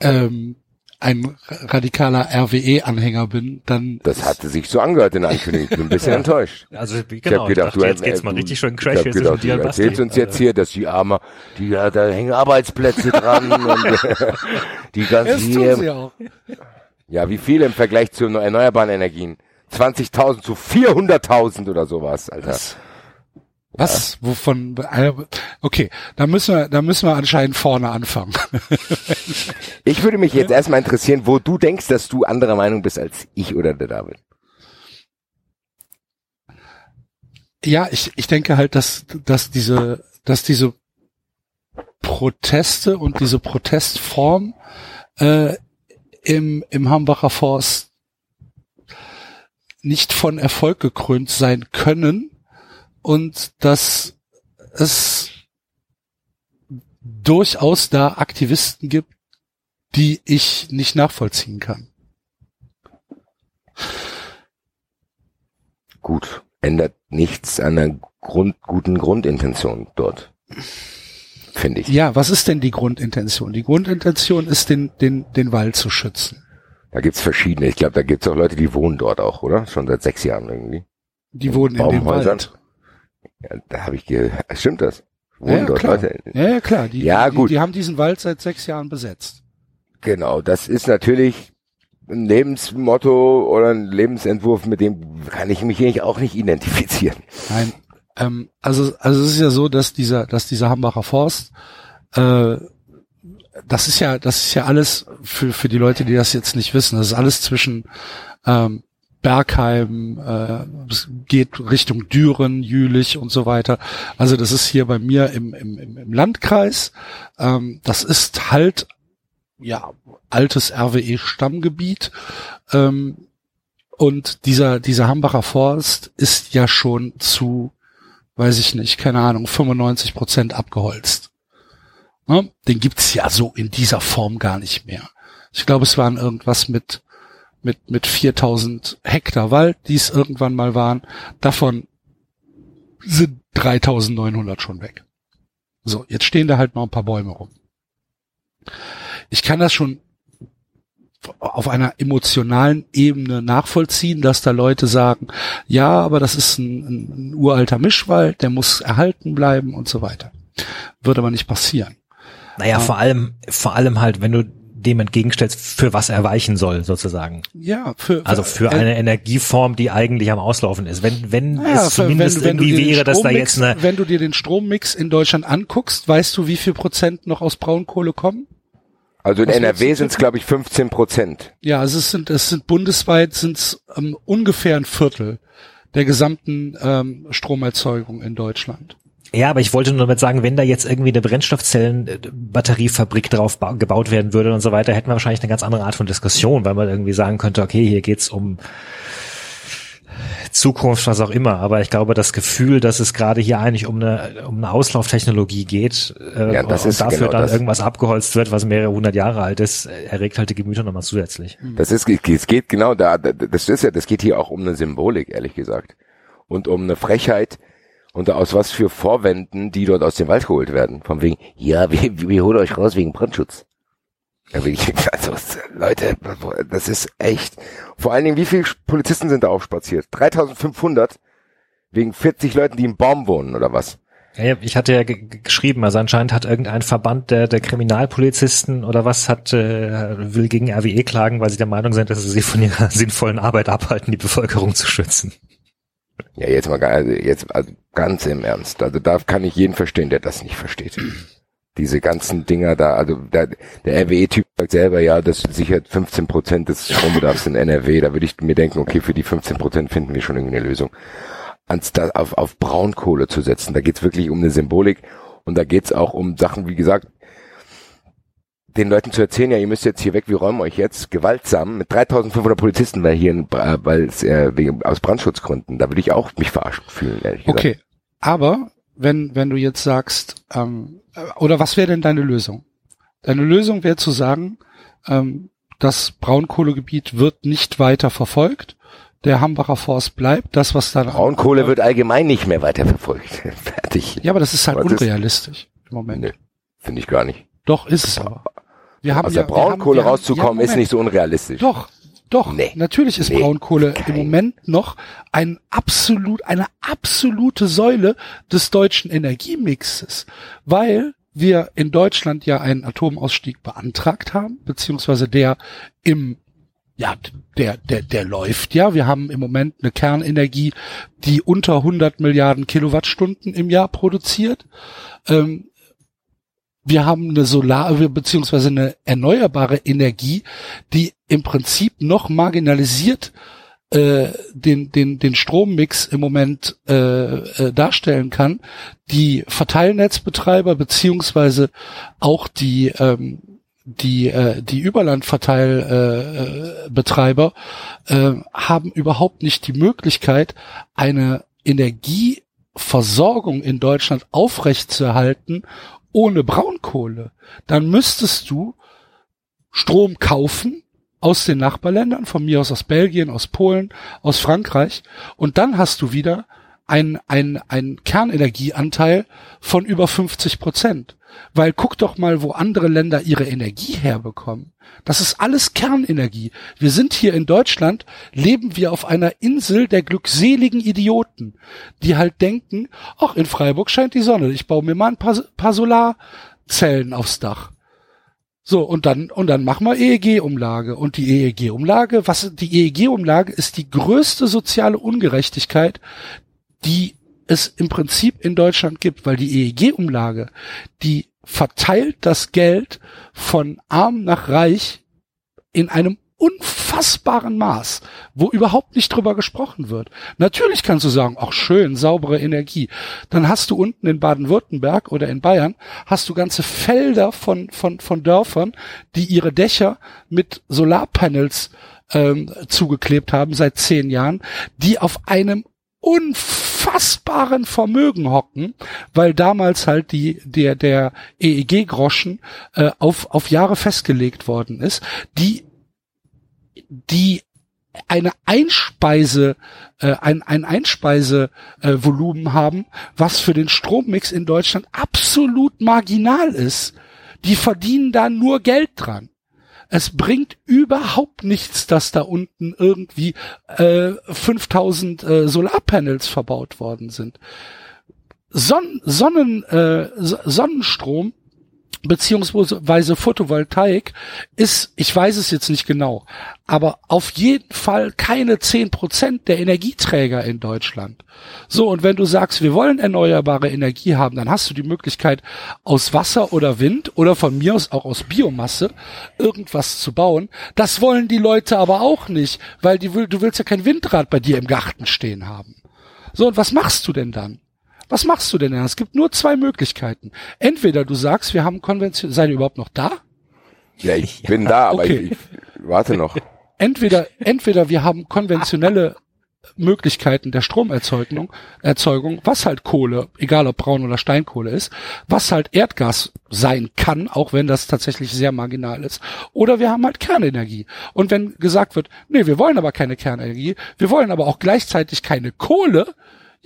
ähm, ein radikaler RWE-Anhänger bin, dann Das hatte sich so angehört in der Ankündigung. Ich bin ein bisschen enttäuscht. Also Ich genau, hab gedacht, ich dachte, jetzt äh, geht's mal du- richtig schön ich crash hab jetzt gedacht, du erzählst uns jetzt hier, dass die Arme, die, ja, da hängen Arbeitsplätze dran und äh, die ganzen das tun hier, sie auch. Ja, wie viel im Vergleich zu erneuerbaren Energien? 20.000 zu 400.000 oder sowas, Alter. Was? Wovon? äh, Okay, da müssen wir, da müssen wir anscheinend vorne anfangen. Ich würde mich jetzt erstmal interessieren, wo du denkst, dass du anderer Meinung bist als ich oder der David. Ja, ich, ich denke halt, dass, dass diese, dass diese Proteste und diese Protestform äh, im, im Hambacher Forst nicht von Erfolg gekrönt sein können und dass es durchaus da Aktivisten gibt, die ich nicht nachvollziehen kann. Gut, ändert nichts an der Grund, guten Grundintention dort. Finde ich. Ja, was ist denn die Grundintention? Die Grundintention ist, den, den, den Wald zu schützen. Da gibt's verschiedene. Ich glaube, da gibt's auch Leute, die wohnen dort auch, oder? Schon seit sechs Jahren irgendwie. Die wohnen in dem. Wald. Ja, da habe ich ge Stimmt das? Wohnen Ja, dort klar. Leute. Ja, ja, klar. Die, Ja, die, gut. Die, die haben diesen Wald seit sechs Jahren besetzt. Genau, das ist natürlich ein Lebensmotto oder ein Lebensentwurf, mit dem kann ich mich eigentlich auch nicht identifizieren. Nein, ähm, also also es ist ja so, dass dieser dass dieser Hambacher Forst äh, das ist ja das ist ja alles für für die Leute, die das jetzt nicht wissen. Das ist alles zwischen ähm, Bergheim, äh, es geht Richtung Düren, Jülich und so weiter. Also das ist hier bei mir im, im, im Landkreis. Ähm, das ist halt ja altes RWE-Stammgebiet. Ähm, und dieser, dieser Hambacher Forst ist ja schon zu, weiß ich nicht, keine Ahnung, 95 Prozent abgeholzt. Ne? Den gibt's ja so in dieser Form gar nicht mehr. Ich glaube, es waren irgendwas mit, mit, mit 4000 Hektar Wald, die es irgendwann mal waren. Davon sind 3900 schon weg. So, jetzt stehen da halt noch ein paar Bäume rum. Ich kann das schon auf einer emotionalen Ebene nachvollziehen, dass da Leute sagen, ja, aber das ist ein, ein, ein uralter Mischwald, der muss erhalten bleiben und so weiter. Wird aber nicht passieren. Naja, Ah. vor allem, vor allem halt, wenn du dem entgegenstellst, für was er weichen soll, sozusagen. Ja, für, Also für äh, eine Energieform, die eigentlich am Auslaufen ist. Wenn, wenn Ja, es für- zumindest irgendwie dir den wäre, dass da Strommix- jetzt eine, Wenn du dir den Strommix in Deutschland anguckst, weißt du, wie viel Prozent noch aus Braunkohle kommen? Also in Was NRW sind es, glaube ich, 15 Prozent. Ja, also es sind, es sind bundesweit sind es ähm, ungefähr ein Viertel der gesamten ähm, Stromerzeugung in Deutschland. Ja, aber ich wollte nur damit sagen, wenn da jetzt irgendwie eine Brennstoffzellen-Batteriefabrik drauf ba- gebaut werden würde und so weiter, hätten wir wahrscheinlich eine ganz andere Art von Diskussion, weil man irgendwie sagen könnte, okay, hier geht's um Zukunft, was auch immer. Aber ich glaube, das Gefühl, dass es gerade hier eigentlich um eine, um eine Auslauftechnologie geht äh, Ja, das und ist dafür genau dann das. irgendwas abgeholzt wird, was mehrere hundert Jahre alt ist, erregt halt die Gemüter nochmal zusätzlich. Das ist, es geht genau da, das ist ja, das geht hier auch um eine Symbolik, ehrlich gesagt. Und um eine Frechheit und aus was für Vorwänden, die dort aus dem Wald geholt werden. Von wegen, ja, wir, wir holen euch raus wegen Brandschutz. Also, Leute, das ist echt. Vor allen Dingen, wie viele Polizisten sind da aufspaziert? 3500 wegen 40 Leuten, die im Baum wohnen, oder was? Ich hatte ja ge- ge- geschrieben, also anscheinend hat irgendein Verband der, der Kriminalpolizisten oder was hat äh, will gegen RWE klagen, weil sie der Meinung sind, dass sie sie von ihrer sinnvollen Arbeit abhalten, die Bevölkerung zu schützen. Ja, jetzt mal, also jetzt also ganz im Ernst. Also da kann ich jeden verstehen, der das nicht versteht. Diese ganzen Dinger da, also da, der RWE-Typ sagt selber, ja, das sichert 15 Prozent des Strombedarfs in NRW. Da würde ich mir denken, okay, für die 15 Prozent finden wir schon irgendwie eine Lösung. Anstatt auf, auf Braunkohle zu setzen, da geht's wirklich um eine Symbolik und da geht's auch um Sachen, wie gesagt, den Leuten zu erzählen, ja, ihr müsst jetzt hier weg, wir räumen euch jetzt gewaltsam mit 3500 Polizisten, weil hier, in Bra- weil es äh, wegen aus Brandschutzgründen, da würde ich auch mich verarscht fühlen, ehrlich gesagt. Okay, aber wenn wenn du jetzt sagst, ähm, äh, oder was wäre denn deine Lösung? Deine Lösung wäre zu sagen, ähm, das Braunkohlegebiet wird nicht weiter verfolgt, der Hambacher Forst bleibt, das was da Braunkohle wird allgemein nicht mehr weiterverfolgt. Fertig. Ja, aber das ist halt das- unrealistisch im Moment. Nee, finde ich gar nicht. Doch ist es aber. Wir haben Aus der ja, haben- Braunkohle haben- rauszukommen ja, ist nicht so unrealistisch. Doch, doch. Nee. Natürlich ist Nee. Braunkohle Kein- im Moment noch ein absolut, eine absolute Säule des deutschen Energiemixes, weil wir in Deutschland ja einen Atomausstieg beantragt haben, beziehungsweise der im ja, der, der, der läuft ja. Wir haben im Moment eine Kernenergie, die unter 100 Milliarden Kilowattstunden im Jahr produziert. Ähm, wir haben eine Solar, beziehungsweise eine erneuerbare Energie, die im Prinzip noch marginalisiert äh, den, den, den Strommix im Moment äh, äh, darstellen kann. Die Verteilnetzbetreiber beziehungsweise auch die ähm, die äh, die Überlandverteilbetreiber äh, Betreiber, äh, haben überhaupt nicht die Möglichkeit, eine Energieversorgung in Deutschland aufrechtzuerhalten ohne Braunkohle. Dann müsstest du Strom kaufen aus den Nachbarländern, von mir aus aus Belgien, aus Polen, aus Frankreich, und dann hast du wieder ein, ein, ein Kernenergieanteil von über 50 Prozent. Weil guck doch mal, wo andere Länder ihre Energie herbekommen. Das ist alles Kernenergie. Wir sind hier in Deutschland, leben wir auf einer Insel der glückseligen Idioten, die halt denken, ach, in Freiburg scheint die Sonne, ich baue mir mal ein paar, paar Solarzellen aufs Dach. So, und dann, und dann machen wir EEG-Umlage. Und die EEG-Umlage, was, die EEG-Umlage ist die größte soziale Ungerechtigkeit, die es im Prinzip in Deutschland gibt, weil die EEG-Umlage, die verteilt das Geld von arm nach reich in einem unfassbaren Maß, wo überhaupt nicht drüber gesprochen wird. Natürlich kannst du sagen, ach schön, saubere Energie. Dann hast du unten in Baden-Württemberg oder in Bayern, hast du ganze Felder von, von, von Dörfern, die ihre Dächer mit Solarpanels ähm, zugeklebt haben seit zehn Jahren, die auf einem unfassbaren Vermögen hocken, weil damals halt die der der EEG-Groschen äh, auf auf Jahre festgelegt worden ist, die die eine Einspeise, äh, ein, ein Einspeisevolumen äh, haben, was für den Strommix in Deutschland absolut marginal ist. Die verdienen da nur Geld dran. Es bringt überhaupt nichts, dass da unten irgendwie äh, 5000 äh, Solarpanels verbaut worden sind. Son Sonnen, äh, Sonnenstrom beziehungsweise Photovoltaik ist, ich weiß es jetzt nicht genau, aber auf jeden Fall keine zehn Prozent der Energieträger in Deutschland. So, und wenn du sagst, wir wollen erneuerbare Energie haben, dann hast du die Möglichkeit, aus Wasser oder Wind oder von mir aus auch aus Biomasse irgendwas zu bauen. Das wollen die Leute aber auch nicht, weil die, du willst ja kein Windrad bei dir im Garten stehen haben. So, und was machst du denn dann? Was machst du denn denn? Es gibt nur zwei Möglichkeiten. Entweder du sagst, wir haben Konvention, seid ihr überhaupt noch da? Ja, ich bin da, aber Okay. ich, ich warte noch. Entweder, entweder wir haben konventionelle Möglichkeiten der Stromerzeugung, Erzeugung, was halt Kohle, egal ob Braun- oder Steinkohle ist, was halt Erdgas sein kann, auch wenn das tatsächlich sehr marginal ist. Oder wir haben halt Kernenergie. Und wenn gesagt wird, nee, wir wollen aber keine Kernenergie, wir wollen aber auch gleichzeitig keine Kohle,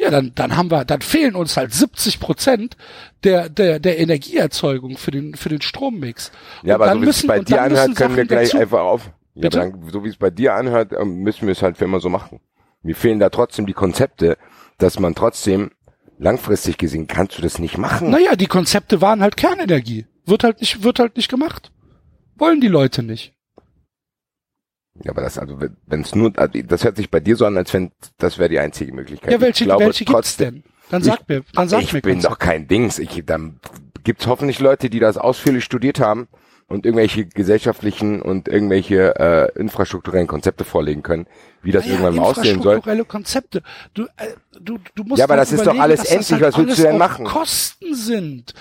ja, dann, dann haben wir, dann fehlen uns halt 70 Prozent der, der, der Energieerzeugung für den, für den Strommix. Ja, Und aber dann so wie es müssen- bei und dir anhört, können wir gleich dazu- einfach auf. Ja, dann, so wie es bei dir anhört, ähm, müssen wir es halt für immer so machen. Mir fehlen da trotzdem die Konzepte, dass man trotzdem langfristig gesehen kannst du das nicht machen. Naja, die Konzepte waren halt Kernenergie. Wird halt nicht, wird halt nicht gemacht. Wollen die Leute nicht. Ja, aber das also wenn es nur also das hört sich bei dir so an, als wenn das wäre die einzige Möglichkeit. Ja, welche, ich glaube welche gibt's trotzdem, denn? Dann sag mir, dann sag ich mir bin Konzept. doch kein Dings. Ich, dann gibt's hoffentlich Leute, die das ausführlich studiert haben und irgendwelche gesellschaftlichen und irgendwelche äh, infrastrukturellen Konzepte vorlegen können, wie das Naja, irgendwann mal aussehen soll. infrastrukturelle Konzepte. Du, äh, du, du musst Ja, aber das ist doch alles endlich. halt Was willst du denn machen? Kosten sind.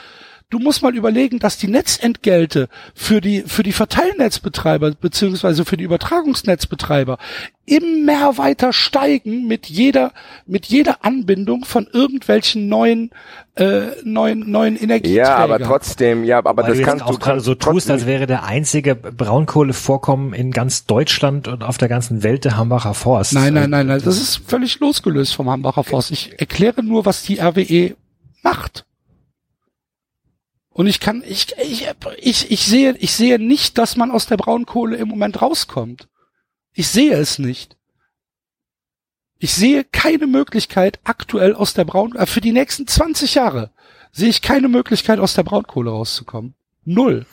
Du musst mal überlegen, dass die Netzentgelte für die, für die Verteilnetzbetreiber beziehungsweise für die Übertragungsnetzbetreiber immer weiter steigen mit jeder, mit jeder Anbindung von irgendwelchen neuen, äh, neuen, neuen Energieträgern. Ja, aber trotzdem, ja, aber Weil das du kannst auch du gerade so tust, als wäre der einzige Braunkohlevorkommen in ganz Deutschland und auf der ganzen Welt der Hambacher Forst. Nein, nein, nein, nein, das ist völlig losgelöst vom Hambacher Forst. Ich erkläre nur, was die RWE macht. Und ich kann, ich, ich, ich, ich sehe, ich sehe nicht, dass man aus der Braunkohle im Moment rauskommt. Ich sehe es nicht. Ich sehe keine Möglichkeit aktuell aus der Braun, äh, für die nächsten 20 Jahre sehe ich keine Möglichkeit aus der Braunkohle rauszukommen. Null.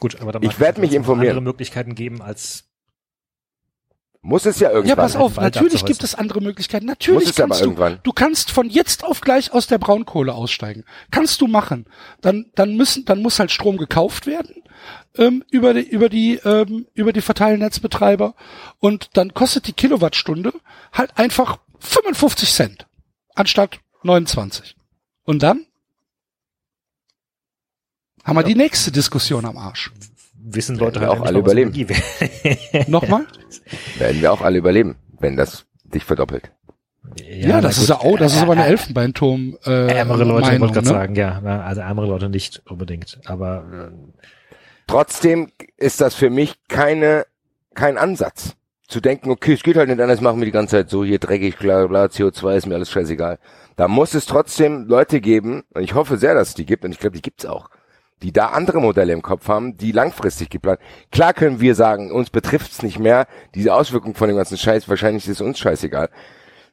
Gut, aber dann Ich mag es werd mich informieren. andere Möglichkeiten geben als muss es ja irgendwann. Ja, pass auf, Wald natürlich gibt es andere Möglichkeiten. Natürlich kannst du, irgendwann. du kannst von jetzt auf gleich aus der Braunkohle aussteigen. Kannst du machen. Dann, dann müssen, dann muss halt Strom gekauft werden ähm, über die, über die, ähm, über die Verteilnetzbetreiber und dann kostet die Kilowattstunde halt einfach 55 Cent anstatt 29. Und dann haben wir die nächste Diskussion am Arsch. Wissen Leute wir halt auch alle überleben. Nochmal? Werden wir auch alle überleben, wenn das dich verdoppelt. Ja, das na ist ja auch, das ist aber eine Elfenbeinturm. Äh, Ärmere Leute, Meinung, wollte gerade ne? sagen, ja. Also ärmere Leute nicht unbedingt. Aber Trotzdem ist das für mich keine, kein Ansatz. zu denken, okay, es geht halt nicht anders, machen wir die ganze Zeit so, hier dreckig, bla bla, CO2 ist mir alles scheißegal. Da muss es trotzdem Leute geben, und ich hoffe sehr, dass es die gibt, und ich glaube, die gibt's auch, die da andere Modelle im Kopf haben, die langfristig geplant. Klar können wir sagen, uns betrifft's nicht mehr, diese Auswirkung von dem ganzen Scheiß, wahrscheinlich ist es uns scheißegal.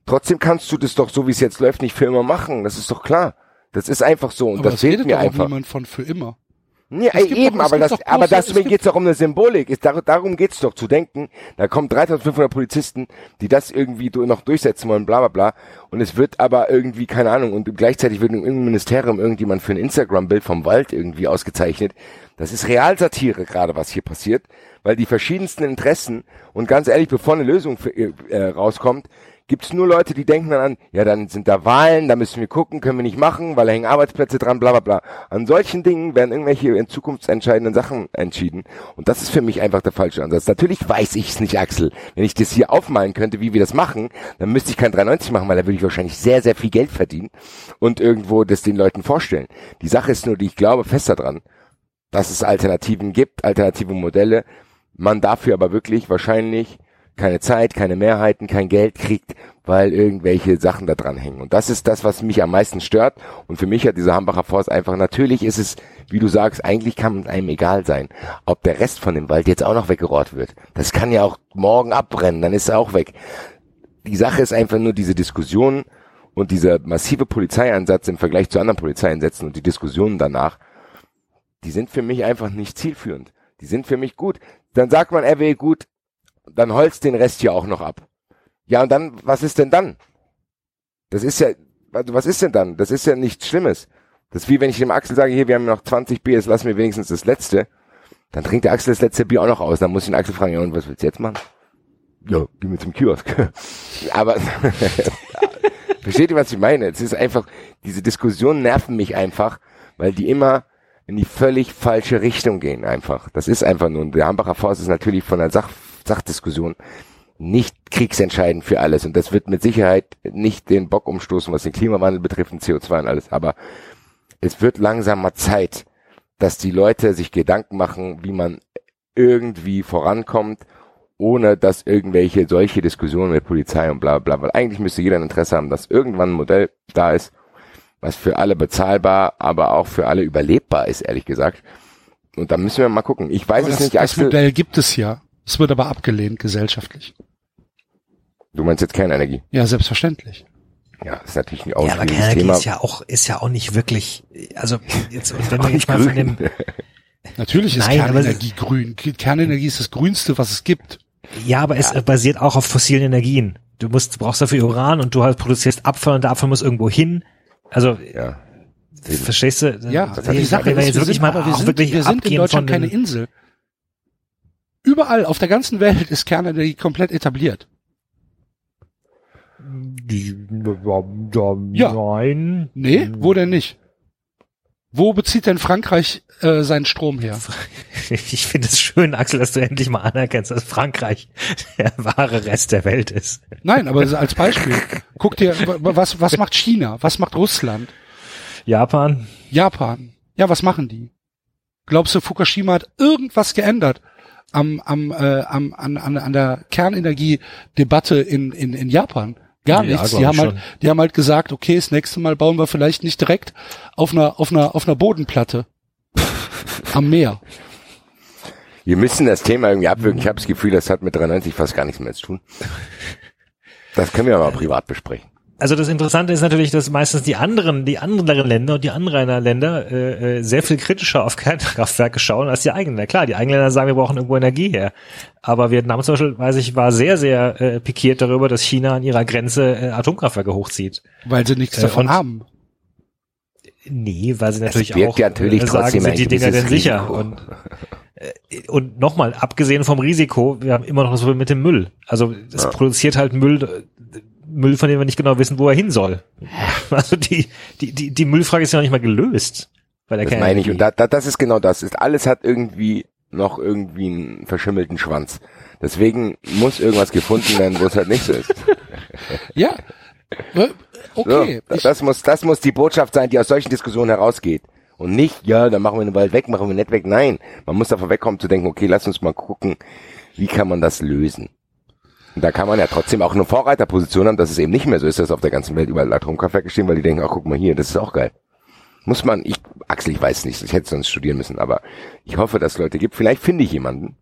Trotzdem kannst du das doch, so wie es jetzt läuft, nicht für immer machen, das ist doch klar. Das ist einfach so, und Aber das fehlt redet mir doch auch einfach. niemand von für immer. Es gibt eben, doch- es aber das, doch aber bloß- es deswegen gibt- geht's doch um eine Symbolik. Ist, dar, darum geht's doch zu denken. Da kommen 3.500 Polizisten, die das irgendwie noch durchsetzen wollen, bla bla bla. Und es wird aber irgendwie, keine Ahnung, und gleichzeitig wird in irgendeinem Ministerium irgendjemand für ein Instagram-Bild vom Wald irgendwie ausgezeichnet. Das ist Realsatire gerade, was hier passiert, weil die verschiedensten Interessen und ganz ehrlich, bevor eine Lösung für, äh, rauskommt, gibt's nur Leute, die denken dann an, ja, dann sind da Wahlen, da müssen wir gucken, können wir nicht machen, weil da hängen Arbeitsplätze dran, bla bla bla. An solchen Dingen werden irgendwelche in Zukunft entscheidenden Sachen entschieden. Und das ist für mich einfach der falsche Ansatz. Natürlich weiß ich es nicht, Axel. Wenn ich das hier aufmalen könnte, wie wir das machen, dann müsste ich kein 93 machen, weil da würde ich wahrscheinlich sehr, sehr viel Geld verdienen und irgendwo das den Leuten vorstellen. Die Sache ist nur, die ich glaube fest daran, dass es Alternativen gibt, alternative Modelle, man dafür aber wirklich wahrscheinlich keine Zeit, keine Mehrheiten, kein Geld kriegt, weil irgendwelche Sachen da dran hängen. Und das ist das, was mich am meisten stört. Und für mich hat dieser Hambacher Forst einfach, natürlich ist es, wie du sagst, eigentlich kann es einem egal sein, ob der Rest von dem Wald jetzt auch noch weggerohrt wird. Das kann ja auch morgen abbrennen, dann ist er auch weg. Die Sache ist einfach nur diese Diskussion und dieser massive Polizeieinsatz im Vergleich zu anderen Polizeieinsätzen und die Diskussionen danach, die sind für mich einfach nicht zielführend. Die sind für mich gut. Dann sagt man, er will gut, dann holzt den Rest hier auch noch ab. Ja, und dann, was ist denn dann? Das ist ja, was ist denn dann? Das ist ja nichts Schlimmes. Das ist wie wenn ich dem Axel sage, hier, wir haben noch 20 Bier, jetzt lassen wir wenigstens das letzte. Dann trinkt der Axel das letzte Bier auch noch aus. Dann muss ich den Axel fragen, ja, und was willst du jetzt machen? Ja, geh mir zum Kiosk. Aber, versteht ihr, was ich meine? Es ist einfach, diese Diskussionen nerven mich einfach, weil die immer in die völlig falsche Richtung gehen einfach. Das ist einfach nur, und der Hambacher Forst ist natürlich von der Sach Sachdiskussion nicht kriegsentscheidend für alles. Und das wird mit Sicherheit nicht den Bock umstoßen, was den Klimawandel betrifft und CO2 und alles. Aber es wird langsam mal Zeit, dass die Leute sich Gedanken machen, wie man irgendwie vorankommt, ohne dass irgendwelche solche Diskussionen mit Polizei und bla bla, weil eigentlich müsste jeder ein Interesse haben, dass irgendwann ein Modell da ist, was für alle bezahlbar, aber auch für alle überlebbar ist, ehrlich gesagt. Und da müssen wir mal gucken. Ich weiß Aber es das, nicht, das. Modell gibt es ja. Es wird aber abgelehnt gesellschaftlich. Du meinst jetzt Kernenergie? Ja, selbstverständlich. Ja, ist natürlich auch Ja, ein aber Kernenergie Thema. ist ja auch, ist ja auch nicht wirklich, also, jetzt, und wenn wir jetzt nicht mal von dem, Natürlich ist Nein, aber- Kernenergie grün. Kernenergie ist das grünste, was es gibt. ja, aber es basiert auch auf fossilen Energien. Du musst, du brauchst dafür Uran und du halt produzierst Abfall und der Abfall muss irgendwo hin. Also, Ja. verstehst du? Ja, das die hat- Sache wenn wir ist, jetzt wir wirklich sind, mal aber wir sind, wirklich wir sind in Deutschland keine Insel. Überall auf der ganzen Welt ist Kernenergie komplett etabliert. Ja. Nein. Nee, wo denn nicht? Wo bezieht denn Frankreich äh, seinen Strom her? Ich finde es schön, Axel, dass du endlich mal anerkennst, dass Frankreich der wahre Rest der Welt ist. Nein, aber als Beispiel. Guck dir, wa- was, was macht China? Was macht Russland? Japan? Japan? Ja, was machen die? Glaubst du, Fukushima hat irgendwas geändert am, am, äh, am, an, an, an der Kernenergiedebatte in, in, in Japan? Gar Ja, nichts. Die haben, halt, schon. die haben halt gesagt, okay, das nächste Mal bauen wir vielleicht nicht direkt auf einer, auf einer, auf einer Bodenplatte am Meer. Wir müssen das Thema irgendwie abwürgen. Ich habe das Gefühl, das hat mit 93 fast gar nichts mehr zu tun. Das können wir mal privat besprechen. Also das Interessante ist natürlich, dass meistens die anderen, die anderen Länder und die Anrainerländer äh, äh, sehr viel kritischer auf Kernkraftwerke schauen als die eigenen. Na klar, die Engländer sagen, wir brauchen irgendwo Energie her. Aber Vietnam zum Beispiel, weiß ich, war sehr, sehr äh, pikiert darüber, dass China an ihrer Grenze äh, Atomkraftwerke hochzieht. Weil sie nichts Äh, davon haben. Nee, weil sie natürlich birgt auch ja natürlich äh, sagen, sind die Dinger denn sicher. Risiko. Und, äh, und nochmal, abgesehen vom Risiko, wir haben immer noch das Problem mit dem Müll. Also es Ja. produziert halt Müll, äh, Müll, von dem wir nicht genau wissen, wo er hin soll. Also die, die, die, die Müllfrage ist ja noch nicht mal gelöst. Bei der Das meine ich. Und da, da, das ist genau das. Ist, alles hat irgendwie noch irgendwie einen verschimmelten Schwanz. Deswegen muss irgendwas gefunden werden, wo es halt nicht so ist. Ja. Okay. So, das muss, das muss die Botschaft sein, die aus solchen Diskussionen herausgeht. Und nicht, ja, dann machen wir den Wald weg, machen wir nicht weg. Nein, man muss davon wegkommen zu denken, okay, lass uns mal gucken, wie kann man das lösen. Da kann man ja trotzdem auch eine Vorreiterposition haben, dass es eben nicht mehr so ist, dass auf der ganzen Welt überall Atomkraftwerke stehen, weil die denken, ach guck mal hier, das ist auch geil. Muss man, ich, Axel, ich weiß nicht, ich hätte sonst studieren müssen, aber ich hoffe, dass es Leute gibt. Vielleicht finde ich jemanden.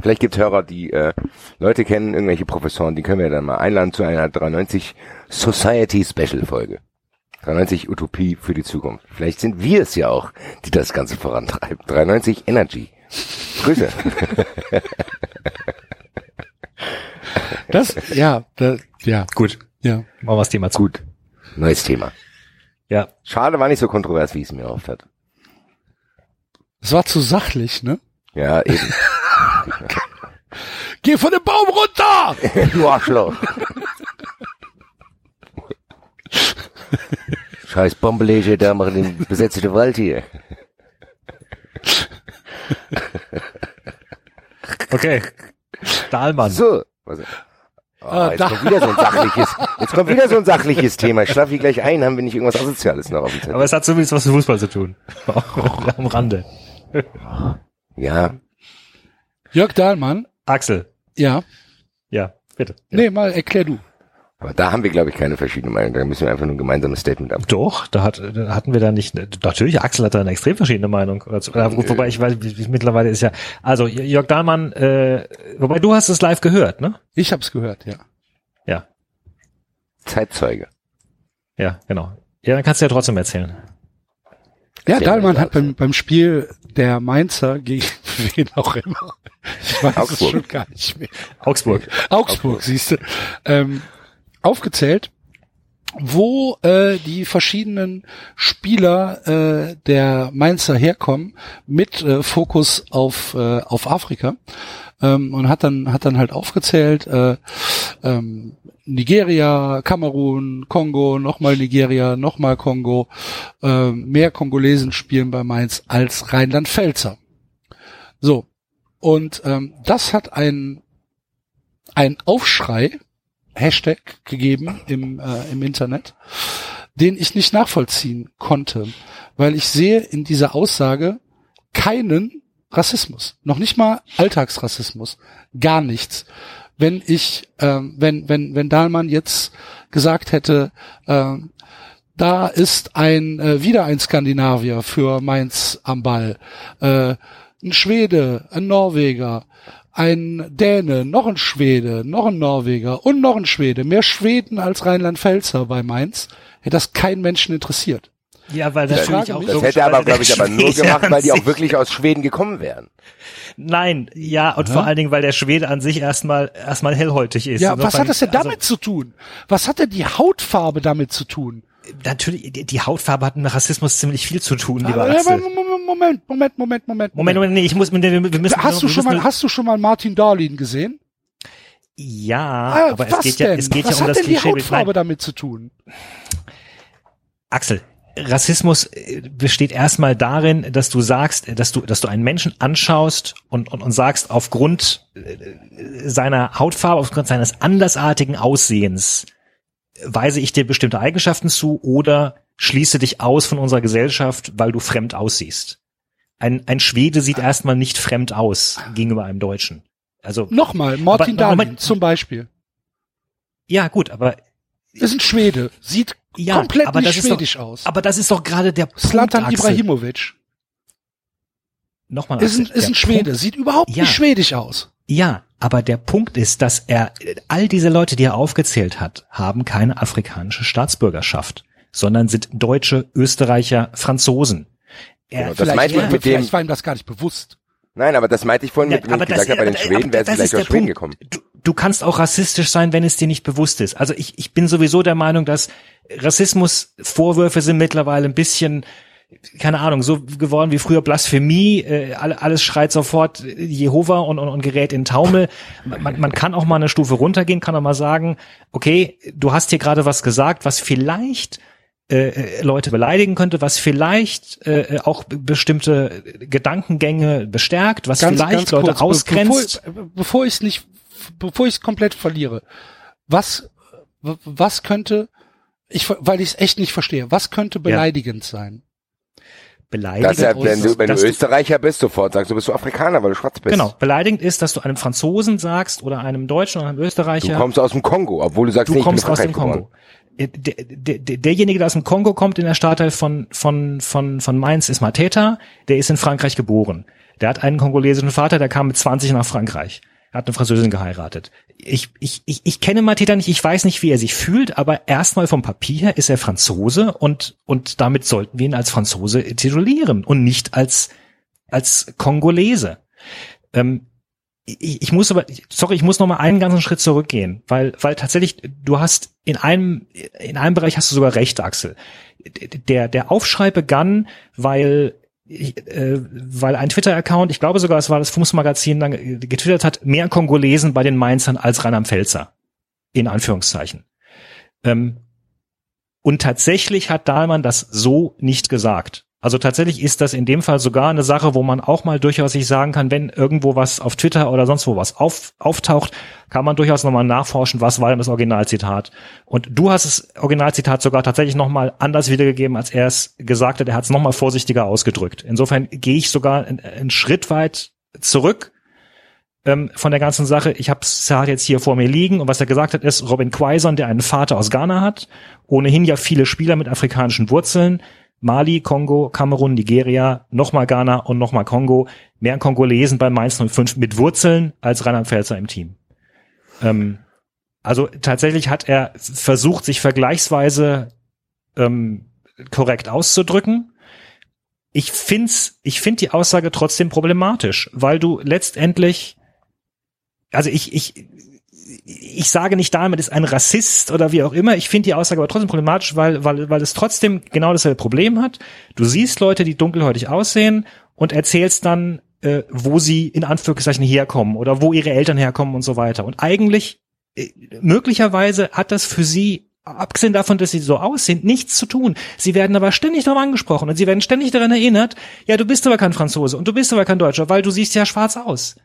Vielleicht gibt es Hörer, die äh, Leute kennen, irgendwelche Professoren, die können wir dann mal einladen zu einer 93 Society Special Folge. 93 Utopie für die Zukunft. Vielleicht sind wir es ja auch, die das Ganze vorantreiben. 93 Energy. Grüße. Das, ja, das, ja, Gut, ja. machen wir das Thema zu. Gut. Neues Thema. Ja, Schade, war nicht so kontrovers, wie es mir oft hat. Es war zu sachlich, ne? Ja, eben. Geh von dem Baum runter! du Arschloch. Scheiß Bombenleger da machen den besetzten Wald hier. okay. Dahlmann. So. Was, oh, Ah, jetzt kommt wieder so ein sachliches, jetzt kommt wieder so ein sachliches Thema. Ich schlafe hier gleich ein, haben wir nicht irgendwas Asoziales noch auf dem Zettel. Aber es hat zumindest was mit Fußball zu tun. Am Rande. ja, Jörg Dahlmann, Axel. ja. Ja, bitte. Ja. Nee, mal erklär du. Aber da haben wir, glaube ich, keine verschiedene Meinung. Da müssen wir einfach nur ein gemeinsames Statement haben. Doch, da, hat, da hatten wir da nicht, natürlich, Axel hat da eine extrem verschiedene Meinung. dazu. Äh, wo- wobei ich weiß, wie- wie- mittlerweile ist ja, also Jörg Dahlmann, äh, wobei du hast es live gehört, ne? Ich hab's gehört, ja. Ja, Zeitzeuge. ja, genau. Ja, dann kannst du ja trotzdem erzählen. Ja, Dahlmann hat beim, beim Spiel der Mainzer gegen wen auch immer. Ich weiß Augsburg. es schon gar nicht mehr. Augsburg. Augsburg, siehst du. Ähm, aufgezählt, wo äh, die verschiedenen Spieler äh, der Mainzer herkommen, mit äh, Fokus auf, äh, auf Afrika. Ähm, und hat dann, hat dann halt aufgezählt, äh, ähm, Nigeria, Kamerun, Kongo, nochmal Nigeria, nochmal Kongo. Ähm, mehr Kongolesen spielen bei Mainz als Rheinland-Pfälzer. So. Und ähm, das hat ein, ein Aufschrei, Hashtag gegeben im, äh, im Internet, den ich nicht nachvollziehen konnte, weil ich sehe in dieser Aussage keinen Rassismus, noch nicht mal Alltagsrassismus, gar nichts. Wenn ich, ähm, wenn wenn wenn Dahlmann jetzt gesagt hätte, ähm, da ist ein äh, wieder ein Skandinavier für Mainz am Ball, äh, ein Schwede, ein Norweger, ein Däne, noch ein Schwede, noch ein Norweger und noch ein Schwede, mehr Schweden als Rheinland-Pfälzer bei Mainz, hätte das keinen Menschen interessiert. Ja, weil Das frage auch. Das hätte aber, glaube ich, aber nur gemacht, weil die auch wirklich aus Schweden gekommen wären. Nein, ja, und vor allen Dingen, weil der Schwede an sich erstmal erstmal hellhäutig ist. Ja, was hat das denn damit zu tun? Was hat denn die Hautfarbe damit zu tun? Natürlich, die, Hautfarbe hat mit Rassismus ziemlich viel zu tun, lieber Aber- Axel. Moment, Moment, Moment, Moment, Moment. Moment, Moment, nee, ich muss wir müssen, Hast du schon mal, hast du schon mal Martin Darlin gesehen? ja, Ah, aber es was geht ja, denn? es geht was ja um hat das denn die Klischee. Hautfarbe damit zu tun? Axel, Rassismus äh, besteht erstmal darin, dass du sagst, dass du, dass du einen Menschen anschaust und, und, und sagst, aufgrund äh, seiner Hautfarbe, aufgrund seines andersartigen Aussehens, weise ich dir bestimmte Eigenschaften zu oder schließe dich aus von unserer Gesellschaft, weil du fremd aussiehst. Ein, ein Schwede sieht erstmal nicht fremd aus gegenüber einem Deutschen. Also, Nochmal, Martin Moment. zum Beispiel. ja gut, aber Ist ein Schwede, sieht ja, komplett aber nicht das ist doch, schwedisch aus. aber das ist doch gerade der Punkt, Slatan Axel. Ibrahimovic Nochmal, ist ein, ist ein Schwede, Punkt, sieht überhaupt Ja. nicht schwedisch aus. Ja, aber der Punkt ist, dass er all diese Leute, die er aufgezählt hat, haben keine afrikanische Staatsbürgerschaft, sondern sind Deutsche, Österreicher, Franzosen. Er, Genau, das Vielleicht, meinte ich war- mit dem- vielleicht war ihm das gar nicht bewusst. Nein, aber das meinte ich vorhin Ja, mit, wenn ich das- gesagt habe, bei den aber- Schweden aber wäre es das vielleicht ist der aus Schweden Punkt. gekommen. Du, du kannst auch rassistisch sein, wenn es dir nicht bewusst ist. Also ich, ich bin sowieso der Meinung, dass Rassismusvorwürfe sind mittlerweile ein bisschen, keine Ahnung, so geworden wie früher Blasphemie. Äh, alle- alles schreit sofort Jehova und, und, und gerät in Taumel. Man, man kann auch mal eine Stufe runtergehen, kann auch mal sagen, okay, du hast hier gerade was gesagt, was vielleicht äh, äh, Leute beleidigen könnte, was vielleicht äh, auch b- bestimmte Gedankengänge bestärkt, was vielleicht Leute be- ausgrenzt. Bevor, bevor ich es nicht, bevor ich es komplett verliere, was, was könnte, ich, weil ich es echt nicht verstehe, was könnte beleidigend sein? Beleidigend Dass er, wenn du, wenn du Österreicher bist, sofort sagst du, bist du Afrikaner, weil du schwarz bist. Genau, beleidigend ist, dass du einem Franzosen sagst oder einem Deutschen oder einem Du Österreicher, kommst aus dem Kongo, obwohl du sagst, du nee, ich bin in kommst aus dem Kongo. Äh, der, der, derjenige, der aus dem Kongo kommt in der Stadtteil von, von, von, von Mainz, ist Mateta. Der ist in Frankreich geboren. Der hat einen kongolesischen Vater, der kam mit 20 nach Frankreich. Er hat eine Französin geheiratet. Ich, ich, ich, ich kenne Mateta nicht, ich weiß nicht, wie er sich fühlt, aber erstmal vom Papier her ist er Franzose und, und damit sollten wir ihn als Franzose titulieren und nicht als, als Kongolese. Ähm, ich, ich muss aber, sorry, ich muss noch mal einen ganzen Schritt zurückgehen, weil, weil tatsächlich, du hast in einem, in einem Bereich hast du sogar recht, Axel. Der, der Aufschrei begann, weil, ich, äh, weil ein Twitter-Account, ich glaube sogar, es war das Fußmagazin, dann getwittert hat, mehr Kongolesen bei den Mainzern als Rheinland-Pfälzer. In Anführungszeichen. Ähm, und tatsächlich hat Dahlmann das so nicht gesagt. Also tatsächlich ist das in dem Fall sogar eine Sache, wo man auch mal durchaus sich sagen kann, wenn irgendwo was auf Twitter oder sonst wo was auf, auftaucht, kann man durchaus nochmal nachforschen, was war denn das Originalzitat. Und du hast das Originalzitat sogar tatsächlich nochmal anders wiedergegeben, als er es gesagt hat. Er hat es nochmal vorsichtiger ausgedrückt. Insofern gehe ich sogar einen, Schritt weit zurück ähm, von der ganzen Sache. Ich habe es jetzt hier vor mir liegen und was er gesagt hat, ist Robin Quaison, der einen Vater aus Ghana hat, ohnehin ja viele Spieler mit afrikanischen Wurzeln, Mali, Kongo, Kamerun, Nigeria, nochmal Ghana und nochmal Kongo. Mehr Kongolesen bei Mainz 05 mit Wurzeln als Rheinland-Pfälzer im Team. Ähm, also tatsächlich hat er versucht, sich vergleichsweise ähm, korrekt auszudrücken. Ich find's, ich find die Aussage trotzdem problematisch, weil du letztendlich, also ich, ich, ich sage nicht damit ist ein Rassist oder wie auch immer. Ich finde die Aussage aber trotzdem problematisch, weil, weil, weil es trotzdem genau dasselbe Problem hat. Du siehst Leute, die dunkelhäutig aussehen und erzählst dann, äh, wo sie in Anführungszeichen herkommen oder wo ihre Eltern herkommen und so weiter. Und eigentlich, äh, möglicherweise hat das für sie abgesehen davon, dass sie so aussehen, nichts zu tun. Sie werden aber ständig darauf angesprochen und sie werden ständig daran erinnert, ja, du bist aber kein Franzose und du bist aber kein Deutscher, weil du siehst ja schwarz aus.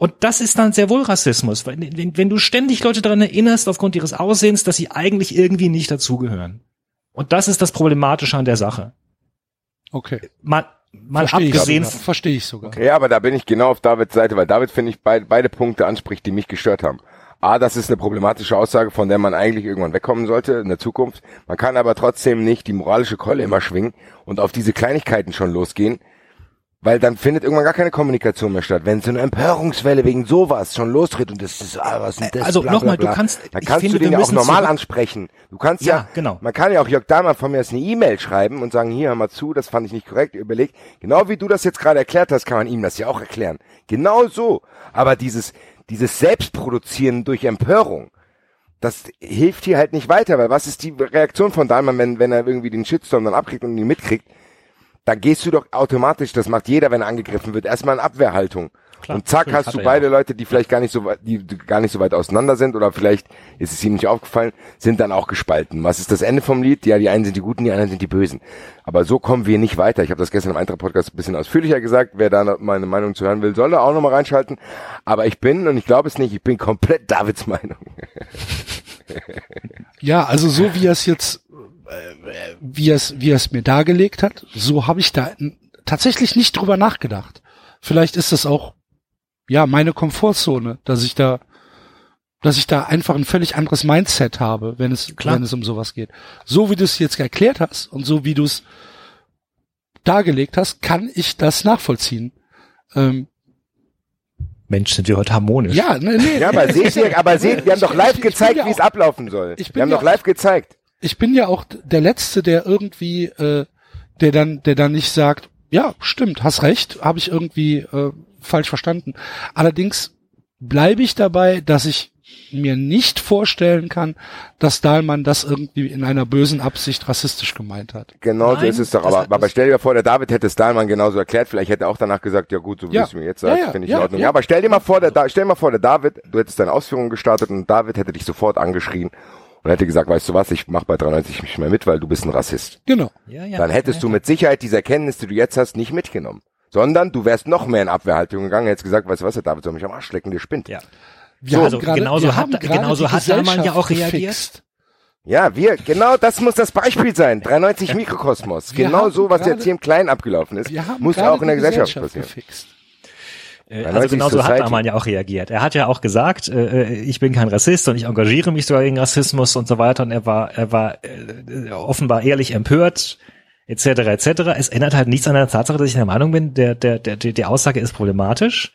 Und das ist dann sehr wohl Rassismus, wenn, wenn, wenn du ständig Leute daran erinnerst, aufgrund ihres Aussehens, dass sie eigentlich irgendwie nicht dazugehören. Und das ist das Problematische an der Sache. Okay. Mal, mal Verstehe ich abgesehen, sogar. Verstehe ich sogar. Okay, aber da bin ich genau auf Davids Seite, weil David, finde ich, beid, beide Punkte anspricht, die mich gestört haben. A, das ist eine problematische Aussage, von der man eigentlich irgendwann wegkommen sollte in der Zukunft. Man kann aber trotzdem nicht die moralische Keule immer schwingen und auf diese Kleinigkeiten schon losgehen, weil dann findet irgendwann gar keine Kommunikation mehr statt. Wenn so eine Empörungswelle wegen sowas schon lostritt und das ist, ah, was ist das? Also nochmal, du kannst- dann kannst finde, du den ja auch normal ansprechen. Du kannst Ja, ja, genau. man kann ja auch Jörg Dahlmann von mir aus eine E-Mail schreiben und sagen, hier, hör mal zu, das fand ich nicht korrekt, überleg. Genau wie du das jetzt gerade erklärt hast, kann man ihm das ja auch erklären. Genau so. Aber dieses, dieses Selbstproduzieren durch Empörung, das hilft hier halt nicht weiter, weil was ist die Reaktion von Dahlmann, wenn, wenn er irgendwie den Shitstorm dann abkriegt und ihn mitkriegt? Da gehst du doch automatisch, das macht jeder, wenn er angegriffen wird, erstmal in Abwehrhaltung. Klar, und zack, hast du ja beide Leute, die vielleicht gar nicht so weit, die gar nicht so weit auseinander sind oder vielleicht ist es ihnen nicht aufgefallen, sind dann auch gespalten. Was ist das Ende vom Lied? Ja, die einen sind die Guten, die anderen sind die Bösen. Aber so kommen wir nicht weiter. Ich habe das gestern im Eintracht-Podcast ein bisschen ausführlicher gesagt. Wer da meine Meinung zu hören will, soll da auch nochmal reinschalten. Aber ich bin, und ich glaube es nicht, ich bin komplett Davids Meinung. Ja, also so wie er es jetzt, wie er es, wie es mir dargelegt hat, so habe ich da tatsächlich nicht drüber nachgedacht. Vielleicht ist das auch, ja, meine Komfortzone, dass ich da, dass ich da einfach ein völlig anderes Mindset habe, wenn es, Klar. wenn es um sowas geht. So wie du es jetzt erklärt hast und so wie du es dargelegt hast, kann ich das nachvollziehen. Ähm, Mensch, sind wir heute harmonisch. ja, nee, nee, Ja, aber seht ihr, aber seht, wir haben doch live ich- gezeigt, wie es ablaufen soll. ich bin Wir haben doch live gezeigt. Ich bin ja auch der Letzte, der irgendwie, äh, der dann, der dann nicht sagt, ja, stimmt, hast recht, habe ich irgendwie äh, falsch verstanden. Allerdings bleibe ich dabei, dass ich mir nicht vorstellen kann, dass Dahlmann das irgendwie in einer bösen Absicht rassistisch gemeint hat. Genau so Nein, ist es doch. Aber, aber stell dir vor, der David hätte es Dahlmann genauso erklärt. Vielleicht hätte er auch danach gesagt, ja gut, so wie Ja. du es mir jetzt Ja, sagst, ja, finde ich ja, in Ordnung. ja. Ja, aber stell dir mal vor, der, Da- stell dir mal vor, der David, du hättest deine Ausführungen gestartet und David hätte dich sofort angeschrien und hätte gesagt, weißt du was, ich mach bei 93 nicht mehr mit, weil du bist ein Rassist. Genau. ja, ja. Dann hättest du mit Sicherheit diese Erkenntnis, die du jetzt hast, nicht mitgenommen. Sondern du wärst noch mehr in Abwehrhaltung gegangen, hättest gesagt, weißt du was, der David soll mich am Arsch lecken, der spinnt. Ja. Wir So, haben also gerade- genauso wir hat- genauso hat Dahlmann ja Gesellschaft auch reagiert. gefixt. Ja, wir, genau das muss das Beispiel sein. 93 Mikrokosmos. Wir Genau so, was gerade- jetzt hier im Kleinen abgelaufen ist, muss auch in der die Gesellschaft passieren. gefixt. Äh, Also 90 genau so hat. Hamann ja auch reagiert. Er hat ja auch gesagt, äh, äh, ich bin kein Rassist und ich engagiere mich sogar gegen Rassismus und so weiter. Und er war, er war äh, offenbar ehrlich empört, etc. etc. Es ändert halt nichts an der Tatsache, dass ich der Meinung bin, der, der, der, die die Aussage ist problematisch.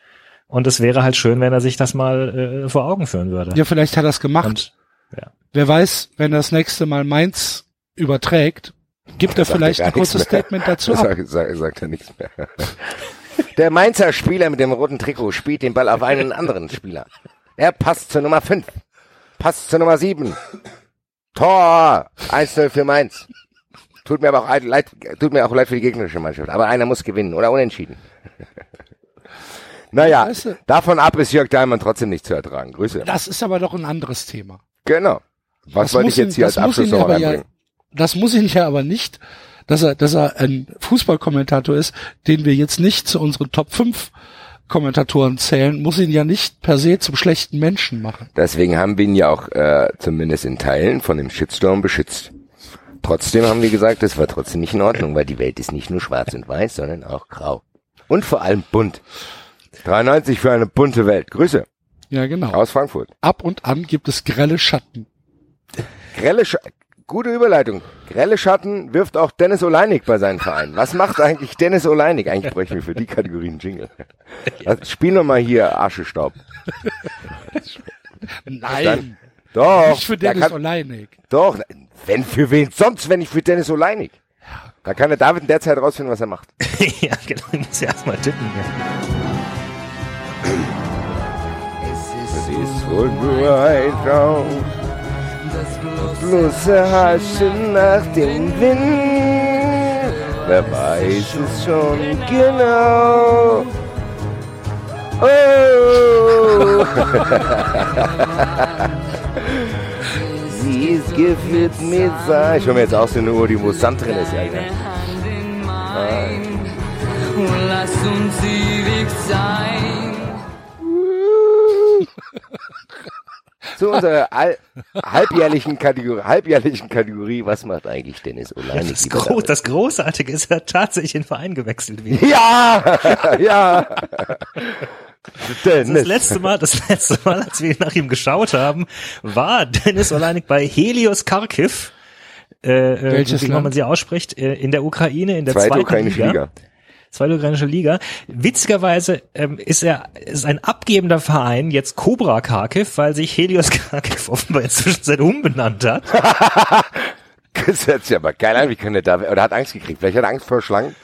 Und es wäre halt schön, wenn er sich das mal äh, vor Augen führen würde. Ja, vielleicht hat er es gemacht. Und, ja. Wer weiß, wenn er das nächste Mal Mainz überträgt, gibt er Sagt vielleicht gar ein kurzes. Statement dazu ab. Sagt, sagt, sagt er nichts mehr. Der Mainzer Spieler mit dem roten Trikot spielt den Ball auf einen anderen Spieler. Er passt zur Nummer 5. Passt zur Nummer 7. Tor! 1-0 für Mainz. Tut mir aber auch leid, tut mir auch leid für die gegnerische Mannschaft. Aber einer muss gewinnen oder unentschieden. naja, Weißt du- davon ab ist Jörg Dahlmann trotzdem nicht zu ertragen. Grüße. Das ist aber doch ein anderes Thema. Genau. Was Das wollte ich jetzt hier als Abschluss noch aber ja- reinbringen? Das muss ihn ja aber nicht, dass er, dass er ein Fußballkommentator ist, den wir jetzt nicht zu unseren Top 5 Kommentatoren zählen, muss ihn ja nicht per se zum schlechten Menschen machen. Deswegen haben wir ihn ja auch äh, zumindest in Teilen von dem Shitstorm beschützt. Trotzdem haben wir gesagt, das war trotzdem nicht in Ordnung, weil die Welt ist nicht nur schwarz und weiß, sondern auch grau. Und vor allem bunt. 93 für eine bunte Welt. Grüße Ja, genau. aus Frankfurt. Ab und an gibt es grelle Schatten. Grelle Sch Gute Überleitung. Grelle Schatten wirft auch Dennis Oleinik bei seinen Vereinen. Was macht eigentlich Dennis Oleinik? Eigentlich bräuchten wir für die Kategorie einen Jingle. Also, spiel noch mal hier Aschestaub. Nein, Doch. nicht für Dennis kann- Oleinik. Doch, wenn für wen sonst, wenn nicht für Dennis Oleinik. Da kann der David in der Zeit rausfinden, was er macht. ja, genau, ich muss ja erstmal tippen. Ja. Es ist wohl nur ein Traum. Das bloße Haschen nach dem Wind. Wer weiß es schon genau. Oh! Sie ist geführt mit sein. Ich höre mir jetzt auch so eine Uhr, die wo Sand drin ist, Alter. Lass uns ewig sein. Zu unserer halbjährlichen Kategorie, halbjährlichen Kategorie, was macht eigentlich Dennis Oleinik? Das, lieber Gro David? das Großartige ist, er hat tatsächlich in den Verein gewechselt wieder. Ja, ja. Das Dennis. letzte Mal, das letzte Mal, als wir nach ihm geschaut haben, war Dennis Oleinik bei Helios Kharkiv. Äh, äh, Welches wie man sie ausspricht, äh, in der Ukraine, in der Zweite zweiten Liga. Liga. Zweite ukrainische Liga. Witzigerweise ähm, ist er ist ein abgebender Verein jetzt Cobra Kharkiv, weil sich Helios Kharkiv offenbar inzwischen sein umbenannt hat. Das hört sich aber geil an, wie kann der da, oder hat Angst gekriegt, vielleicht hat er Angst vor Schlangen.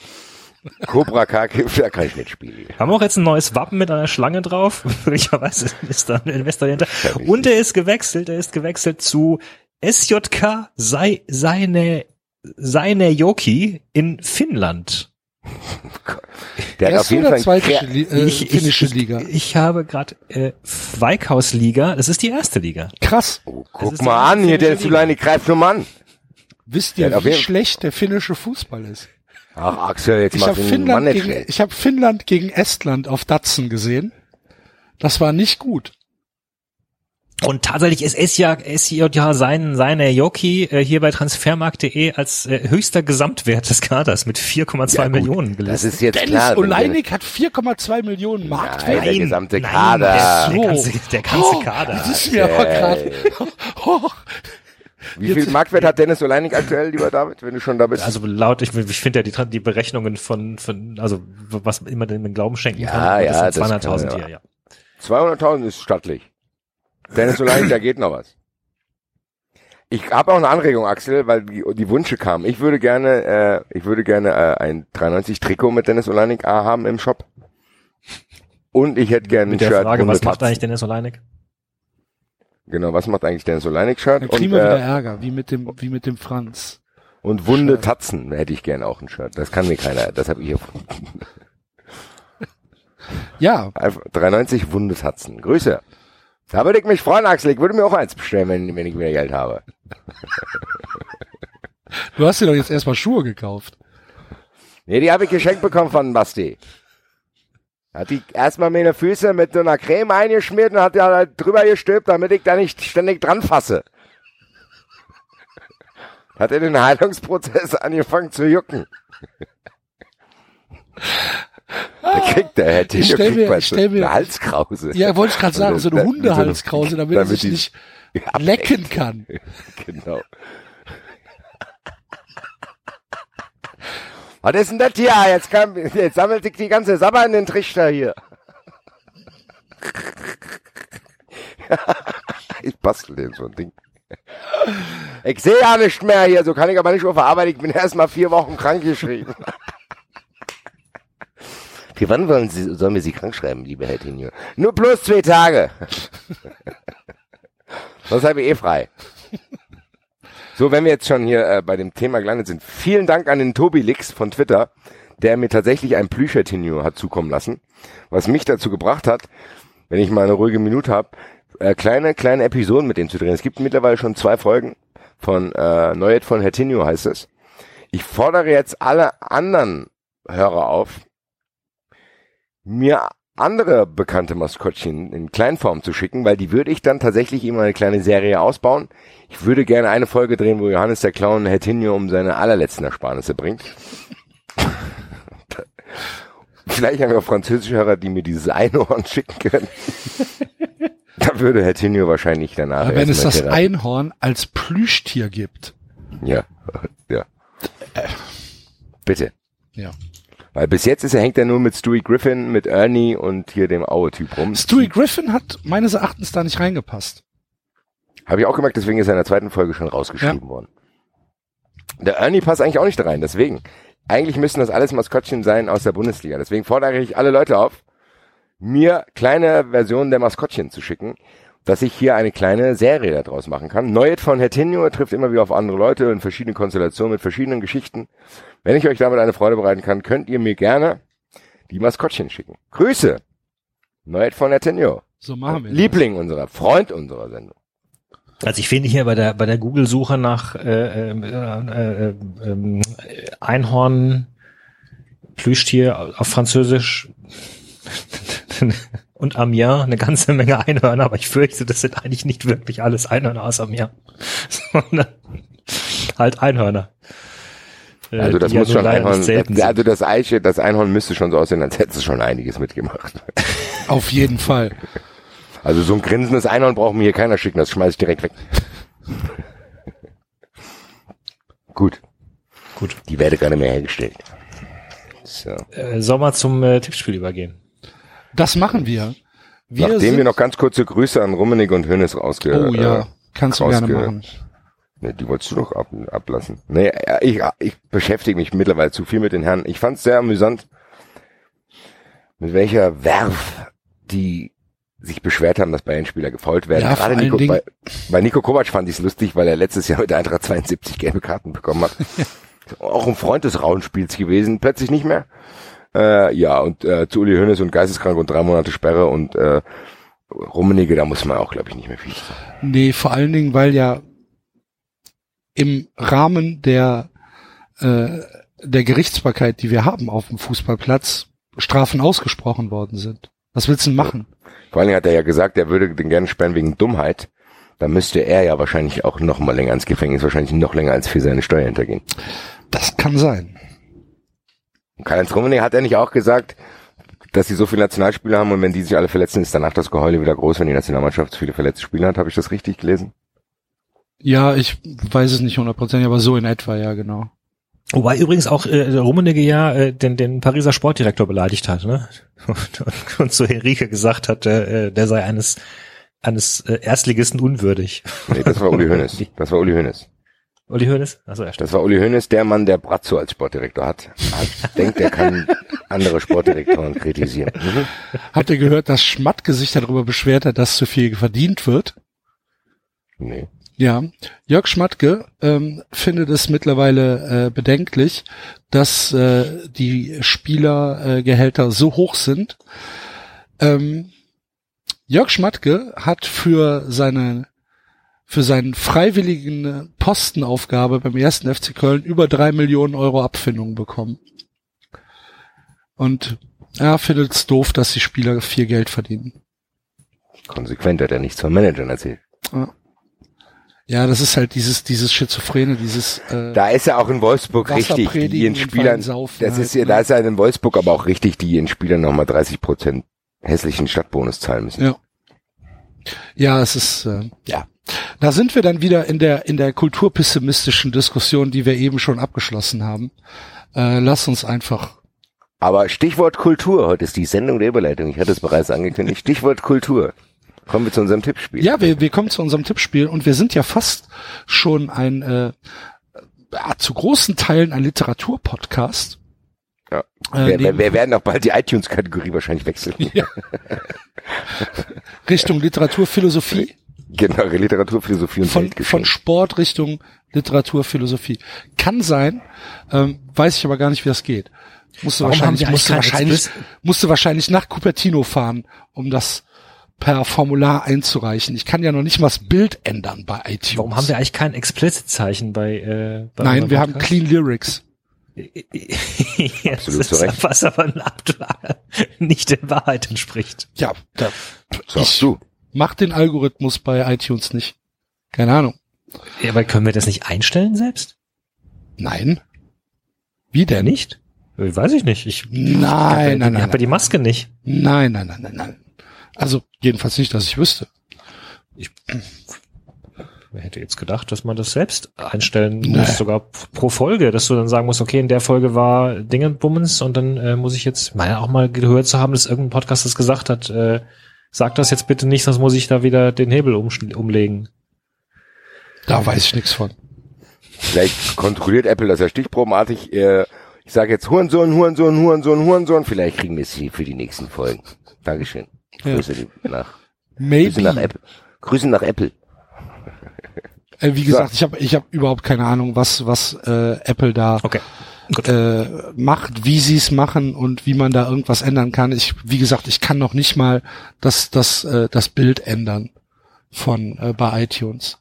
Cobra K, da kann ich nicht spielen. Haben auch jetzt ein neues Wappen mit einer Schlange drauf. Möglicherweise ist da ein Investor dahinter. Und er ist gewechselt, er ist gewechselt zu SJK sei, seine, seine Joki in Finnland. Der hat auf Erste jeden oder Fall, zweite Li äh, finnische ich, Liga. Ich habe gerade äh, Weikhausliga, das ist die erste Liga. Krass. oh, guck mal an, hier, der finnische Suleini greift nur Mann. Wisst ihr, wie schlecht der finnische Fußball ist? Ach, Axel, jetzt Ich mach habe den Mann Finnland, nicht gegen, ich hab Finnland gegen Estland auf Datsen gesehen. Das war nicht gut. Und tatsächlich ist SJ, SJK sein, seine Joki äh, hier bei transfermarkt.de als äh, höchster Gesamtwert des Kaders mit 4,2 Ja, Millionen Das gelistet. ist jetzt Dennis klar. Oleinik hat 4,2 Millionen Marktwert. Nein, der gesamte nein, Kader. Der, So. der ganze, der ganze Oh, Kader. Das ist mir aber gerade. Oh, der, Wie viel Marktwert hat Dennis Oleinik aktuell, lieber David, wenn du schon da bist? Also laut, ich, ich finde ja die, die Berechnungen von, von, also was immer den Glauben schenken Ja, kann, ja, das sind das kann 200.000 man, hier, ja. 200.000 ist stattlich. Dennis Oleinik, da geht noch was. Ich habe auch eine Anregung, Axel, weil die, die Wünsche kamen. Ich würde gerne, äh, ich würde gerne äh, ein 93 Trikot mit Dennis Oleinik A haben im Shop. Und ich hätte gerne ein Mit der Shirt. Frage, ohne was macht Tatzen. eigentlich Dennis Oleinik? Genau, was macht eigentlich Dennis Oleinik Shirt? dann Und, kriegen wir wieder äh, Ärger, wie mit dem, wie mit dem Franz. und wunde Tatzen hätte ich gerne auch ein Shirt. Das kann mir keiner. Das habe ich erfunden. Ja, Einfach 93 wunde Tatzen. Grüße. Da würde ich mich freuen, Axel. Ich würde mir auch eins bestellen, wenn, wenn ich wieder Geld habe. du hast dir doch jetzt erstmal Schuhe gekauft. Nee, die habe ich geschenkt bekommen von Basti. Hat die erstmal meine Füße mit so einer Creme eingeschmiert und hat ja drüber gestülpt, damit ich da nicht ständig dran fasse. hat er den Heilungsprozess angefangen zu jucken. Da kriegt der Herr mir- kriegt so mir- eine Halskrause. Ja, wollte ich gerade sagen, so eine Hundehalskrause, damit er sich nicht lecken kann. Genau. Was ist denn das hier? Jetzt, kam, jetzt sammelt sich die ganze Sabber in den Trichter hier. ich bastel den so ein Ding. Ich sehe ja nicht mehr hier, so kann ich aber nicht auf der Arbeit. Ich bin erst mal vier Wochen krank Für wann wollen Sie, sollen wir Sie krank schreiben, liebe Herr Tinio? Nur plus zwei Tage. Sonst habe ich eh frei. So, wenn wir jetzt schon hier äh, bei dem Thema gelandet sind, vielen Dank an den Tobi Lix von Twitter, der mir tatsächlich ein Plüschertinio hat zukommen lassen, was mich dazu gebracht hat, wenn ich mal eine ruhige Minute habe, äh, kleine, kleine Episoden mit dem zu drehen. Es gibt mittlerweile schon zwei Folgen von äh, Neuheit von Hertinio heißt es. Ich fordere jetzt alle anderen Hörer auf, mir andere bekannte Maskottchen in Kleinform zu schicken, weil die würde ich dann tatsächlich immer eine kleine Serie ausbauen. Ich würde gerne eine Folge drehen, wo Johannes der Clown Hertinio um seine allerletzten Ersparnisse bringt. Vielleicht haben wir französische Hörer, die mir dieses Einhorn schicken können. da würde Hertinio wahrscheinlich danach. Aber wenn es das Therapie- Einhorn als Plüschtier gibt. Ja, ja. Bitte. Ja. Weil bis jetzt ist er, hängt er nur mit Stewie Griffin, mit Ernie und hier dem Aue-Typ rum. Stewie Griffin hat meines Erachtens da nicht reingepasst. Habe ich auch gemerkt, deswegen ist er in der zweiten Folge schon rausgeschrieben worden. Der Ernie passt eigentlich auch nicht da rein, deswegen. Eigentlich müssten das alles Maskottchen sein aus der Bundesliga. Deswegen fordere ich alle Leute auf, mir kleine Versionen der Maskottchen zu schicken, dass ich hier eine kleine Serie daraus machen kann. Neuet von Hertinho trifft immer wieder auf andere Leute in verschiedenen Konstellationen mit verschiedenen Geschichten. Wenn ich euch damit eine Freude bereiten kann, könnt ihr mir gerne die Maskottchen schicken. Grüße! Neuet von Hertinho. So machen wir das. Liebling unserer, Freund unserer Sendung. Also ich finde hier bei der bei der Google-Suche nach äh, äh, äh, ähm, Einhorn Plüschtier auf Französisch und Amiens eine ganze Menge Einhörner, aber ich fürchte, das sind eigentlich nicht wirklich alles Einhörner aus Amiens, sondern halt Einhörner. Äh, Also das ja muss nur schon Einhorn, nicht also das Eiche, das Einhorn müsste schon so aussehen, als hätte es schon einiges mitgemacht. Auf jeden Fall. Also so ein grinsendes Einhorn braucht mir hier keiner schicken, das schmeiß ich direkt weg. Gut. Gut. Die werde gerade mehr hergestellt. So. Äh, sollen wir zum äh, Tippspiel übergehen? Das machen wir. Wir Nachdem wir noch ganz kurze Grüße an Rummenig und Hönes rausge... Oh ja, äh, kannst du gerne machen. Nee, die wolltest du doch ab, ablassen. Nee, äh, ich, ich beschäftige mich mittlerweile zu viel mit den Herren. Ich fand es sehr amüsant, mit welcher Werf die sich beschwert haben, dass Bayern-Spieler gefault werden. Ja, Gerade Nico, bei, bei Nico Kovac fand ich es lustig, weil er letztes Jahr mit der Eintracht 72 gelbe Karten bekommen hat. Auch ein Freund des Rauenspiels gewesen, plötzlich nicht mehr. Äh, ja, und äh, zu Uli Hoeneß und geisteskrank und drei Monate Sperre und äh, Rummenigge, da muss man auch, glaube ich, nicht mehr viel sagen. Nee, vor allen Dingen, weil ja im Rahmen der, äh, der Gerichtsbarkeit, die wir haben auf dem Fußballplatz, Strafen ausgesprochen worden sind. Was willst du denn machen? Vor allen Dingen hat er ja gesagt, er würde den gerne sperren wegen Dummheit. Da müsste er ja wahrscheinlich auch noch mal länger ins Gefängnis, wahrscheinlich noch länger als für seine Steuer hintergehen. Das kann sein. Karl-Heinz Rummenigge hat er nicht auch gesagt, dass sie so viele Nationalspieler haben und wenn die sich alle verletzen, ist danach das Geheule wieder groß, wenn die Nationalmannschaft so viele verletzte Spieler hat. Habe ich das richtig gelesen? Ja, ich weiß es nicht hundertprozentig, aber so in etwa, ja, genau. Wobei übrigens auch äh, Rummenigge ja äh, den, den Pariser Sportdirektor beleidigt hat, ne? Und, und, und zu Henrike gesagt hat, äh, der sei eines eines äh, Erstligisten unwürdig. Nee, das war Uli Hoeneß. Das war Uli Hoeneß. Uli Hoeneß? Also er stimmt. Das war Uli Hoeneß, der Mann, der Brazzo als Sportdirektor hat. hat denkt, er kann andere Sportdirektoren kritisieren. Mhm. Habt ihr gehört, dass Schmattke sich darüber beschwert hat, dass zu viel verdient wird? Nee. Ja, Jörg Schmatke ähm, findet es mittlerweile äh, bedenklich, dass äh, die Spielergehälter äh, so hoch sind. Ähm, Jörg Schmatke hat für seine für seinen freiwilligen Postenaufgabe beim ersten FC Köln über drei Millionen Euro Abfindung bekommen. Und er findet es doof, dass die Spieler viel Geld verdienen. Konsequent hat er nichts von Managern erzählt. Ja, das ist halt dieses, dieses Schizophrene, dieses, äh, Da ist ja auch in Wolfsburg richtig, die und Spielern, saufen das halt, ist ja, ne? da ist ja in Wolfsburg aber auch richtig, die in Spielern nochmal 30 Prozent hässlichen Stadtbonus zahlen müssen. Ja. Ja, es ist äh, ja. Da sind wir dann wieder in der in der kulturpessimistischen Diskussion, die wir eben schon abgeschlossen haben. Äh, lass uns einfach. Aber Stichwort Kultur, heute ist die Sendung der Überleitung, ich hatte es bereits angekündigt, Stichwort Kultur. Kommen wir zu unserem Tippspiel. Ja, wir, wir kommen zu unserem Tippspiel und wir sind ja fast schon ein äh, zu großen Teilen ein Literaturpodcast. Ja. Äh, wir, wir werden auch bald die iTunes-Kategorie wahrscheinlich wechseln. Ja. Richtung Literaturphilosophie. Genau, Literatur, Philosophie und von, Weltgeschichte. von Sport Richtung Literatur, Philosophie. Kann sein, ähm, weiß ich aber gar nicht, wie das geht. Musste wahrscheinlich, musste wahrscheinlich, musste wahrscheinlich nach Cupertino fahren, um das per Formular einzureichen. Ich kann ja noch nicht mal das Bild ändern bei iTunes. Warum haben wir eigentlich kein Explicit-Zeichen bei, äh, bei Nein, wir haben? Clean Lyrics. ja, Absolut zu Recht. was aber nicht der Wahrheit entspricht. Ja, da, Sagst ich du. Mach den Algorithmus bei iTunes nicht. Keine Ahnung. Ja, aber können wir das nicht einstellen selbst? Nein. Wie denn? Nicht? Weiß ich nicht. Ich, Nein, ich nein, nein, Ich habe die Maske nicht. Nein, nein, nein, nein, nein. Also jedenfalls nicht, dass ich wüsste. Wer hätte jetzt gedacht, dass man das selbst einstellen Nee. muss, sogar pro Folge, dass du dann sagen musst, okay, in der Folge war Dingenbummens und dann äh, muss ich jetzt, meine auch mal gehört zu haben, dass irgendein Podcast das gesagt hat, äh, sag das jetzt bitte nicht, sonst muss ich da wieder den Hebel umsch- umlegen. Da weiß ich nichts von. Vielleicht kontrolliert Apple das ja stichprobenartig. Äh, ich sage jetzt Hurensohn, Hurensohn, Hurensohn, Hurensohn. Vielleicht kriegen wir es hier für die nächsten Folgen. Dankeschön. Ja. Grüße nach, Maybe. Grüße nach Apple. Grüße nach Apple. Äh, wie gesagt, ich habe ich hab überhaupt keine Ahnung, was was äh, Apple da Okay. Äh, macht, wie sie es machen und wie man da irgendwas ändern kann. Ich, wie gesagt, ich kann noch nicht mal das das äh, das Bild ändern von äh, bei iTunes.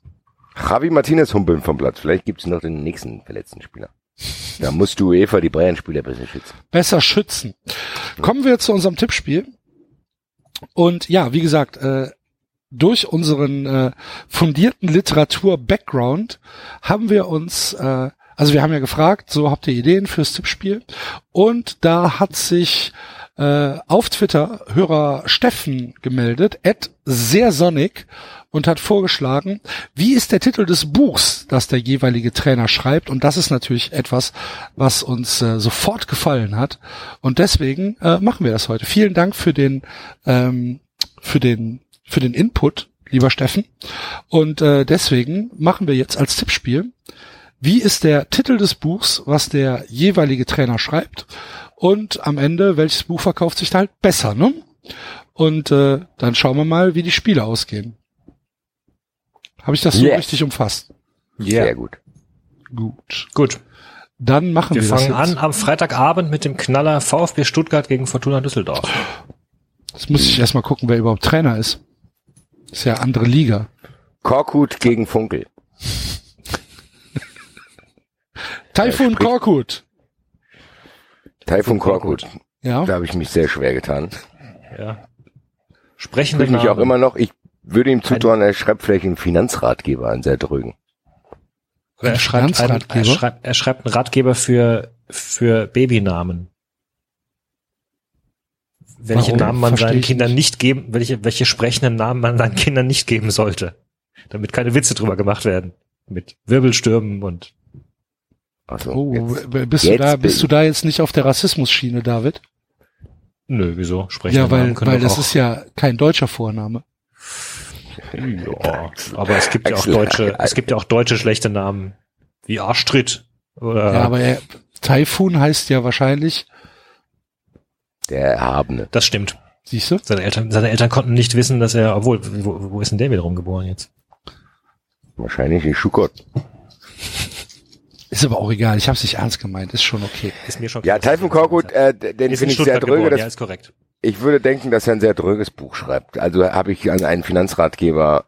Javi Martinez humpeln vom Platz. Vielleicht gibt's noch den nächsten verletzten Spieler. Da musst du Eva die Bayern-Spieler besser schützen. Besser schützen. Kommen wir zu unserem Tippspiel. Und ja, wie gesagt, äh, durch unseren äh, fundierten Literatur-Background haben wir uns, äh, also wir haben ja gefragt, so habt ihr Ideen fürs Tippspiel? Und da hat sich äh, auf Twitter Hörer Steffen gemeldet, at sehr sonnig, und hat vorgeschlagen, wie ist der Titel des Buchs, das der jeweilige Trainer schreibt? Und das ist natürlich etwas, was uns äh, sofort gefallen hat. Und deswegen äh, machen wir das heute. Vielen Dank für den, ähm, für den, für den Input, lieber Steffen. Und äh, deswegen machen wir jetzt als Tippspiel, wie ist der Titel des Buchs, was der jeweilige Trainer schreibt? Und am Ende, welches Buch verkauft sich da halt besser, ne? Und äh, dann schauen wir mal, wie die Spiele ausgehen. Habe ich das so Yes. richtig umfasst? Sehr gut. Gut. Gut. Dann machen wir, Wir das fangen jetzt. an am Freitagabend mit dem Knaller VfB Stuttgart gegen Fortuna Düsseldorf. Jetzt muss ich erstmal gucken, wer überhaupt Trainer ist. Ist ja andere Liga. Korkut gegen Funkel. Taifun Korkut. Taifun Korkut. Ja. Da habe ich mich sehr schwer getan. Ja. Ich Sprechende fühle mich auch Namen. immer noch, ich würde ihm zutrauen, er schreibt vielleicht einen Finanzratgeber an, sehr drügen. Er schreibt, einen, er, Finanzratgeber? schreibt, er schreibt einen Ratgeber für, für Babynamen. Welche Warum? Namen man Versteh seinen Kindern nicht. nicht geben, welche, welche sprechenden Namen man seinen Kindern nicht geben sollte. Damit keine Witze drüber gemacht werden. Mit Wirbelstürmen und Also, Oh, jetzt, bist du jetzt da, bin- bist du da jetzt nicht auf der Rassismusschiene, David? nö, wieso? Sprechende Ja, weil, weil das auch, ist ja kein deutscher Vorname. ja, aber es gibt ja auch deutsche, es gibt ja auch deutsche schlechte Namen. Wie Arschtritt. Oder Ja, aber er, Taifun heißt ja wahrscheinlich, der Erhabene. das stimmt. siehst du? Seine Eltern, seine Eltern konnten nicht wissen, dass er, obwohl, wo, wo ist denn der wiederum geboren jetzt? Wahrscheinlich in Schukot. Ist aber auch egal, ich habe es nicht ernst gemeint, ist schon okay. Ist mir schon Ja, Taifun Korkut, äh, den finde ich sehr dröge. Das, ja, ist korrekt. ich würde denken, dass er ein sehr dröges Buch schreibt. Also habe ich an einen Finanzratgeber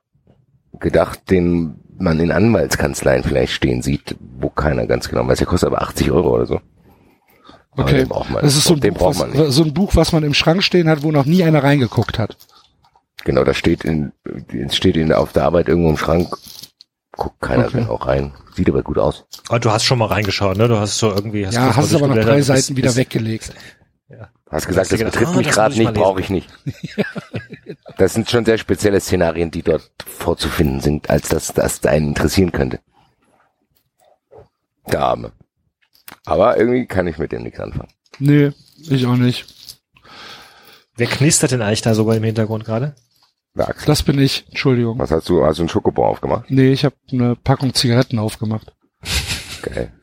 gedacht, den man in Anwaltskanzleien vielleicht stehen sieht, wo keiner ganz genau weiß. Der kostet aber 80 Euro oder so. Okay, den braucht man, das ist so ein, den Buch, braucht man was, nicht. so ein Buch, was man im Schrank stehen hat, wo noch nie einer reingeguckt hat. Genau, das steht in, steht in, auf der Arbeit irgendwo im Schrank Guckt keiner Okay. auch rein. Sieht aber gut aus. Oh, du hast schon mal reingeschaut, ne? Du hast so irgendwie. Hast Ja, hast es aber nach drei bist- Seiten wieder bist- weggelegt. Hast gesagt, hast du das gedacht, betrifft ah, mich gerade nicht, brauche ich nicht. Das sind schon sehr spezielle Szenarien, die dort vorzufinden sind, als dass das einen interessieren könnte. Der Arme. Aber irgendwie kann ich mit dem nichts anfangen. Nee, ich auch nicht. Wer knistert denn eigentlich da sogar im Hintergrund gerade? Axel. Das bin ich. Entschuldigung. Was hast du? Hast du einen Schokobon aufgemacht? Nee, ich habe eine Packung Zigaretten aufgemacht. Geil.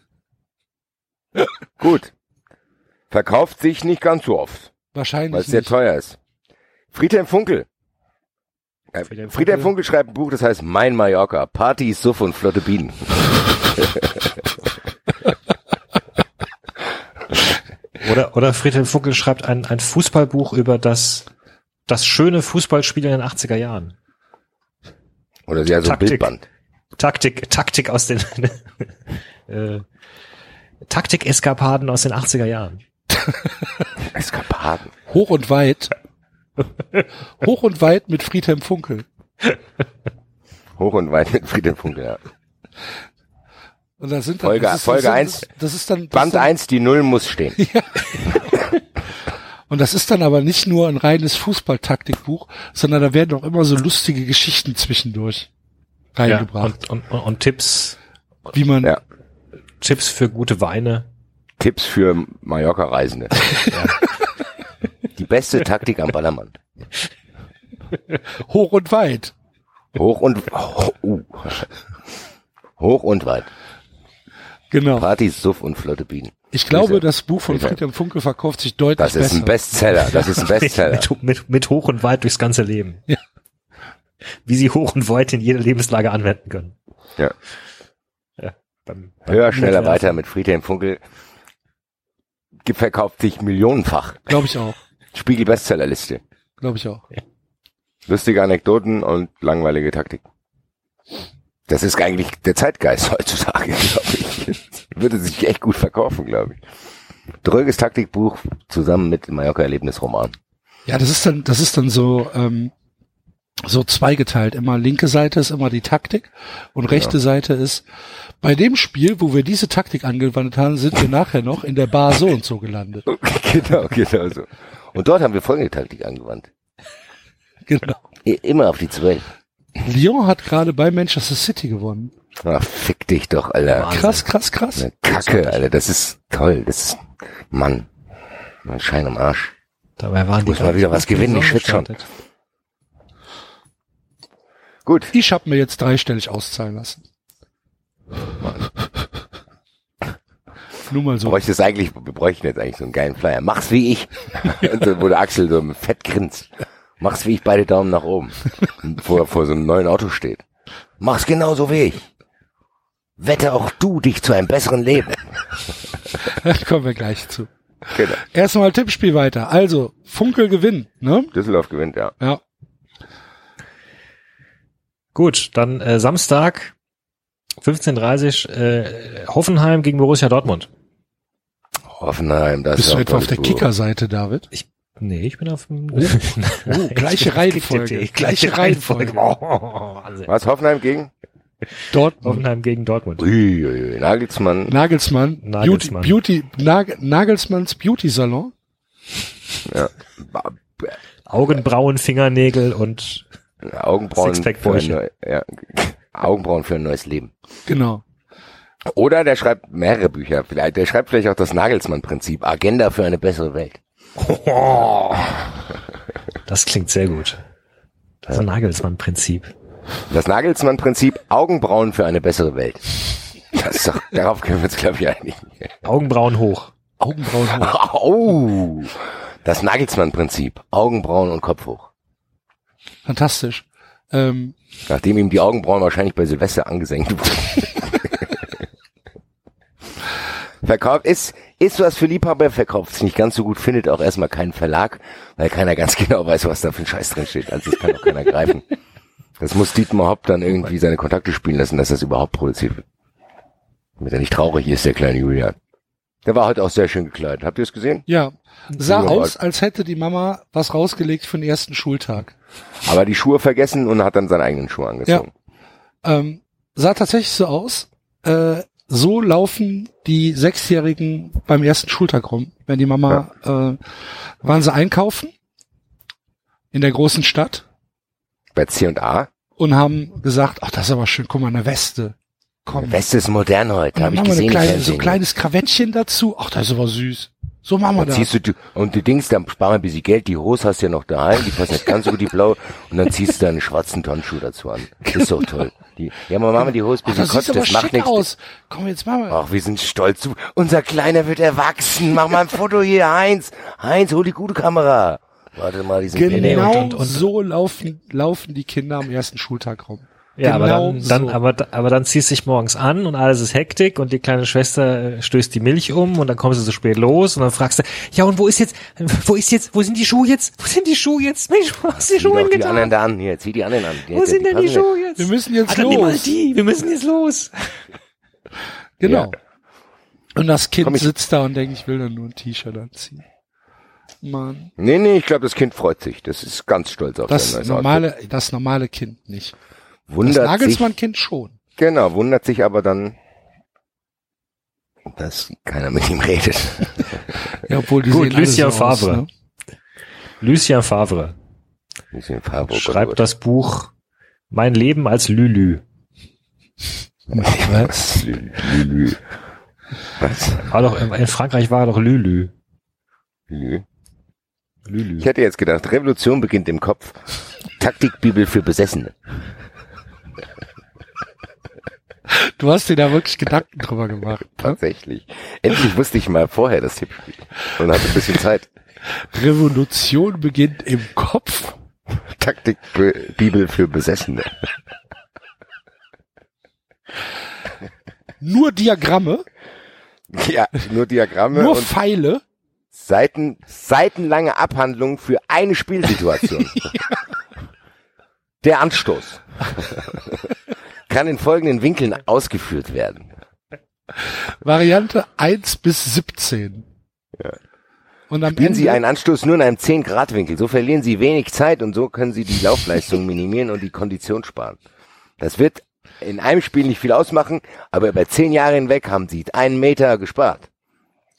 Gut. Verkauft sich nicht ganz so oft, Wahrscheinlich weil es sehr teuer ist. Friedhelm Funkel. Äh, Friedhelm Friedhelm Funkel. Funkel schreibt ein Buch, das heißt Mein Mallorca. Party, Suff und flotte Bienen. Oder, oder Friedhelm Funkel schreibt ein, ein Fußballbuch über das, das schöne Fußballspiel in den 80er Jahren. Oder ja, so ein Taktik. Bildband. Taktik, Taktik aus den, äh, Taktik-Eskapaden aus den 80er Jahren. Eskapaden. Hoch und weit. Hoch und weit mit Friedhelm Funkel. Hoch und weit mit Friedhelm Funkel, ja. Und da sind dann, Folge- das ist, Folge das eins. Ist, das ist dann das Band dann, 1, die Null muss stehen. Und das ist dann aber nicht nur ein reines Fußballtaktikbuch, sondern da werden auch immer so lustige Geschichten zwischendurch reingebracht. und, und, und, und Tipps, wie man, Ja. Tipps für gute Weine. Tipps für Mallorca-Reisende. Die beste Taktik am Ballermann. hoch und weit. Hoch und oh, uh. hoch und weit. Genau. Party, Suff und flotte Bienen. Ich glaube, das Buch von Friedhelm Funkel verkauft sich deutlich Das ist besser. ein Bestseller. Das ist ein Bestseller. mit, mit, mit hoch und weit durchs ganze Leben. Ja. Wie sie hoch und weit in jede Lebenslage anwenden können. Ja. ja beim, beim Höher, schneller, weiter mit Friedhelm Funkel. Ge- Verkauft sich millionenfach. Glaube ich auch. Spiegel Bestsellerliste. Glaube ich auch. Lustige Anekdoten und langweilige Taktik. Das ist eigentlich der Zeitgeist heutzutage, glaube ich. Würde sich echt gut verkaufen, glaube ich. Dröges Taktikbuch zusammen mit Mallorca-Erlebnisroman. Ja, das ist dann, das ist dann so, ähm, so zweigeteilt. Immer linke Seite ist immer die Taktik und rechte Seite ist, bei dem Spiel, wo wir diese Taktik angewandt haben, sind wir nachher noch in der Bar so und so gelandet. genau, genau so. Und dort haben wir folgende Taktik angewandt. Genau. Immer auf die Zwölf. Lyon hat gerade bei Manchester City gewonnen. Ach, fick dich doch, Alter. Wahnsinn. Krass, krass, krass. Eine Kacke, Alter. Das ist toll. Das ist, Mann. Ein Schein am Arsch. Dabei waren die Muss mal wieder was gewinnen, ich schwitz schon. Gut. Ich habe mir jetzt dreistellig auszahlen lassen. Nur mal so. Bräuchte es eigentlich, wir bräuchten jetzt eigentlich so einen geilen Flyer. Mach's wie ich. Und so, wo der Axel so fett grinst. Mach's wie ich, beide Daumen nach oben. Er vor so einem neuen Auto steht. Mach's genauso wie ich. Wette auch du dich zu einem besseren Leben. Da kommen wir gleich zu. Genau. Erstmal Tippspiel weiter. Also, Funkel gewinnt, ne? Düsseldorf gewinnt, ja. Ja. Gut, dann äh, Samstag 15.30 äh, Hoffenheim gegen Borussia Dortmund. Hoffenheim, das Bist ist du etwa auf der. Kicker-Seite, David? Nee, ich bin auf dem Oh, gleiche Reihenfolge. Gleiche Reihenfolge. Oh. Was, Hoffenheim gegen? Dortmund. Hoffenheim gegen Dortmund. Uiuiui, Nagelsmann. Nagelsmann. Nagelsmann. Beauty, Beauty, Nag, Nagelsmanns Beauty Salon. Ja. Augenbrauen, Fingernägel und Augenbrauen für, ein neu, ja, Augenbrauen für ein neues Leben. Genau. Oder der schreibt mehrere Bücher. Vielleicht, der schreibt vielleicht auch das Nagelsmann-Prinzip. Agenda für eine bessere Welt. das klingt sehr gut. Das ein Nagelsmann-Prinzip. Das Nagelsmann-Prinzip, Augenbrauen für eine bessere Welt. Das ist doch, darauf können wir uns, glaube ich, einigen. Augenbrauen hoch. Augenbrauen hoch. Oh, das Nagelsmann-Prinzip, Augenbrauen und Kopf hoch. Fantastisch. Ähm, Nachdem ihm die Augenbrauen wahrscheinlich bei Silvester angesenkt wurden. Verkauft ist, ist was für Liebhaber, verkauft es nicht ganz so gut, findet auch erstmal keinen Verlag, weil keiner ganz genau weiß, was da für ein Scheiß drin steht. Also das kann auch keiner greifen. Das muss Dietmar Hopp dann irgendwie seine Kontakte spielen lassen, dass das überhaupt produziert wird. Damit er nicht traurig ist, der kleine Julian. Der war heute auch sehr schön gekleidet. Habt ihr es gesehen? ja. Sah Ja, aus, als hätte die Mama was rausgelegt für den ersten Schultag. Aber die Schuhe vergessen und hat dann seine eigenen Schuhe angezogen. Ähm, sah tatsächlich so aus. Äh, so laufen die Sechsjährigen beim ersten Schultag rum. Wenn die Mama, äh, waren sie einkaufen in der großen Stadt Bei C&A. und haben gesagt, ach, das ist aber schön, guck mal, eine Weste. Komm. Weste ist modern heute, Und habe ich gesehen. kleine, so ein kleines Krawettchen dazu. Ach, das ist aber süß. So machen wir Dann das. ziehst du, die- und du denkst, dann sparen wir ein bisschen Geld, die Hose hast du ja noch daheim, die passt nicht ganz so gut, die blau, und dann ziehst du deine schwarzen Turnschuhe dazu an. Das ist doch toll. Die, ja, aber machen wir die Hose ein Ach, bisschen das kotzt, aber das macht nichts. aus. Komm, jetzt machen wir. Ach, wir sind stolz. Unser Kleiner wird erwachsen. Mach mal ein Foto hier, Heinz. Heinz, hol die gute Kamera. Warte mal, diesen Genau und- und- und- so laufen, laufen die Kinder am ersten Schultag rum. Ja, aber Genau dann, dann, so. aber, aber dann ziehst du dich morgens an und alles ist Hektik und die kleine Schwester äh, stößt die Milch um und dann kommst du so spät los und dann fragst du, ja und wo ist jetzt, wo ist jetzt, wo sind die Schuhe jetzt? Wo sind die Schuhe jetzt? Mensch, wo hast du die Zieh Schuhe doch die anderen hingetan? da an. Hier, zieh die anderen an. Die, Wo sind denn die Schuhe jetzt? Wir müssen jetzt Ah, dann nimm mal los. die, wir müssen jetzt los. Genau. Und das Kind Komm, sitzt da und denkt, ich will dann nur ein T-Shirt anziehen. Mann. Nee, nee, ich glaube, das Kind freut sich. Das ist ganz stolz auf Das sein neues normale, das normale Kind nicht. Das Wundert sich, Nagelsmann-Kind schon. genau, wundert sich aber dann, dass keiner mit ihm redet. Ja, obwohl die Gut, Lucien so aus, Favre. ne? Lucien Favre Bisschen Farbe, oh schreibt oh das Buch Mein Leben als Lülü. Was? Lülü. Was? War doch, in Frankreich war doch Lülü. Lülü. Lülü. Ich hätte jetzt gedacht, Revolution beginnt im Kopf. Taktikbibel für Besessene. Du hast dir da wirklich Gedanken drüber gemacht. Ne? Tatsächlich. Endlich wusste ich mal vorher das Tippspiel. Und hatte ein bisschen Zeit. Revolution beginnt im Kopf. Taktikbibel für Besessene. Nur Diagramme, Ja, nur Diagramme nur Pfeile. Seiten, seitenlange Abhandlung für eine Spielsituation. Der Anstoß kann in folgenden Winkeln ausgeführt werden. Variante 1 bis 17. Und am Spielen Ende, Sie einen Anstoß nur in einem 10-Grad-Winkel, so verlieren Sie wenig Zeit und so können Sie die Laufleistung minimieren und die Kondition sparen. Das wird in einem Spiel nicht viel ausmachen, aber über 10 Jahre hinweg haben Sie einen Meter gespart.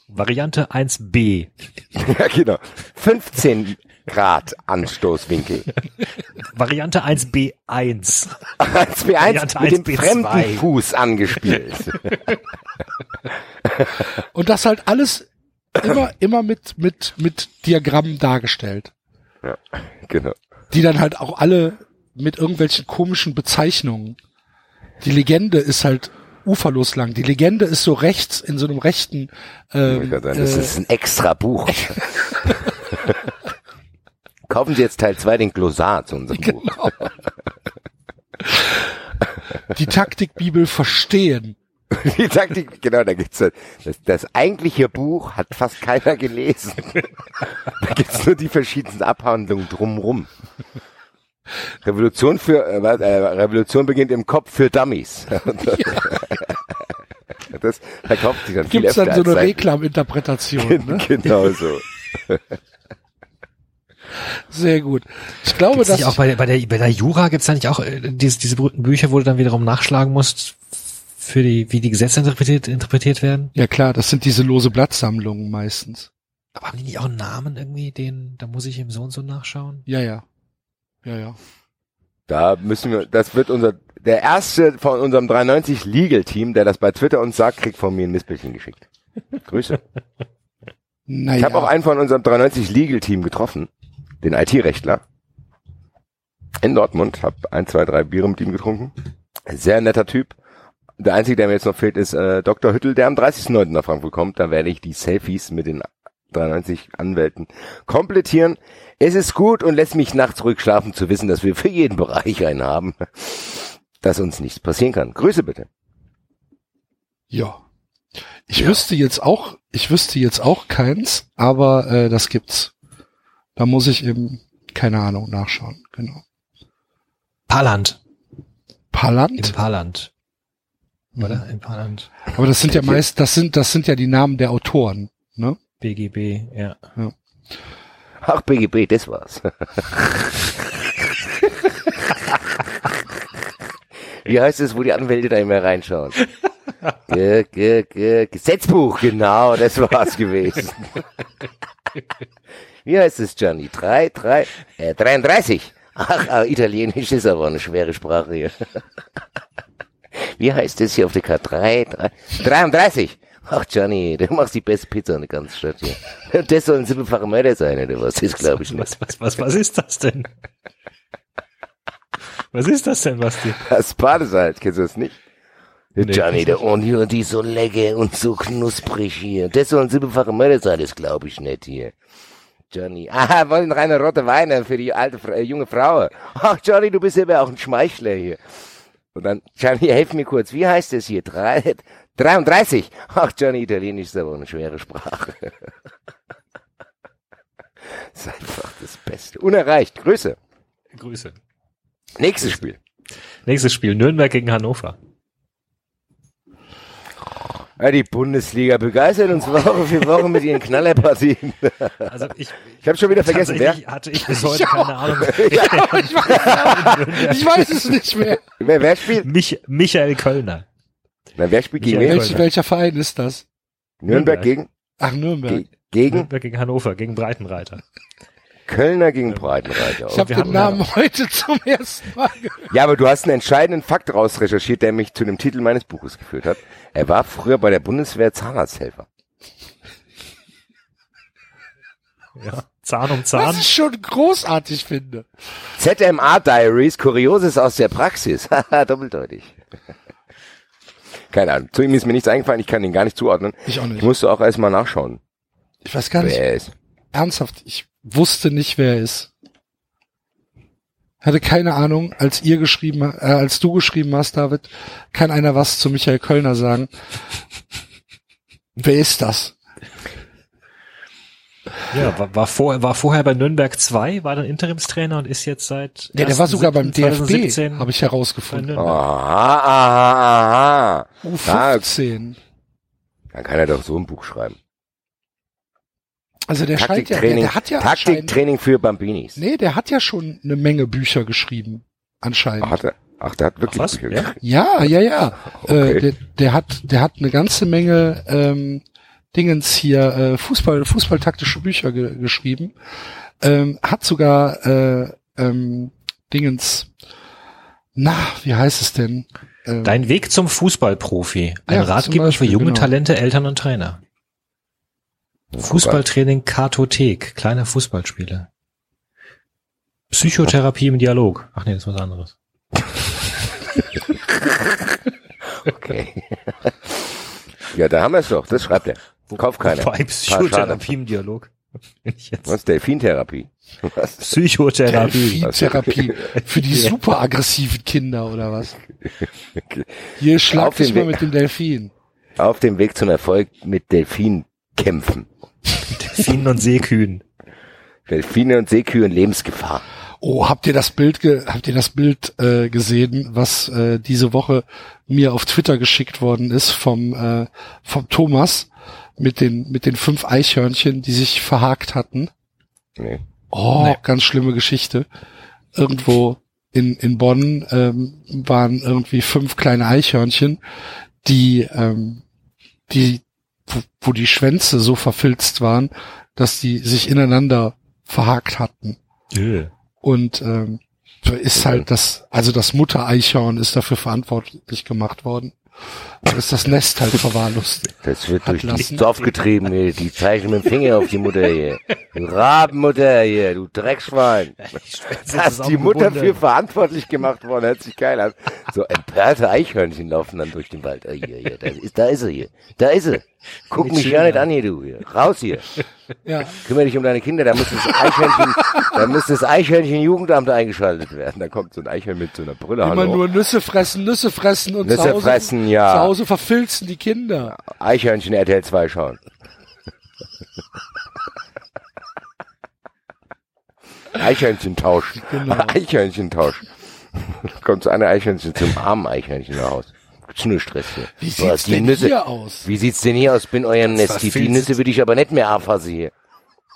Variante 1b. ja, genau. 15 Grad Anstoßwinkel. Variante 1b1. 1B1 Variante mit dem 1B2. fremden Fuß angespielt. und das halt alles immer, immer mit, mit, mit Diagrammen dargestellt. ja, genau. Die dann halt auch alle mit irgendwelchen komischen Bezeichnungen. Die Legende ist halt uferlos lang. Die Legende ist so rechts in so einem rechten. Ähm, das äh, ist ein extra Buch. Kaufen Sie jetzt Teil 2 den Glossar zu unserem Buch. genau. die Taktikbibel verstehen. Die Taktik, genau, da gibt's das, das, eigentliche Buch hat fast keiner gelesen. Da gibt's nur die verschiedensten Abhandlungen drumrum. Revolution für äh, äh, Revolution beginnt im Kopf für Dummies. Das verkauft sich dann viel Gibt's öfter dann so eine Reklaminterpretation. Ne? Genau so. Sehr gut. Ich glaube, Gibt's dass auch bei, der- bei, der, bei der Jura gibt's da nicht auch äh, diese, diese berühmten Bücher, wo du dann wiederum nachschlagen musst, für die, wie die Gesetze interpretiert, interpretiert werden? ja klar, das sind diese lose Blattsammlungen meistens. Aber haben die nicht auch einen Namen irgendwie, den, da muss ich im so und so nachschauen? Ja, ja. Ja, ja. Da müssen wir, das wird unser, der erste von unserem 93 Legal Team, der das bei Twitter uns sagt, kriegt von mir ein Missbildchen geschickt. Grüße. Naja. Ich habe auch einen von unserem 93 Legal Team getroffen, den IT-Rechtler. In Dortmund, hab ein, zwei, drei Biere mit ihm getrunken. Sehr netter Typ. Der einzige, der mir jetzt noch fehlt, ist äh, Dr. Hüttel, der am 30.09. nach Frankfurt kommt. Da werde ich die Selfies mit den 93 Anwälten komplettieren. Es ist gut und lässt mich nachts ruhig schlafen zu wissen, dass wir für jeden Bereich einen haben, dass uns nichts passieren kann. Grüße bitte. Ja. Ich wüsste jetzt auch, ich wüsste jetzt auch keins, aber äh, das gibt's. Da muss ich eben, keine Ahnung, nachschauen. Genau. Paland. In Palant? Paland. Oder? In Paland. Aber das sind ja meist, das sind, das sind ja die Namen der Autoren, ne? BGB, ja. Ach, BGB, das war's. Wie heißt es, wo die Anwälte da immer reinschauen? Ge, ge, ge, Gesetzbuch, genau, das war's gewesen. Wie heißt es, Johnny? Drei, drei, äh, 33. Ach, ah, Italienisch ist aber eine schwere Sprache hier. Wie heißt es hier auf der Karte? Drei, drei, 33. Ach, Johnny, du machst die beste Pizza in der ganzen Stadt hier. Das soll ein siebenfacher Mörder sein, oder was? Das glaube ich nicht. Was, was, was, was ist das denn? Was ist das denn, Basti? Das Badesalz, kennst du das nicht? Nee, Johnny, der hier, die ist so lecker und so knusprig hier. Das soll ein siebenfacher Mörder sein, das glaube ich nicht hier. Johnny, ah, wollen reine rote Weine für die alte, äh, junge Frau. Ach, Johnny, du bist aber auch ein Schmeichler hier. Und dann, Johnny, helf mir kurz, wie heißt das hier? Drei, 33. Ach, Johnny, Italienisch ist aber eine schwere Sprache. das ist einfach das Beste. Unerreicht. Grüße. Grüße. Nächstes Spiel. Nächstes Spiel, Nürnberg gegen Hannover. Ja, die Bundesliga begeistert uns Woche für Woche mit ihren Knallerpartien. Also ich, Ich habe schon wieder vergessen, wer, hatte ich bis heute Ich auch. keine Ahnung. Ja, ich, weiß, ich weiß es nicht mehr. wer, wer spielt. Mich, Michael Kölner. Na, wer spielt gegen Michael? Welch, welcher Verein ist das? Nürnberg Nürnberg. gegen, Ach, Nürnberg. ge- gegen Nürnberg gegen Hannover, gegen Breitenreiter. Kölner gegen Breitenreiter. Ich habe wir den Namen heute zum ersten Mal gehört. Ja, aber du hast einen entscheidenden Fakt raus recherchiert, der mich zu dem Titel meines Buches geführt hat. Er war früher bei der Bundeswehr Zahnarzthelfer. Ja. Zahn um Was Zahn. ich schon großartig finde. ZMA Diaries, Kurioses aus der Praxis. Haha, doppeldeutig. Keine Ahnung. Zu ihm ist mir nichts eingefallen, ich kann ihn gar nicht zuordnen. Ich auch nicht. Ich musste auch erstmal nachschauen, Ich weiß gar nicht, wer er ist. ernsthaft, ich wusste nicht, wer er ist. Hatte keine Ahnung, als ihr geschrieben, äh, als du geschrieben hast, David, kann einer was zu Michael Kölner sagen. wer ist das? Ja, war, war, vor, war vorher bei Nürnberg 2, war dann Interimstrainer und ist jetzt seit. Ja, der war sogar beim 1.7.2017 DFB, habe ich herausgefunden. Aha, Nürnberg. aha, aha. U15. Dann kann er doch so ein Buch schreiben. Also der scheint ja, der, Taktiktraining, der hat ja Taktiktraining für Bambinis. nee, der hat ja schon eine Menge Bücher geschrieben, anscheinend. Ach, hat er, ach, der hat wirklich Ach, was? Bücher Ja? geschrieben. Ja, ja, ja. Okay. Äh, der, der hat, der hat eine ganze Menge ähm, Dingens hier äh, Fußball, Fußballtaktische Bücher ge geschrieben. Ähm, hat sogar äh, ähm, Dingens. Na, wie heißt es denn? Ähm, Dein Weg zum Fußballprofi. Ein Ja, Ratgeber Beispiel, für junge genau. Talente, Eltern und Trainer. Fußballtraining Kartothek, kleiner Fußballspieler. Psychotherapie im Dialog. Ach nee, das ist was anderes. Okay. ja, da haben wir es doch. Das schreibt er. Kauf keiner. Paar Psychotherapie im Dialog. Was? Delfintherapie. Was? Psychotherapie. Delfintherapie für die super aggressiven Kinder oder was? Hier Auf schlag den dich mal mit dem Delfin. Auf dem Weg zum Erfolg mit Delfin kämpfen. Delfinen und Seekühen. Delfine und Seekühe in Lebensgefahr. Oh, habt ihr das Bild ge habt ihr das Bild äh, gesehen, was äh, diese Woche mir auf Twitter geschickt worden ist vom äh, vom Thomas mit den mit den fünf Eichhörnchen, die sich verhakt hatten? Nee. Oh, Nee. ganz schlimme Geschichte. Irgendwo in in Bonn ähm, waren irgendwie fünf kleine Eichhörnchen, die ähm, die wo, wo die Schwänze so verfilzt waren, dass die sich ineinander verhakt hatten. Und ähm, so ist halt das, also das Mutter-Eichhorn ist dafür verantwortlich gemacht worden. Da ist das Nest halt verwahrlost. Das wird durch lassen. die Dorf getrieben, hier. Die zeichnen mit dem Finger auf die Mutter hier. Du Rabenmutter hier, du Dreckschwein. Da ist die Mutter für verantwortlich gemacht worden, hört sich geil an. So empörte Eichhörnchen laufen dann durch den Wald. Ah, hier, hier, da ist, da ist er hier. Da ist er. Guck mich ja nicht an hier, du. Hier. Raus hier. Ja, Kümmere dich um deine Kinder, da muss das Eichhörnchen, da muss das Eichhörnchen Jugendamt eingeschaltet werden. Da kommt so ein Eichhörnchen mit so einer Brille. immer Hallo. nur Nüsse fressen, Nüsse fressen und Nüsse zu Hause, fressen, ja. zu Hause verfilzen die Kinder. Eichhörnchen RTL 2 schauen. Eichhörnchentausch. Genau. Eichhörnchentausch. Kommt so eine Eichhörnchen zum armen Eichhörnchen nach Hause. Gibt's nur Stress hier. Wie sieht's die denn Nüsse, hier aus? Wie sieht's denn hier aus? Bin eurem Das Nest. Die. Nüsse würde ich aber nicht mehr anfassen hier.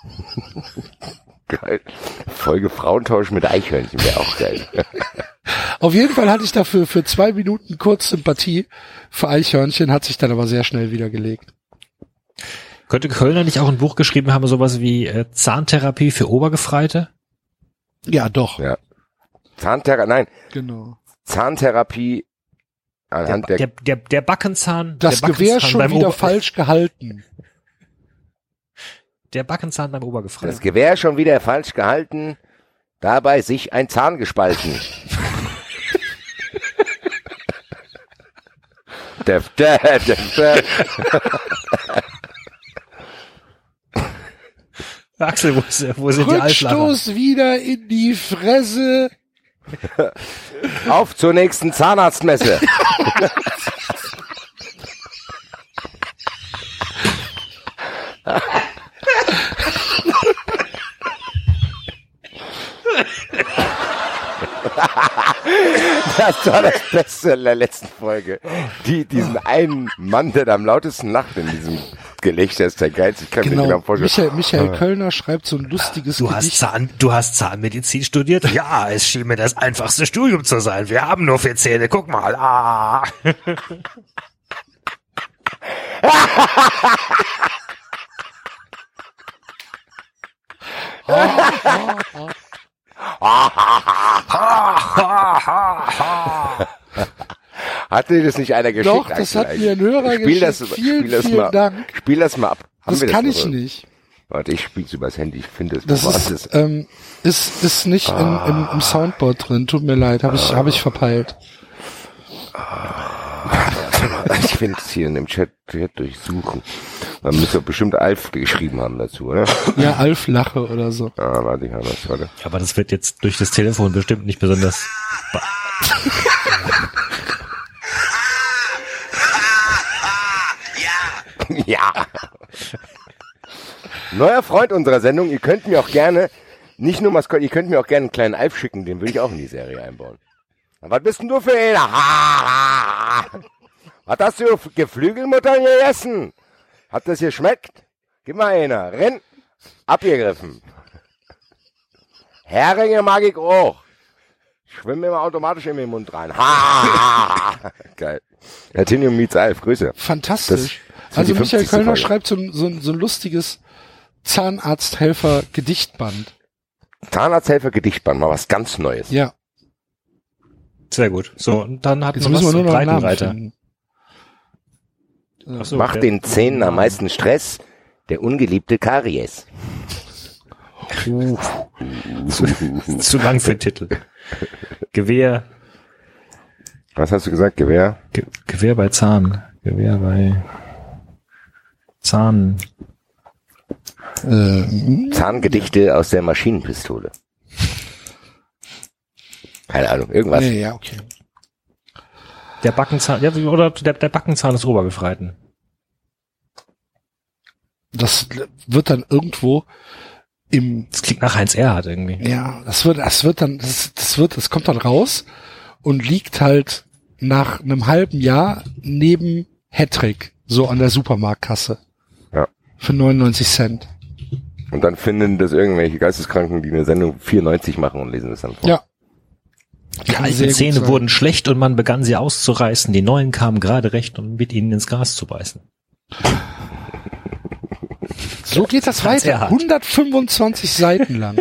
Geil. Folge Frauentausch mit Eichhörnchen wäre auch geil. Auf jeden Fall hatte ich dafür für zwei Minuten kurz Sympathie für Eichhörnchen, hat sich dann aber sehr schnell wieder gelegt. Könnte Kölner nicht auch ein Buch geschrieben haben, sowas wie äh, Zahntherapie für Obergefreite? Ja, doch. Ja. Zahntherapie, nein, Genau. Zahntherapie anhand der, der, der, der Backenzahn. Das der Gewehr Backenzahn schon beim wieder Ober- falsch gehalten. Der Backenzahn beim Obergefreite. das Gewehr schon wieder falsch gehalten, dabei sich ein Zahn gespalten. Def, def, def, def. Axel, wo, ist, wo sind die Altlacher? Rückstoß wieder in die Fresse. Auf zur nächsten Zahnarztmesse. Das war das Beste in der letzten Folge. Die, diesen einen Mann, der da am lautesten lacht in diesem Gelächter, ist der geilste. Ich kann mir Genau. genau vorstellen. Michael, Michael Kölner schreibt so ein lustiges Du hast, Gedicht. Zahn, du hast Zahnmedizin studiert? Ja, es schien mir das einfachste Studium zu sein. Wir haben nur vier Zähne, guck mal. Ah. Hat dir das nicht einer geschickt? Doch, das hat mir ein Hörer Spiel das, geschickt. Vielen, spiel das vielen mal, Dank. Spiel das mal ab. Haben Das wir kann noch, ich oder? nicht. Warte, ich spiel's übers Handy. Ich finde es. Das war ist, das? ähm, ist, ist nicht im, im, im Soundboard drin. Tut mir leid, habe ich, hab ich verpeilt. Ich finde es hier in dem Chat, Chat durchsuchen. Man müsste bestimmt Alf geschrieben haben dazu, oder? Ja, Alf Lache oder so. Ah, warte, ich habe das, warte. Aber das wird jetzt durch das Telefon bestimmt nicht besonders. Ja. Neuer Freund unserer Sendung, ihr könnt mir auch gerne, nicht nur Maskott, ihr könnt mir auch gerne einen kleinen Alf schicken, den würde ich auch in die Serie einbauen. Was bist denn du für einer? Ha, ha, ha. Was hast du für Geflügelmuttern gegessen? Hat das geschmeckt? Gib mal einer. Renn. Abgegriffen. Heringe mag ich auch. Schwimme immer automatisch in den Mund rein. Ha, ha, ha. Geil. Herr Tinium meets Alf, Grüße. Fantastisch. Also Michael 50. Kölner Folge. schreibt so ein, so so ein lustiges Zahnarzthelfer-Gedichtband. Zahnarzthelfer Gedichtband, mal was ganz Neues. Ja, Sehr gut. So, und dann hatten jetzt wir müssen was wir nur noch einen Namen Breitenreiter. so, Macht den Zähnen am meisten Stress, der ungeliebte Karies. Zu lang für den Titel. Gewehr, Was hast du gesagt? Gewehr? Ge Gewehr bei Zahn. Gewehr bei Zahn. Äh, Zahngedichte aus der Maschinenpistole. Keine Ahnung, irgendwas. nee, ja, okay. Der Backenzahn, ja, oder der, der Backenzahn des Obergefreiten. Das wird dann irgendwo im, Das klingt nach Heinz Erhardt irgendwie. ja, das wird, das wird dann, das, das wird, das kommt dann raus und liegt halt nach einem halben Jahr neben Hattrick, so an der Supermarktkasse. Für 99 Cent. Und dann finden das irgendwelche Geisteskranken, die eine Sendung 94 machen und lesen das dann vor. Ja. Die alten Zähne wurden schlecht und man begann sie auszureißen. Die neuen kamen gerade recht, um mit ihnen ins Gras zu beißen. So geht das Heinz weiter. Erhardt. 125 Seiten lang.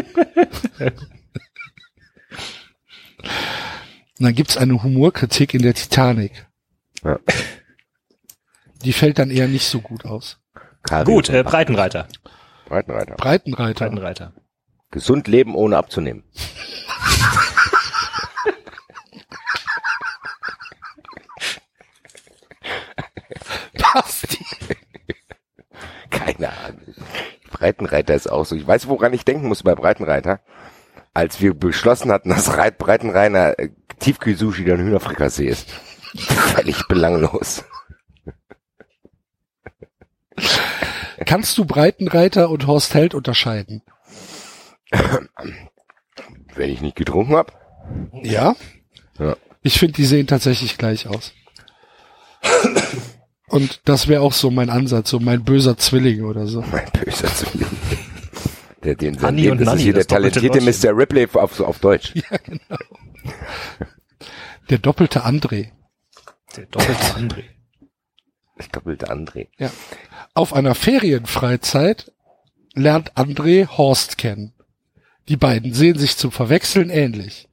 Und dann gibt's eine Humorkritik in der Titanic. Ja. Die fällt dann eher nicht so gut aus. Karies Gut, äh, Breitenreiter. Breitenreiter. Breitenreiter. Breitenreiter. Gesund leben ohne abzunehmen. Basti. Keine Ahnung. Breitenreiter ist auch so. Ich weiß, woran ich denken muss bei Breitenreiter. Als wir beschlossen hatten, dass Reit Breitenreiter äh, Tiefkühlsushi dann Hühnerfrikassee ist. Völlig belanglos. Kannst du Breitenreiter und Horst Held unterscheiden? Wenn ich nicht getrunken hab. Ja. Ja. Ich finde, die sehen tatsächlich gleich aus. Und das wäre auch so mein Ansatz, so mein böser Zwilling oder so. Mein böser Zwilling. Der, den, Honey Leben, und das Nanny, ist hier der das talentierte Mr. Ripley auf, auf Deutsch. Der doppelte André. Der doppelte André. Das doppelte André. Ja. Auf einer Ferienfreizeit lernt André Horst kennen. Die beiden sehen sich zum Verwechseln ähnlich.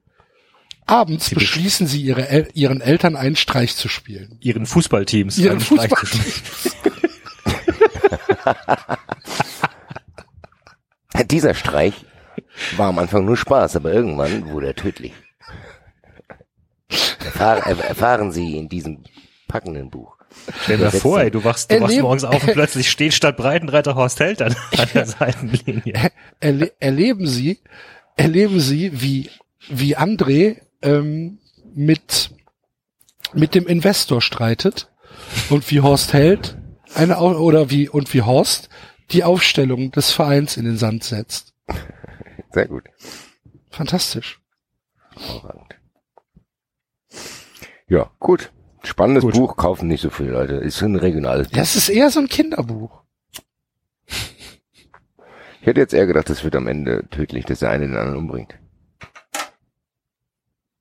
Abends Sie beschließen sie ihre El ihren Eltern einen Streich zu spielen. Ihren Fußballteams. Ihren einen Streich zu spielen. Dieser Streich war am Anfang nur Spaß, aber irgendwann wurde er tödlich. Erfahr, erf- erfahren Sie in diesem packenden Buch. Stell dir vor, ey, du wachst, du wachst Erleben- morgens auf und plötzlich steht statt Breitenreiter Horst Held an, an der Seitenlinie. Erle erleben sie, erleben sie, wie, wie André ähm, mit, mit dem Investor streitet und wie Horst Held eine Au- oder wie und wie Horst die Aufstellung des Vereins in den Sand setzt. Sehr gut. Fantastisch. Ja, gut. Spannendes Gut. Buch, kaufen nicht so viele Leute. Ist ein regionales Buch. Ja, es ist eher so ein Kinderbuch. Ich hätte jetzt eher gedacht, das wird am Ende tödlich, dass der eine den anderen umbringt.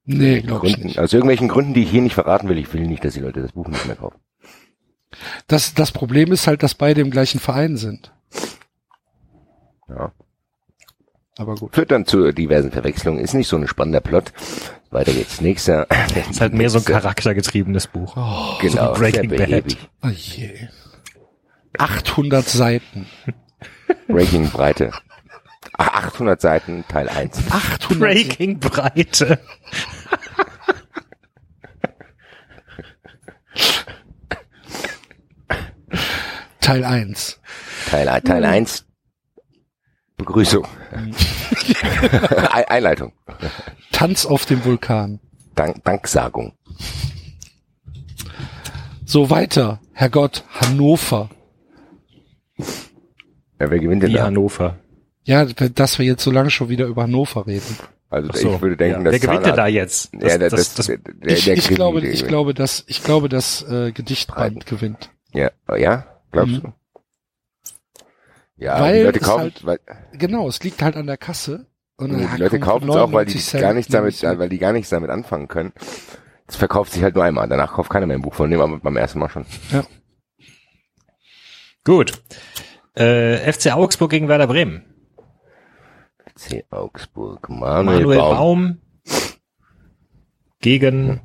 Nee, glaube ich nicht. aus irgendwelchen Gründen, die ich hier nicht verraten will. Ich will nicht, dass die Leute das Buch nicht mehr kaufen. Das, das Problem ist halt, dass beide im gleichen Verein sind. Ja. Aber gut. Führt dann zu diversen Verwechslungen. Ist nicht so ein spannender Plot. Weiter geht's. Nächster. Das ist halt mehr so ein charaktergetriebenes Buch. Oh, Genau, so Breaking sehr Bad. oh je. 800 Seiten. Breaking Breite. Ach, 800 Seiten, Teil 1. 800 Breaking Breite. Teil 1. Teil, Teil 1. Begrüßung. Ei- Einleitung. Tanz auf dem Vulkan. Dank, Danksagung. So weiter. Herrgott, Hannover. Ja, wer gewinnt denn Wie da? Hannover. Ja, dass wir jetzt so lange schon wieder über Hannover reden. Also so, ich würde denken, ja. dass Wer gewinnt denn da jetzt? ja, das, das, das, der, ich, der ich Krimi glaube, gewinnt. ich glaube, dass ich glaube, dass äh, Gedichtband gewinnt. Ja, oh ja, glaubst Mhm. du? Ja, Weil die Leute es kaufen, halt- weil, Genau, es liegt halt an der Kasse. Und nee, die Leute kaufen es auch, weil die 99 Cent gar nichts damit, weil die gar nichts damit anfangen können. Es verkauft sich halt nur einmal. Danach kauft keiner mehr ein Buch von dem, aber beim ersten Mal schon. Gut. Äh, FC Augsburg gegen Werder Bremen. C. Augsburg. Manuel, Manuel Baum. Baum gegen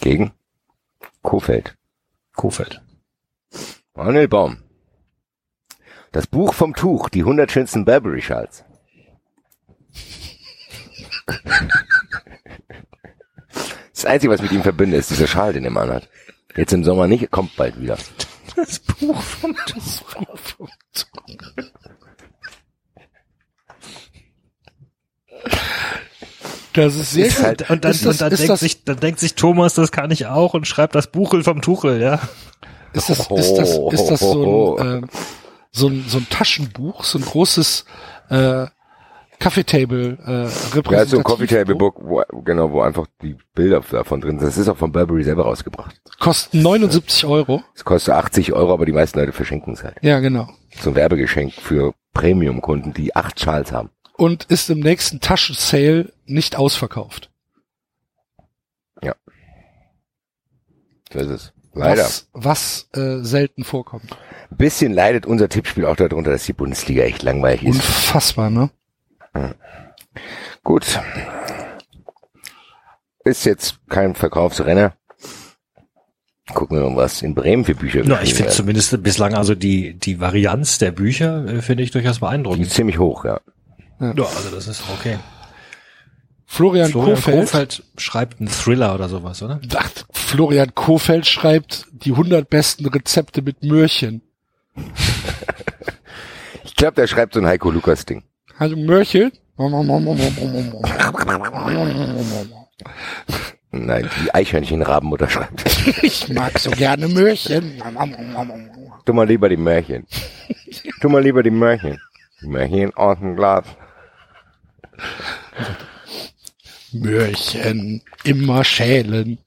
Gegen Kofeld. Kofeld. Manuel Baum. Das Buch vom Tuch, die 100 schönsten Burberry-Schals. Das Einzige, was mit ihm verbinde, ist dieser Schal, den er mal hat. Jetzt im Sommer nicht, kommt bald wieder. Das Buch vom Das ist sehr Ist gut. halt- Und dann, ist das, und dann, ist denkt das, sich, dann denkt sich Thomas, das kann ich auch und schreibt das Buchel vom Tuchel, ja. ist das, ist das, ist das so ein, äh, so ein, so ein Taschenbuch, so ein großes äh, Kaffeetable äh, Ja, so ein? Coffee Table Book, wo, genau, wo einfach die Bilder davon drin sind. Das ist auch von Burberry selber rausgebracht. Kostet 79 Euro. Es kostet 80 Euro, aber die meisten Leute verschenken es halt. Ja, genau. So ein Werbegeschenk für Premium-Kunden, die acht Schals haben. Und ist im nächsten Taschensale nicht ausverkauft. So ist es. Leider. Was, was äh, selten vorkommt. Ein bisschen leidet unser Tippspiel auch darunter, dass die Bundesliga echt langweilig ist. Unfassbar, ne? Gut. Ist jetzt kein Verkaufsrenner. Gucken wir mal, was in Bremen für Bücher Ja, ich finde zumindest bislang also die, die Varianz der Bücher äh, finde ich durchaus Die beeindruckend. ist ziemlich hoch, ja. Ja, also das ist okay. Florian, Florian Kofeld, Kofeld schreibt einen Thriller oder sowas, oder? Ach, Florian Kofeld schreibt die 100 besten Rezepte mit Möhrchen. Ich glaube, der schreibt so ein Heiko Lukas Ding. Also Möhrchen? Nein, die Eichhörnchenrabenmutter schreibt. Ich mag so gerne Möhrchen. Tu mal lieber die Märchen. Tu mal lieber die Märchen. Die Märchen aus dem Glas. Möhrchen, immer schälen.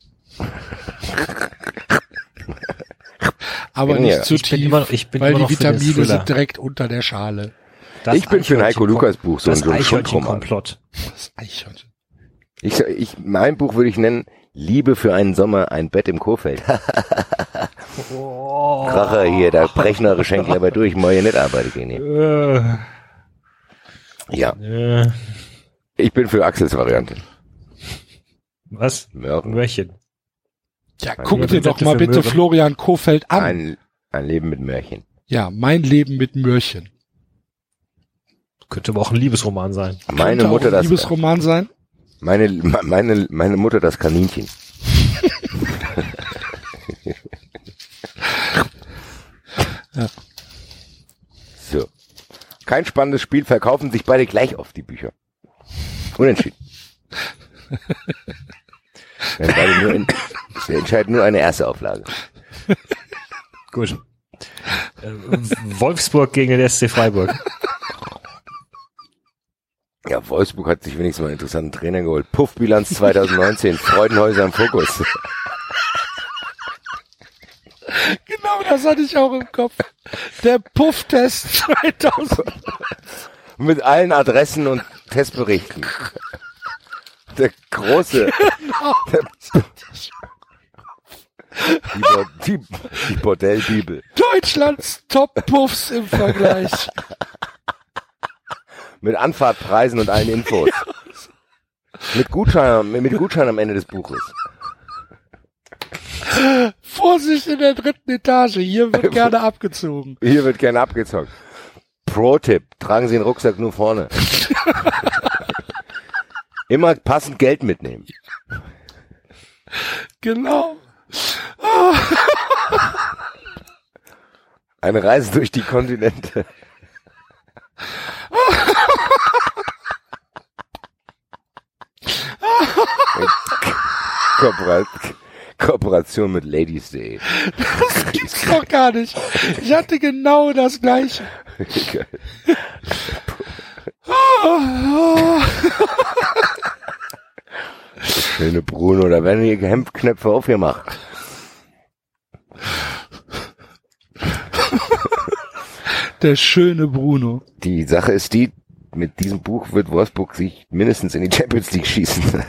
Aber Ja, nicht zu ich bin tief, immer- ich bin weil die Vitamine sind direkt unter der Schale. Das ich bin für ein Heiko Lukas Buch, so, ein- so ein Schundroman. Das Eichhörnchen. Ich, ich, mein Buch würde ich nennen, Liebe für einen Sommer, ein Bett im Kurfeld. Kracher hier, da brechen eure Schenkel aber durch, moje nicht arbeiten gehen. hier. Äh, Ja, äh, ich bin für Axels Variante. was? Mörken. Möhrchen. Ja, Ein guck dir doch mal bitte Möhren. Florian Kofeld an. Ein, ein Leben mit Märchen. Ja, mein Leben mit Möhrchen. Könnte aber auch ein Liebesroman sein. Meine Könnte Mutter auch ein das, Liebesroman sein. meine, meine, meine Mutter das Kaninchen. Ja. So. Kein spannendes Spiel, verkaufen sich beide gleich auf die Bücher. Unentschieden. Nur in, wir entscheiden nur eine erste Auflage. Gut. Äh, Wolfsburg gegen den SC Freiburg. Ja, Wolfsburg hat sich wenigstens mal einen interessanten Trainer geholt. Puffbilanz 2019, Freudenhäuser im Fokus. Genau, das hatte ich auch im Kopf. Der Pufftest 2000. Mit allen Adressen und Testberichten. Der große. Der, die, Bo- die, die Bordellbibel. Deutschlands Top-Puffs im Vergleich. Mit Anfahrtpreisen und allen Infos. Mit Gutschein, mit, mit Gutschein am Ende des Buches. Vorsicht in der dritten Etage. Hier wird gerne abgezogen. Hier wird gerne abgezockt. Pro-Tipp. Tragen Sie den Rucksack nur vorne. Immer passend Geld mitnehmen. Genau. Eine Reise durch die Kontinente. Kooperat Kooperation mit Ladies.de. Das gibt's doch gar nicht. Ich hatte genau das gleiche. Schöne Bruno, da werden die Hemdknöpfe aufgemacht. Der schöne Bruno. Die Sache ist die, mit diesem Buch wird Wolfsburg sich mindestens in die Champions League schießen,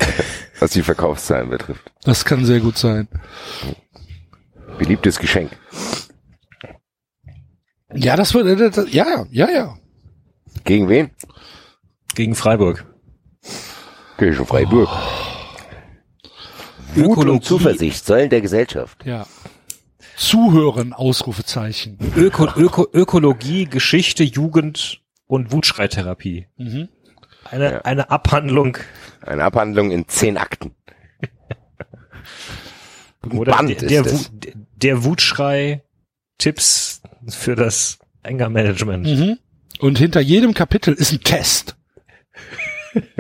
was die Verkaufszahlen betrifft. Das kann sehr gut sein. Beliebtes Geschenk. Ja, das wird, das, das- ja, ja, ja. Gegen wen? Gegen Freiburg. Gegen Freiburg. Wut Ökologie. und Zuversicht, Säulen der Gesellschaft. Ja. Zuhören, Ausrufezeichen. Öko, Öko, Ökologie, Geschichte, Jugend und Wutschreitherapie. Mhm. Eine, Ja. eine Abhandlung Eine Abhandlung in zehn Akten. Oder Band der, ist der, es. Wut, der Wutschrei Tipps für das Anger-Management. Mhm. Und hinter jedem Kapitel ist ein Test,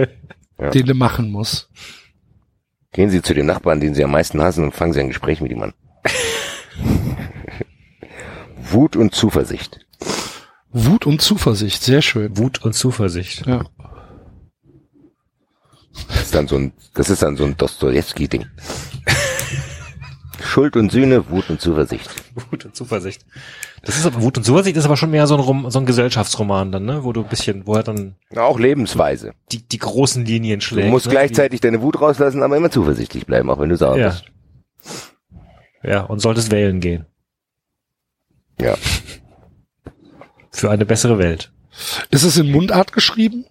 Ja. den du machen musst. Gehen Sie zu dem Nachbarn, den Sie am meisten hassen und fangen Sie ein Gespräch mit ihm an. Wut und Zuversicht. Wut und Zuversicht, sehr schön. Wut und Zuversicht. Ja. Das ist dann so ein, das ist dann so ein Dostoevsky-Ding. Schuld und Sühne, Wut und Zuversicht. Wut und Zuversicht. Das ist aber Wut und Zuversicht ist aber schon mehr so ein, Rom, so ein Gesellschaftsroman dann, ne? Wo du ein bisschen, wo er dann Auch Lebensweise. die, die großen Linien Du schlägt. musst ne? gleichzeitig deine Wut rauslassen, aber immer zuversichtlich bleiben, auch wenn du sauer Ja. bist. Ja, und solltest wählen gehen. Ja. Für eine bessere Welt. Ist es in Mundart geschrieben?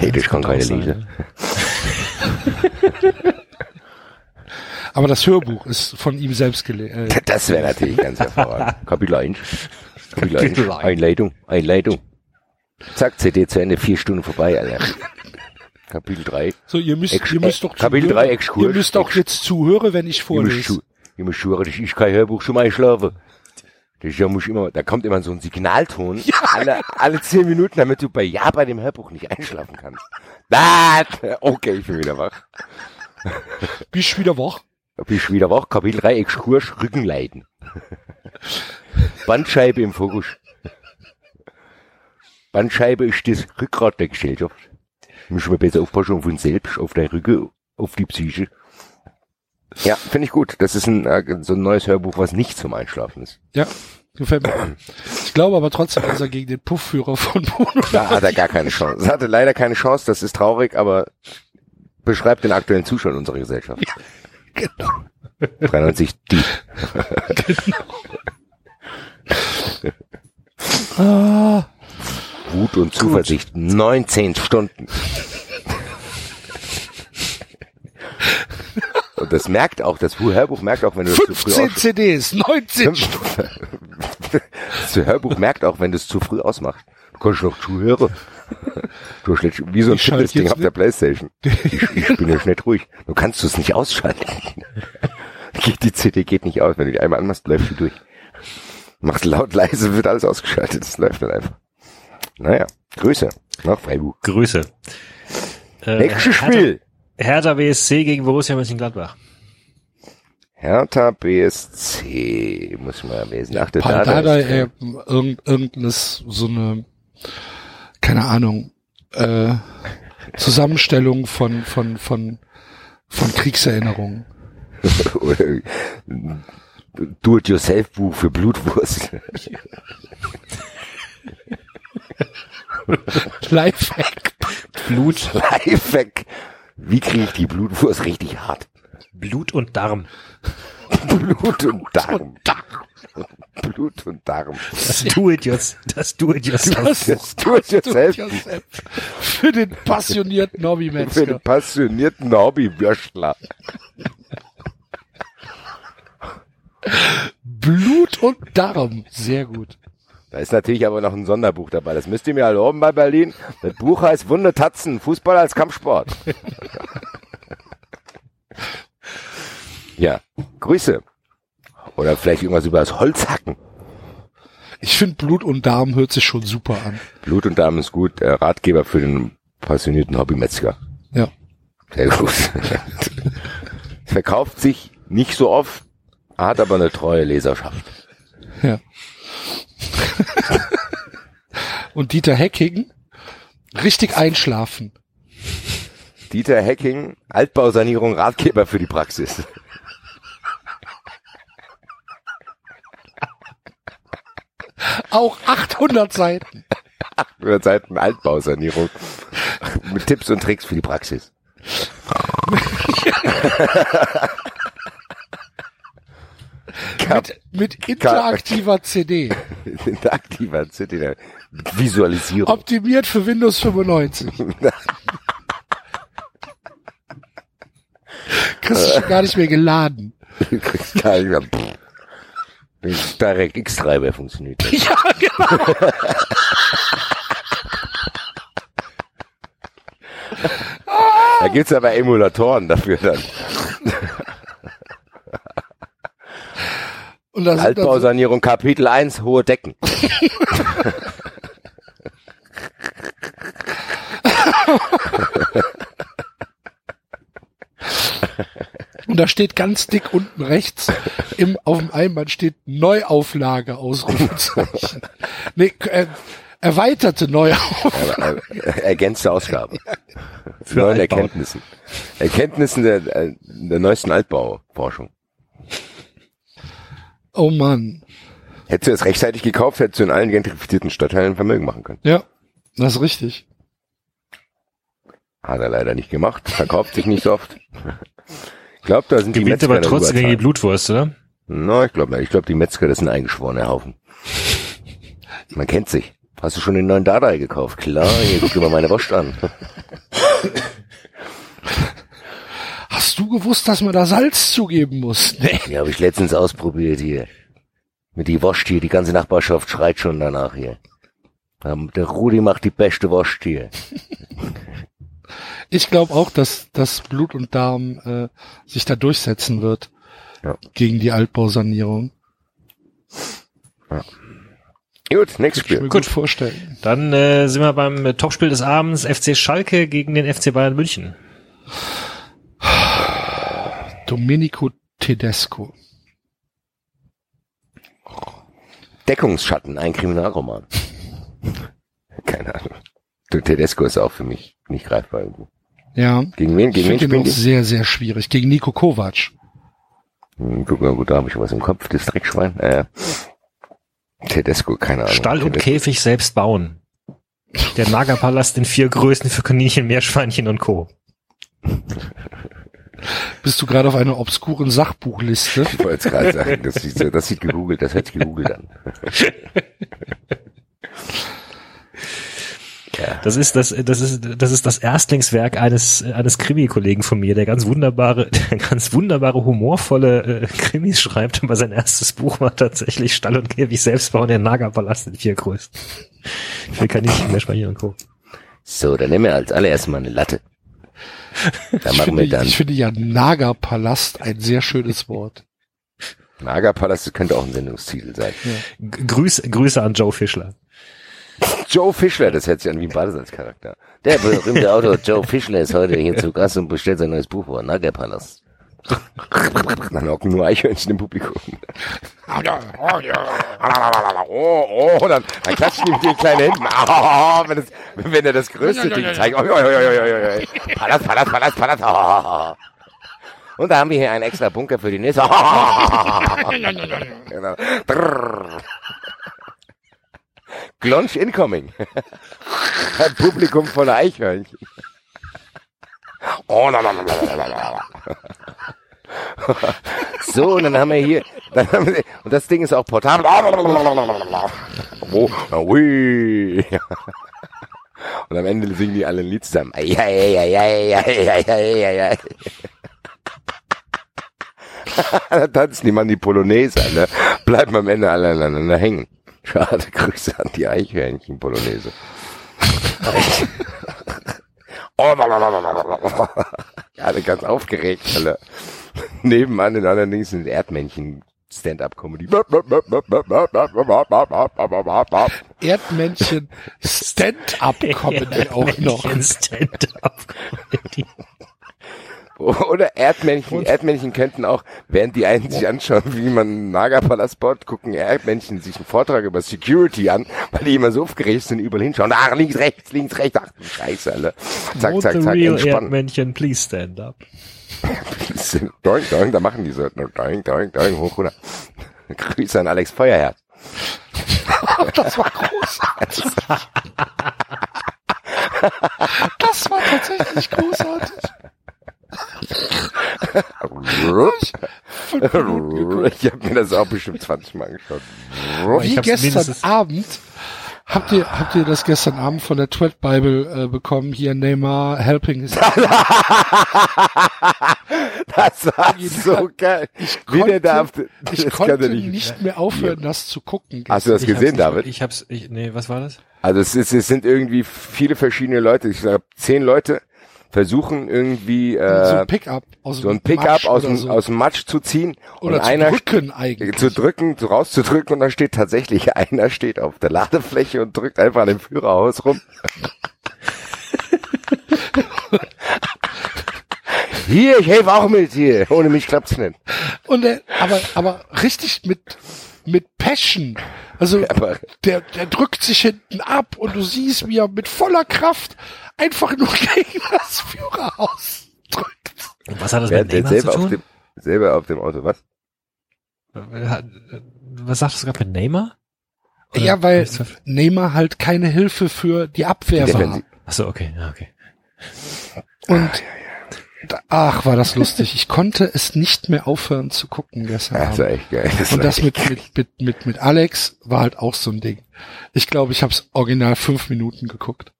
Nee, das kann keine ne? Aber das Hörbuch ist von ihm selbst gelesen. Äh, Das wäre natürlich ganz hervorragend. Kapitel 1. Kapitel 1. Kapitel 1. Einleitung. Einleitung. Zack, CD zu Ende, vier Stunden vorbei, Alter. Kapitel 3. so, ihr müsst, Ex- ihr müsst doch Kapitel zuhören. drei, Exkurs. Ihr müsst auch jetzt zuhören, wenn ich vorlese. ich muss schwören, ich, ich kann Hörbuch schon mal einschlafen. Das ja muss ich immer, da kommt immer so ein Signalton, alle, alle zehn Minuten, damit du bei Ja bei dem Hörbuch nicht einschlafen kannst. Das, okay, ich bin wieder wach. Bist du wieder wach? Ich wieder wach, Kapitel 3, Exkurs, Rückenleiden. Bandscheibe im Fokus. Bandscheibe ist das Rückgrat der Gesellschaft. Müssen wir besser aufpassen auf uns selbst, auf dein Rücken, auf die Psyche. Ja, finde ich gut. Das ist ein, äh, so ein neues Hörbuch, was nicht zum Einschlafen ist. Ja, gefällt mir. Ich glaube aber trotzdem, dass er gegen den Puffführer von Bruno Da hat er gar keine Chance. Er hatte leider keine Chance, das ist traurig, aber beschreibt den aktuellen Zustand unserer Gesellschaft. Genau. 93 die. Ah, Wut und Zuversicht. 19 Stunden. Und das merkt auch, das Hörbuch merkt auch, wenn du das zu früh 15 aus CDs, 19 Stunden. Das Hörbuch merkt auch, wenn du es zu früh ausmachst. Du kannst noch zuhören. Du schlägst wie so ein Fitnessding jetzt auf der Playstation. Ich, ich bin ja nicht ruhig. Du kannst es nicht ausschalten. Geht- Die CD geht nicht aus. Wenn du die einmal anmachst, läuft die durch. Machst laut, leise, wird alles ausgeschaltet. Das läuft dann einfach. Naja, Grüße nach Freiburg. Grüße. Äh, Nächstes Spiel. Hertha, Hertha BSC gegen Borussia Mönchengladbach. Hertha BSC. Muss ich mal lesen. Ach, der ist- äh, irgend, irgendeines, so eine, keine Ahnung, äh, Zusammenstellung von, von, von, von Kriegserinnerungen. Do-it-yourself-Buch für Blutwurst. Lifehack. Blut, Lifehack. Wie kriege ich die Blutwurst richtig hart? Blut und Darm. Blut und Darm. Blut und Darm. Das do it yourself. Das do it yourself. Das Do-it-yourself Für den passionierten für Hobbymetzger. den passionierten Hobbywürstler. Blut und Darm. Sehr gut. Da ist natürlich aber noch ein Sonderbuch dabei. Das müsst ihr mir erlauben bei Berlin. Das Buch heißt Wunde Tatzen, Fußball als Kampfsport. ja, Grüße. Oder vielleicht irgendwas über das Holzhacken. Ich finde Blut und Darm hört sich schon super an. Blut und Darm ist gut. Äh, Ratgeber für den passionierten Hobbymetzger. Ja. Sehr gut. Verkauft sich nicht so oft, hat aber eine treue Leserschaft. Ja. und Dieter Hecking, richtig einschlafen. Dieter Hecking, Altbausanierung, Ratgeber für die Praxis. Auch 800 Seiten. Über Seiten Altbausanierung. Mit Tipps und Tricks für die Praxis. Mit, mit interaktiver CD. Interaktiver CD, Visualisierung. Optimiert für Windows 95. Kriegst du schon gar nicht mehr geladen. Kriegst gar nicht mehr. Pff. Direkt X-Treiber funktioniert. das. Ja, genau. Da gibt's aber Emulatoren dafür dann. Und das, das, Altbausanierung Kapitel 1, hohe Decken. und da steht ganz dick unten rechts im, auf dem Einband steht Neuauflage, Ausrufezeichen. nee, äh, erweiterte Neuauflage. Ergänzte Ausgaben. Für Neuen Altbau. Erkenntnissen. Erkenntnissen der, äh, der neuesten Altbauforschung. Oh Mann. Hättest du es rechtzeitig gekauft, hättest du in allen gentrifizierten Stadtteilen Vermögen machen können. Ja, das ist richtig. Hat er leider nicht gemacht. Verkauft sich nicht so oft. Ich glaube, da sind die Gewinnt Metzger aber trotzdem gegen die. Blutwurst, oder? No, ich glaube Ich glaube, die Metzger, das sind eingeschworene Haufen. Man kennt sich. Hast du schon den neuen Dardai gekauft? Klar, hier guck dir mal meine Wurst an. Hast du gewusst, dass man da Salz zugeben muss? Nee. Die habe ich letztens ausprobiert hier. Mit die Wurst hier, die ganze Nachbarschaft schreit schon danach hier. Ähm, Der Rudi macht die beste Wurst hier. Ich glaube auch, dass, dass Blut und Darm äh, sich da durchsetzen wird Ja. gegen die Altbausanierung. Gut, nächstes Spiel. mir gut vorstellen. Dann äh, sind wir beim äh, Topspiel des Abends FC Schalke gegen den FC Bayern München. Domenico Tedesco. Deckungsschatten, ein Kriminalroman. Keine Ahnung. Tedesco ist auch für mich nicht greifbar irgendwo. Ja. Gegen wen? Ich Gegen wen spielen auch die? sehr, sehr schwierig. Gegen Nico Kovac. Hm, guck mal, gut, da habe ich was im Kopf, das Dreckschwein. Äh, Tedesco, keine Ahnung. Stall und Tedesco. Käfig selbst bauen. Der Nagerpalast in vier Größen für Kaninchen, Meerschweinchen und Co. Bist du gerade auf einer obskuren Sachbuchliste? Ich wollte jetzt gerade sagen, das sieht, so, das sieht gegoogelt, das hört sich gegoogelt an. ja. Das ist das, das ist, das ist das Erstlingswerk eines, eines Krimi-Kollegen von mir, der ganz wunderbare, der ganz wunderbare, humorvolle äh, Krimis schreibt, aber sein erstes Buch war tatsächlich Stall und Käfig selbst bauen, der Nagerpalast in vier Größen. Für Kaninchen, Meerschweinchen und Co. So, dann nehmen wir als allererstes mal eine Latte. Da Ich machen finde, wir dann ich finde ja Nagerpalast ein sehr schönes Wort. Nagerpalast, könnte auch ein Sendungstitel sein. G- Grüße, Grüße an Joe Fischler. Joe Fischler, das hört sich an wie ein Badesalzcharakter. Der berühmte Autor Joe Fischler ist heute hier zu Gast und bestellt sein neues Buch vor, Nagerpalast. Dann hocken nur Eichhörnchen im Publikum. Oh, oh, dann, dann klatschen die mit den kleinen Händen. Oh, wenn, das, wenn er das größte Ding zeigt. Oh, oh, oh, oh, oh, oh. Palast, Palast, Palast, Palast. Oh. Und da haben wir hier einen extra Bunker für die nächste. Genau. Glonsch incoming. Ein Publikum voller Eichhörnchen. Oh, la, so, und dann haben wir hier, dann haben wir, und das Ding ist auch portabel. Oh, ui. Und am Ende singen die alle ein Lied zusammen. da tanzen die Mann die Polonaise, ne? Bleiben am Ende alle aneinander hängen. Schade, Grüße an die Eichhörnchen Polonaise. Oh, alle ganz aufgeregt, alle. Nebenan in anderen Dings sind Erdmännchen Stand-up-Comedy. Erdmännchen Stand-up-Comedy auch noch. Stand-up-Comedy. Oder Erdmännchen. Erdmännchen könnten auch, während die einen sich anschauen, wie man einen Nagerpalast baut, gucken Erdmännchen sich einen Vortrag über Security an, weil die immer so aufgeregt sind, überall hinschauen. Ach, links, rechts, links, rechts. Ach, du Scheiße, alle. Zack, zack, zack, real entspannen. Erdmännchen please stand up? Doink, doink, da machen die so. Doink, doink, doink, hoch, runter. Grüße an Alex Feuerherz. Das war großartig. Das war tatsächlich großartig. Ich habe mir das auch bestimmt 20 Mal angeschaut. Wie ich gestern Abend. Habt ihr, habt ihr das gestern Abend von der Twit Bible äh, bekommen? Hier Neymar helping his Das war so geil. Wie der da auf den, ich konnte kann nicht, nicht. mehr aufhören, das zu gucken. Hast du das Ich hab's gesehen, nicht- David? Ich hab's, ich, nee, was war das? Also es, ist, es sind irgendwie viele verschiedene Leute. Ich glaube, zehn Leute versuchen irgendwie so äh, ein Pickup aus so dem ein Pickup Matsch aus dem, so. aus dem Matsch zu ziehen oder und zu einer drücken eigentlich. zu drücken, zu rauszudrücken und dann steht tatsächlich einer steht auf der Ladefläche und drückt einfach an dem Führerhaus rum. Hier, ich helfe auch mit hier. Ohne mich klappt's nicht. Und er, aber, aber richtig mit, mit Passion. Also, Aber der, der drückt sich hinten ab und du siehst, wie er mit voller Kraft einfach nur gegen das Führerhaus drückt. Und was hat das wer mit Neymar zu selber auf tun? dem selber auf dem Auto, was? Was sagst du gerade mit Neymar? Oder- Ja, weil Neymar halt keine Hilfe für die Abwehr war. Achso, okay, ja, okay. Und da- ach, war das lustig. Ich konnte es nicht mehr aufhören zu gucken gestern Das war echt geil. Das Und das mit, mit, mit, mit, mit Alex war halt auch so ein Ding. Ich glaube, ich habe es original fünf Minuten geguckt.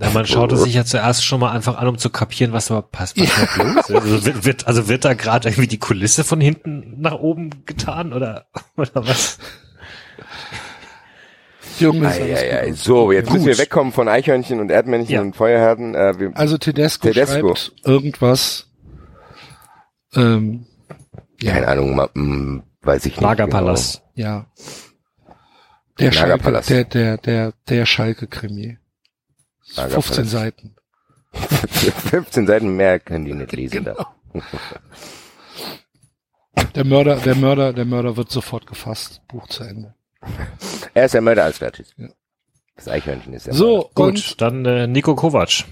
Ja, man schaute sich ja zuerst schon mal einfach an, um zu kapieren, was da passt. Was da los ist. Also wird, wird, also wird da gerade irgendwie die Kulisse von hinten nach oben getan oder, oder was? Junge, ist Ei, alles ei, ei. So, jetzt Gut. müssen wir wegkommen von Eichhörnchen und Erdmännchen Ja. und Feuerherden. Äh, wir, Also Tedesco, Tedesco. schreibt irgendwas. Ähm, keine Ahnung, ma, mh, weiß ich nicht. Lagerpalast. ja. Der Schalke, Lagerpalast. der, der, der, der Schalke-Krimi. Lagerpalast. 15 Seiten. Genau. 15 Seiten mehr können die nicht lesen. Da. Der Mörder, der Mörder, der Mörder wird sofort gefasst. Buch zu Ende. Er ist der Mörder als fertig. Ja. Das Eichhörnchen ist der So, Gut, und, dann äh, Nico Kovac.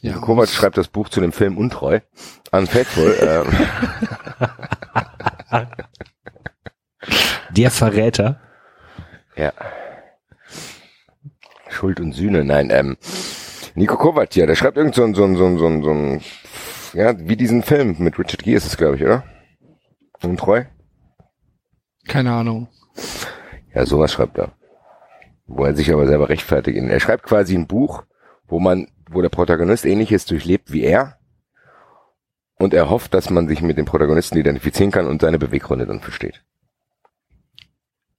ja, Kovac schreibt das Buch zu dem Film Untreu. Unfaithful. ähm, Der Verräter. Schuld und Sühne. Nein, ähm, Nico Kovac, ja, der schreibt irgend so ein, so ein, so ein, so ein, so ein ja, wie diesen Film mit Richard Gere ist es, glaube ich, oder? Untreu? Keine Ahnung. Ja, sowas schreibt er. Wo er sich aber selber rechtfertigt. Er schreibt quasi ein Buch, wo man, wo der Protagonist ähnliches durchlebt wie er. Und er hofft, dass man sich mit dem Protagonisten identifizieren kann und seine Beweggründe dann versteht.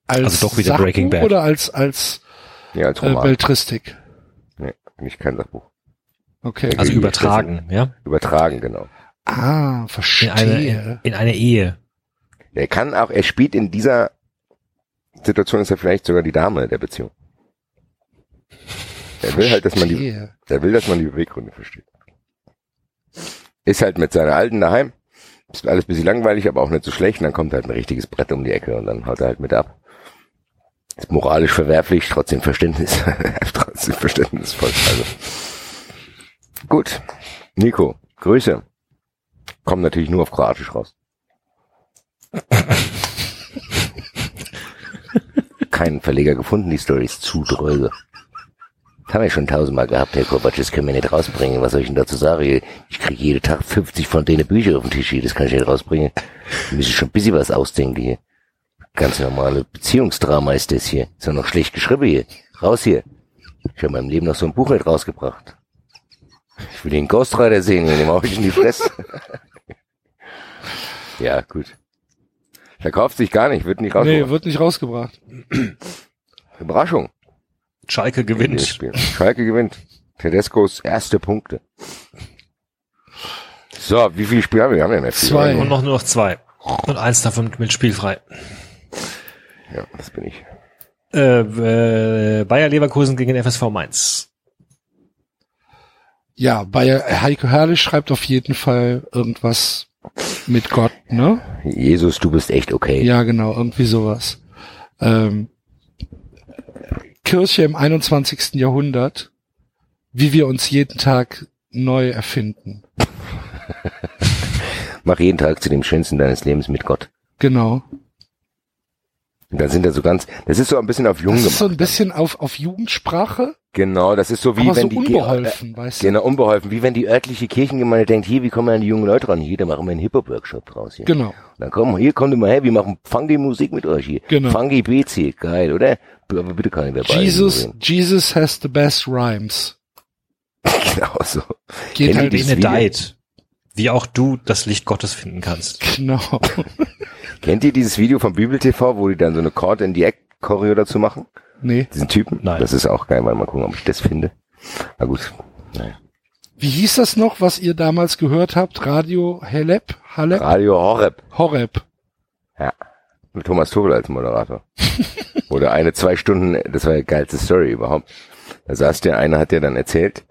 Als Also doch wieder Sachbuch Breaking Bad. Oder als, als Ja, als äh, Roman. Beltristik. nee, nicht kein Sachbuch. Okay. Also Irgendwie übertragen, ja. Übertragen, genau. Ah, In verstehe. eine, in eine Ehe. Er kann auch, er spielt in dieser Situation ist er vielleicht sogar die Dame der Beziehung. Er will halt, dass man die, er will, dass man die Beweggründe versteht. Ist halt mit seiner Alten daheim. Ist alles ein bisschen langweilig, aber auch nicht so schlecht. Und dann kommt halt ein richtiges Brett um die Ecke und dann haut er halt mit ab. Ist moralisch verwerflich, trotzdem Verständnis, trotzdem verständnisvoll. Also. Gut. Nico, Grüße. Kommen natürlich nur auf Kroatisch raus. Keinen Verleger gefunden, die Story ist zu dröge. Das haben wir schon tausendmal gehabt, Herr Kovac, das können wir nicht rausbringen. Was soll ich denn dazu sagen? Ich kriege jeden Tag 50 von denen Bücher auf den Tisch hier, das kann ich nicht rausbringen. Wir müssen schon ein bisschen was ausdenken hier. Ganz normale Beziehungsdrama ist das hier. Ist doch noch schlecht geschrieben hier. Raus hier. Ich habe in meinem Leben noch so ein Buch nicht rausgebracht. Ich will den Ghostwriter sehen, den hau ich in die Fresse. ja, gut. Verkauft sich gar nicht, wird nicht raus. Nee, wird nicht rausgebracht. Überraschung. Schalke gewinnt. Schalke gewinnt. Tedescos erste Punkte. So, wie viele Spiele haben wir? Wir haben ja nicht. Zwei. Und noch nur noch zwei. Und eins davon mit spielfrei. Ja, das bin ich. Äh, äh, Bayer Leverkusen gegen FSV Mainz. Ja, bei Heiko Herrlich schreibt auf jeden Fall irgendwas mit Gott, ne? Jesus, du bist echt okay. Ja, genau, irgendwie sowas. Ähm, Kirche im 21. Jahrhundert, wie wir uns jeden Tag neu erfinden. Mach jeden Tag zu dem schönsten deines Lebens mit Gott. Genau. Und dann sind da so ganz, das ist so ein bisschen auf jung Das ist so gemacht. ein bisschen auf, auf Jugendsprache, Genau, das ist so wie aber wenn so die unbeholfen, weißt du? Genau, unbeholfen. Wie wenn die örtliche Kirchengemeinde denkt, hier, wie kommen wir an die jungen Leute ran? Hier, da machen wir einen Hip-Hop-Workshop draus hier. Genau. Dann komm, hier kommt immer her, wir machen Funky Musik mit euch hier. Genau. Funky BC, geil, oder? Aber bitte keine dabei. Jesus, Jesus has the best rhymes. Genau so. Geht Kennt ihr halt nicht. Video? Benedeit. Wie auch du das Licht Gottes finden kannst. Genau. Kennt ihr dieses Video vom Bibel TV, wo die dann so eine Chord in die Eck Choreo dazu machen? Nee. Diesen Typen? Nein. Das ist auch geil, mal mal gucken, ob ich das finde. Na gut. Naja. Wie hieß das noch, was ihr damals gehört habt? Radio Halep? Halep? Radio Horeb. Horeb. Ja. Mit Thomas Tobel als Moderator. Oder eine, zwei Stunden, das war die geilste Story überhaupt. Da saß der eine, hat ja dann erzählt,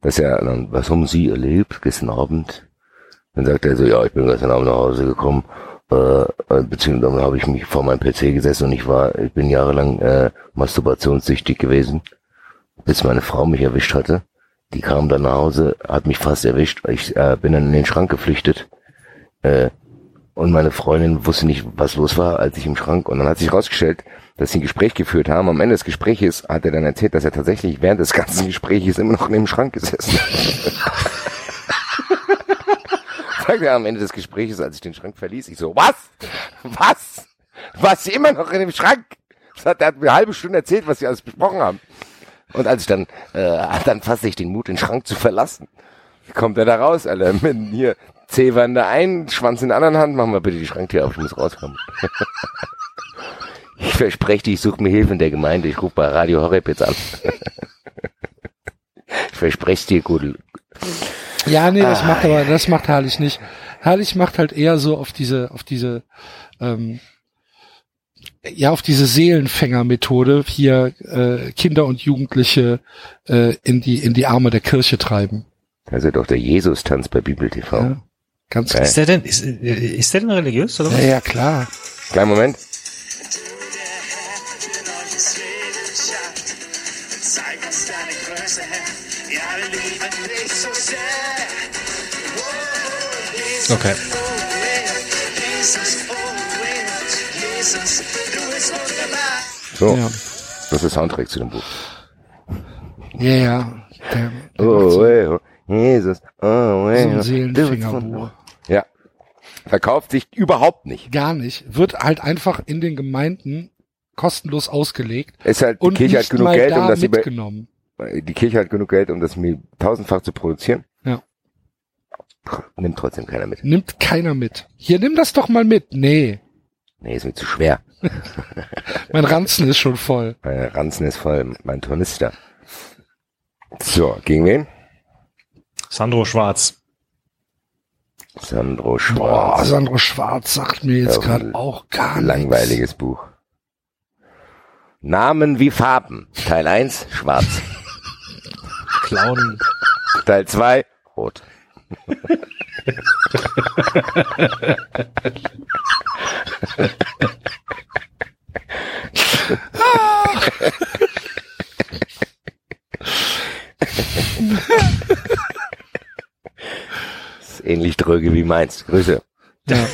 dass er dann, was haben Sie erlebt gestern Abend? Dann sagt er so, ja, ich bin gestern Abend nach Hause gekommen, äh, äh, beziehungsweise habe ich mich vor meinem PC gesessen und ich war, ich bin jahrelang äh, masturbationssüchtig gewesen, bis meine Frau mich erwischt hatte. Die kam dann nach Hause, hat mich fast erwischt, ich äh, bin dann in den Schrank geflüchtet. Äh, und meine Freundin wusste nicht, was los war, als ich im Schrank. Und dann hat sich herausgestellt, dass sie ein Gespräch geführt haben. Am Ende des Gespräches hat er dann erzählt, dass er tatsächlich während des ganzen Gespräches immer noch in dem Schrank gesessen hat. Sagt er am Ende des Gespräches, als ich den Schrank verließ, ich so, was? Was? Du warst immer noch in dem Schrank? Er hat mir eine halbe Stunde erzählt, was sie alles besprochen haben. Und als ich dann, äh, dann fasste ich den Mut, den Schrank zu verlassen. Kommt er da raus, Alter? Mit hier Zewa in der einen, Schwanz in der anderen Hand, machen wir bitte die Schranktür auf, ich muss rauskommen. ich verspreche dir, ich suche mir Hilfe in der Gemeinde, ich rufe bei Radio Horeb jetzt an. ich verspreche dir, Gudel. Ja, nee, das Ah, macht aber, das macht Herrlich nicht. Herrlich macht halt eher so auf diese, auf diese, ähm, ja, auf diese Seelenfänger-Methode hier äh, Kinder und Jugendliche äh, in die in die Arme der Kirche treiben. Also doch der Jesus-Tanz bei Bibel TV. Ja, ganz Geil. Ist der denn, ist, ist der denn religiös oder ja, was? ja, klar. Kleinen Moment. Okay. oh, oh. So, Ja. das ist der Soundtrack zu dem Buch. Ja, ja. Der, der Oh, so, ey, oh, Jesus. Oh, so ey, ein oh. Seelenfingerbuch. Ja. Verkauft sich überhaupt nicht. Gar nicht. Wird halt einfach in den Gemeinden kostenlos ausgelegt Ist halt, die Kirche hat genug Geld, da um das über, mitgenommen. die Kirche hat genug Geld, um das mir tausendfach zu produzieren. Nimmt trotzdem keiner mit. Nimmt keiner mit. Hier, nimm das doch mal mit. Nee, Nee, ist mir zu schwer. mein Ranzen ist schon voll. Mein Ranzen ist voll, mein Tornister. So, gegen wen? Sandro Schwarz. Sandro Boah, Schwarz. Sandro Schwarz sagt mir jetzt Ja, gerade auch gar nichts. Langweiliges Buch. Namen wie Farben. Teil 1, schwarz. Clown. Teil 2, rot. Ist ähnlich dröge wie meins. Grüße. Ja.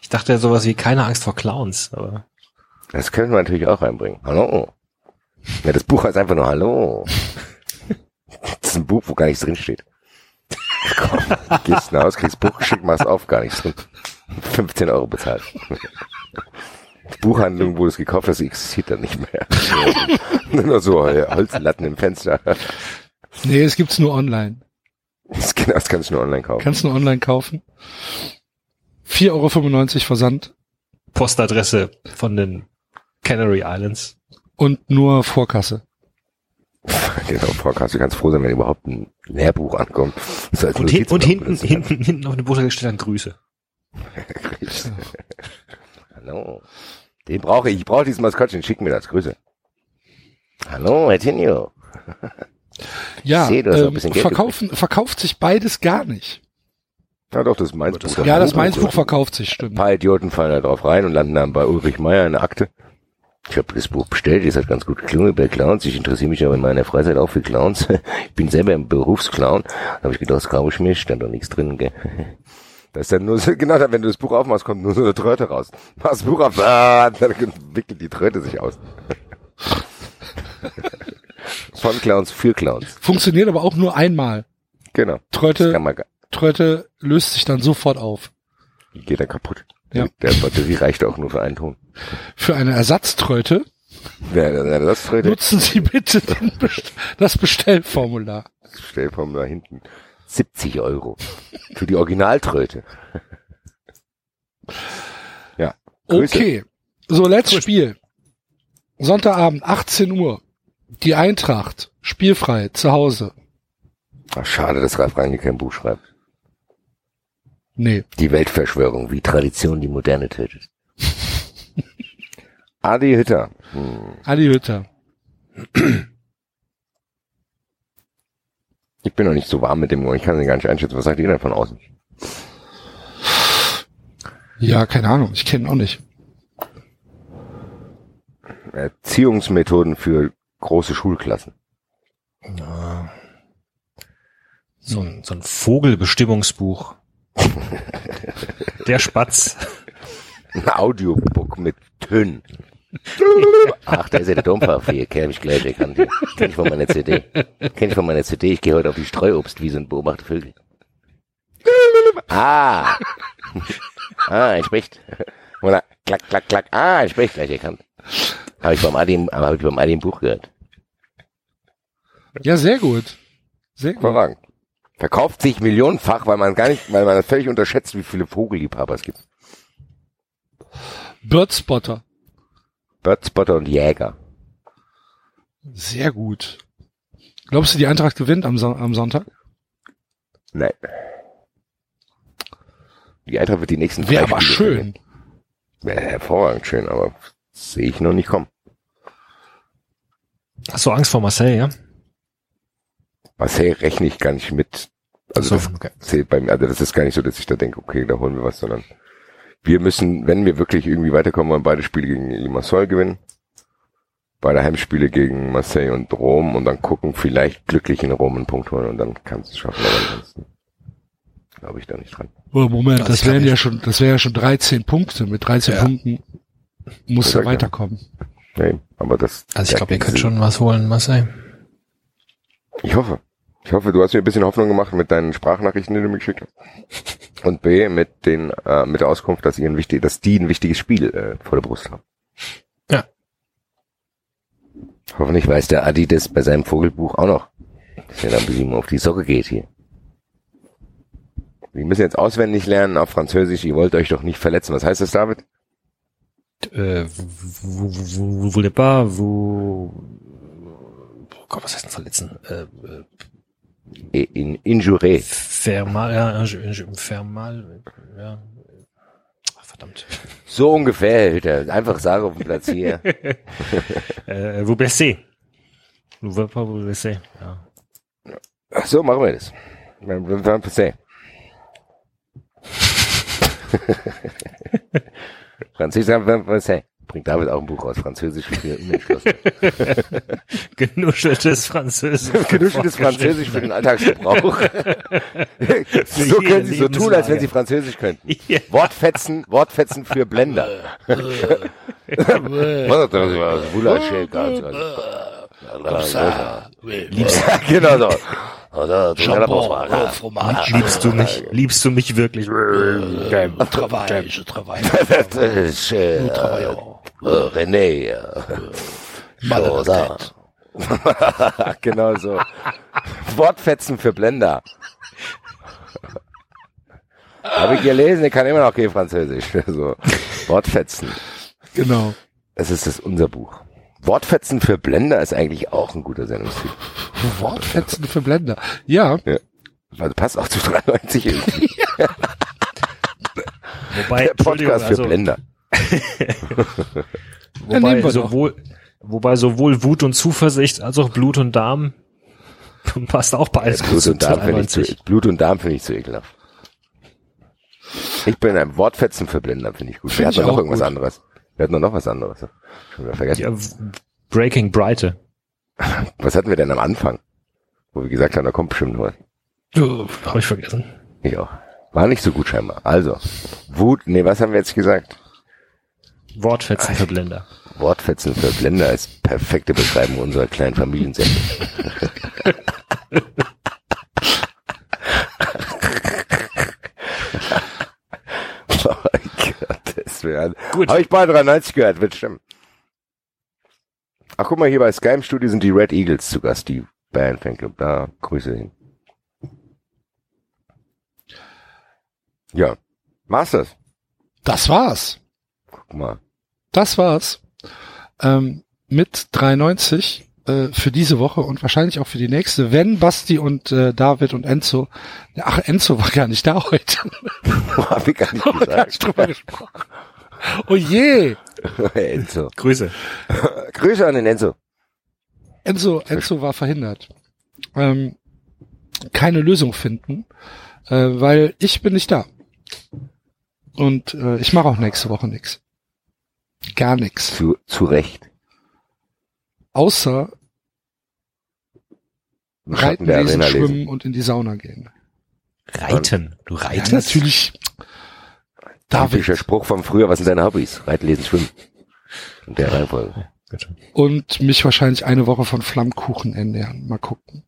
Ich dachte sowas wie keine Angst vor Clowns, aber Das können wir natürlich auch reinbringen. Hallo. Ja, das Buch heißt einfach nur Hallo. Das ist ein Buch, wo gar nichts drin steht. Komm, gehst nach Hause, kriegst Buch geschickt, machst auf, gar nichts drin. 15 Euro bezahlt. Buchhandlung, wo du es gekauft hast, existiert dann nicht mehr. Nur so Holzlatten im Fenster. Nee, es gibt's nur online. Das, kann- das kannst du nur online kaufen. Kannst du nur online kaufen. 4,95 Euro Versand Postadresse von den Canary Islands. und nur Vorkasse. Genau, Podcast. Du kannst froh sein, wenn überhaupt ein Lehrbuch ankommt. Als Und, hin, und hinten, hinten, hinten auf dem Buch steht dann Grüße. kannst. Hallo. Den brauche ich. Ich brauche dieses Maskottchen. Schick mir das. Grüße. Hallo, Herr Tinio. Ja, ein ähm, verkaufen, verkauft sich beides gar nicht. Ja doch, das ist meins Buch. Ja, das Buch- Mainz-Buch verkauft sich, Ein stimmt. paar Idioten fallen da drauf rein und landen dann bei Ulrich Meier in der Akte. Ich habe das Buch bestellt, es hat ganz gut geklungen bei Clowns. Ich interessiere mich aber in meiner Freizeit auch für Clowns. Ich bin selber ein Berufsclown. Da habe ich gedacht, das kaufe ich mir, stand doch nichts drin, gell. Da ist dann nur so, genau, wenn du das Buch aufmachst, kommt nur so eine Tröte raus. Mach das Buch auf, ah, dann wickelt die Tröte sich aus. Von Clowns für Clowns. Funktioniert aber auch nur einmal. Genau. Das Tröte, Tröte löst sich dann sofort auf. die geht dann kaputt. Ja. Der Batterie reicht auch nur für einen Ton. Für eine Ersatztröte Ja, das Tröte. nutzen Sie bitte Best das Bestellformular. Stell vom da hinten. 70 Euro. Für die Originaltröte. ja. Grüße. Okay. So, letztes Spiel. Sonntagabend, 18 Uhr. Die Eintracht. Spielfrei. Zu Hause. Ach, schade, dass Ralf Rangel kein Buch schreibt. Nee. Die Weltverschwörung, wie Tradition die Moderne tötet. Adi Hütter. Hm. Adi Hütter. Ich bin noch nicht so warm mit dem, ich kann ihn gar nicht einschätzen. Was sagt ihr denn von außen? Ja, keine Ahnung. Ich kenne ihn auch nicht. Erziehungsmethoden für große Schulklassen. So ein, so ein Vogelbestimmungsbuch. Der Spatz. Ein Audiobook mit Tönen. Ach, da ist ja der Dompfaff hier. Kenn ich gleich erkannt. hier. Kenn ich von meiner CD. Kenn ich von meiner CD. Ich gehe heute auf die Streuobstwiese und beobachte Vögel. Ah. Ah, er spricht. Oder klack, klack, klack. Ah, er spricht gleich erkannt. Habe ich beim Adi, habe ich beim Adi im Buch gehört. Ja, sehr gut. Sehr gut. Hervorragend. Verkauft sich millionenfach, weil man gar nicht, weil man völlig unterschätzt, wie viele Vogelliebhaber es gibt. Birdspotter. Birdspotter und Jäger. Sehr gut. Glaubst du, die Eintracht gewinnt am, Son am Sonntag? Nein. Die Eintracht wird die nächsten Wäre drei aber schön. Wäre hervorragend schön, aber sehe ich noch nicht kommen. Hast du Angst vor Marseille, ja? Marseille rechne ich gar nicht mit. Also So, das okay. zählt bei mir, also das ist gar nicht so, dass ich da denke, okay, da holen wir was, sondern wir müssen, wenn wir wirklich irgendwie weiterkommen wollen, beide Spiele gegen Limassol gewinnen. Beide Heimspiele gegen Marseille und Rom und dann gucken, vielleicht glücklich in Rom einen Punkt holen und dann kannst du es schaffen, aber ansonsten glaube ich da nicht dran. Oh, Moment, Also das glaub wären ja schon, das wäre ja schon 13 Punkte. Mit 13 Ja. Punkten muss Ja, er klar. weiterkommen. Nee, aber das. Also ich ja, glaube, ihr könnt schon was holen, Marseille. Ich hoffe. Ich hoffe, du hast mir ein bisschen Hoffnung gemacht mit deinen Sprachnachrichten, die du mir geschickt hast. Und B, mit den, äh, mit der Auskunft, dass, ihr ein wichtig, dass die ein wichtiges Spiel äh, vor der Brust haben. Ja. Hoffentlich weiß der Adi das bei seinem Vogelbuch auch noch. Dass er dann ein bisschen auf die Socke geht hier. Wir müssen jetzt auswendig lernen auf Französisch. Ihr wollt euch doch nicht verletzen. Was heißt das, David? Äh, vous voulez pas, vous, oh Gott, was heißt denn verletzen? Äh, äh, In Injuré. faire mal, ja, inju- inju- faire mal, ja. Ach, verdammt. So ungefähr, hält er. Einfach sagen auf dem Platz hier. Äh, vous blessez. Vous pas vous blesser, ja. Ach so, machen wir das. Passé. Französisch werden passé. Bringt David auch ein Buch aus, Französisch für Unentschlossene. Genuscheltes Französisch. Genuscheltes Französisch für den Alltagsgebrauch. so können Sie so tun, als wenn Sie Französisch könnten. Ja. Wortfetzen, Wortfetzen für Blender. Liebst genau so. Liebst du mich, liebst du mich wirklich? Je travaille, je travaille. Nous travaillons. René. äh, tête. genau so. Wortfetzen für Blender. Habe ich gelesen, ich kann immer noch kein Französisch. So. Wortfetzen. Genau. Das ist das unser Buch. Wortfetzen für Blender ist eigentlich auch ein guter Sendungstitel. Wortfetzen für Blender. Ja, Also passt auch zu 93 irgendwie. Wobei, Der Podcast für also, Blender. Wobei doch. sowohl, wobei sowohl Wut und Zuversicht als auch Blut und Darm passt auch beides gut Blut zu und Darm finde ich zu, 93. Blut und Darm finde ich zu ekelhaft. Ich bin ein Wortfetzen für Blender, finde ich gut. Find Wir hatten noch auch irgendwas gut. anderes. Wir hatten noch was anderes. Schon wieder vergessen. Ja, Breaking Breite. Was hatten wir denn am Anfang? Wo wir gesagt haben, da kommt bestimmt was. Habe ich vergessen. Ich auch. War nicht so gut scheinbar. Also, Wut, nee, was haben wir jetzt gesagt? Wortfetzen für Blender. Wortfetzen für Blender ist perfekte Beschreibung unserer kleinen Familiensendung. oh mein Gott, das wäre... Gut. Habe ich bei 93 gehört, wird stimmen. Ach, guck mal, hier bei Sky im Studio sind die Red Eagles zu Gast, die Band Fanclub. Da, Grüße hin. Ja. Masters. das war's. Guck mal. Das war's. Ähm, mit 93 äh, für diese Woche und wahrscheinlich auch für die nächste, wenn Basti und äh, David und Enzo, ach Enzo war gar nicht da heute, Hab ich gar nicht wir gar nicht gesagt. drüber gesprochen. Oh je, Enzo. Grüße. Grüße an den Enzo. Enzo, Enzo war verhindert. Ähm, keine Lösung finden, äh, weil ich bin nicht da. Und äh, ich mache auch nächste Woche nix. Gar nix. Zu, zu Recht. Außer reiten, der lesen, Arena lesen. schwimmen und in die Sauna gehen. Reiten. Du Ja, reitest? natürlich. David. Typischer Spruch von früher, was sind deine Hobbys? Reiten, lesen, schwimmen. Und der Reihenfolge. Bitte. Und mich wahrscheinlich eine Woche von Flammkuchen ernähren. Mal gucken.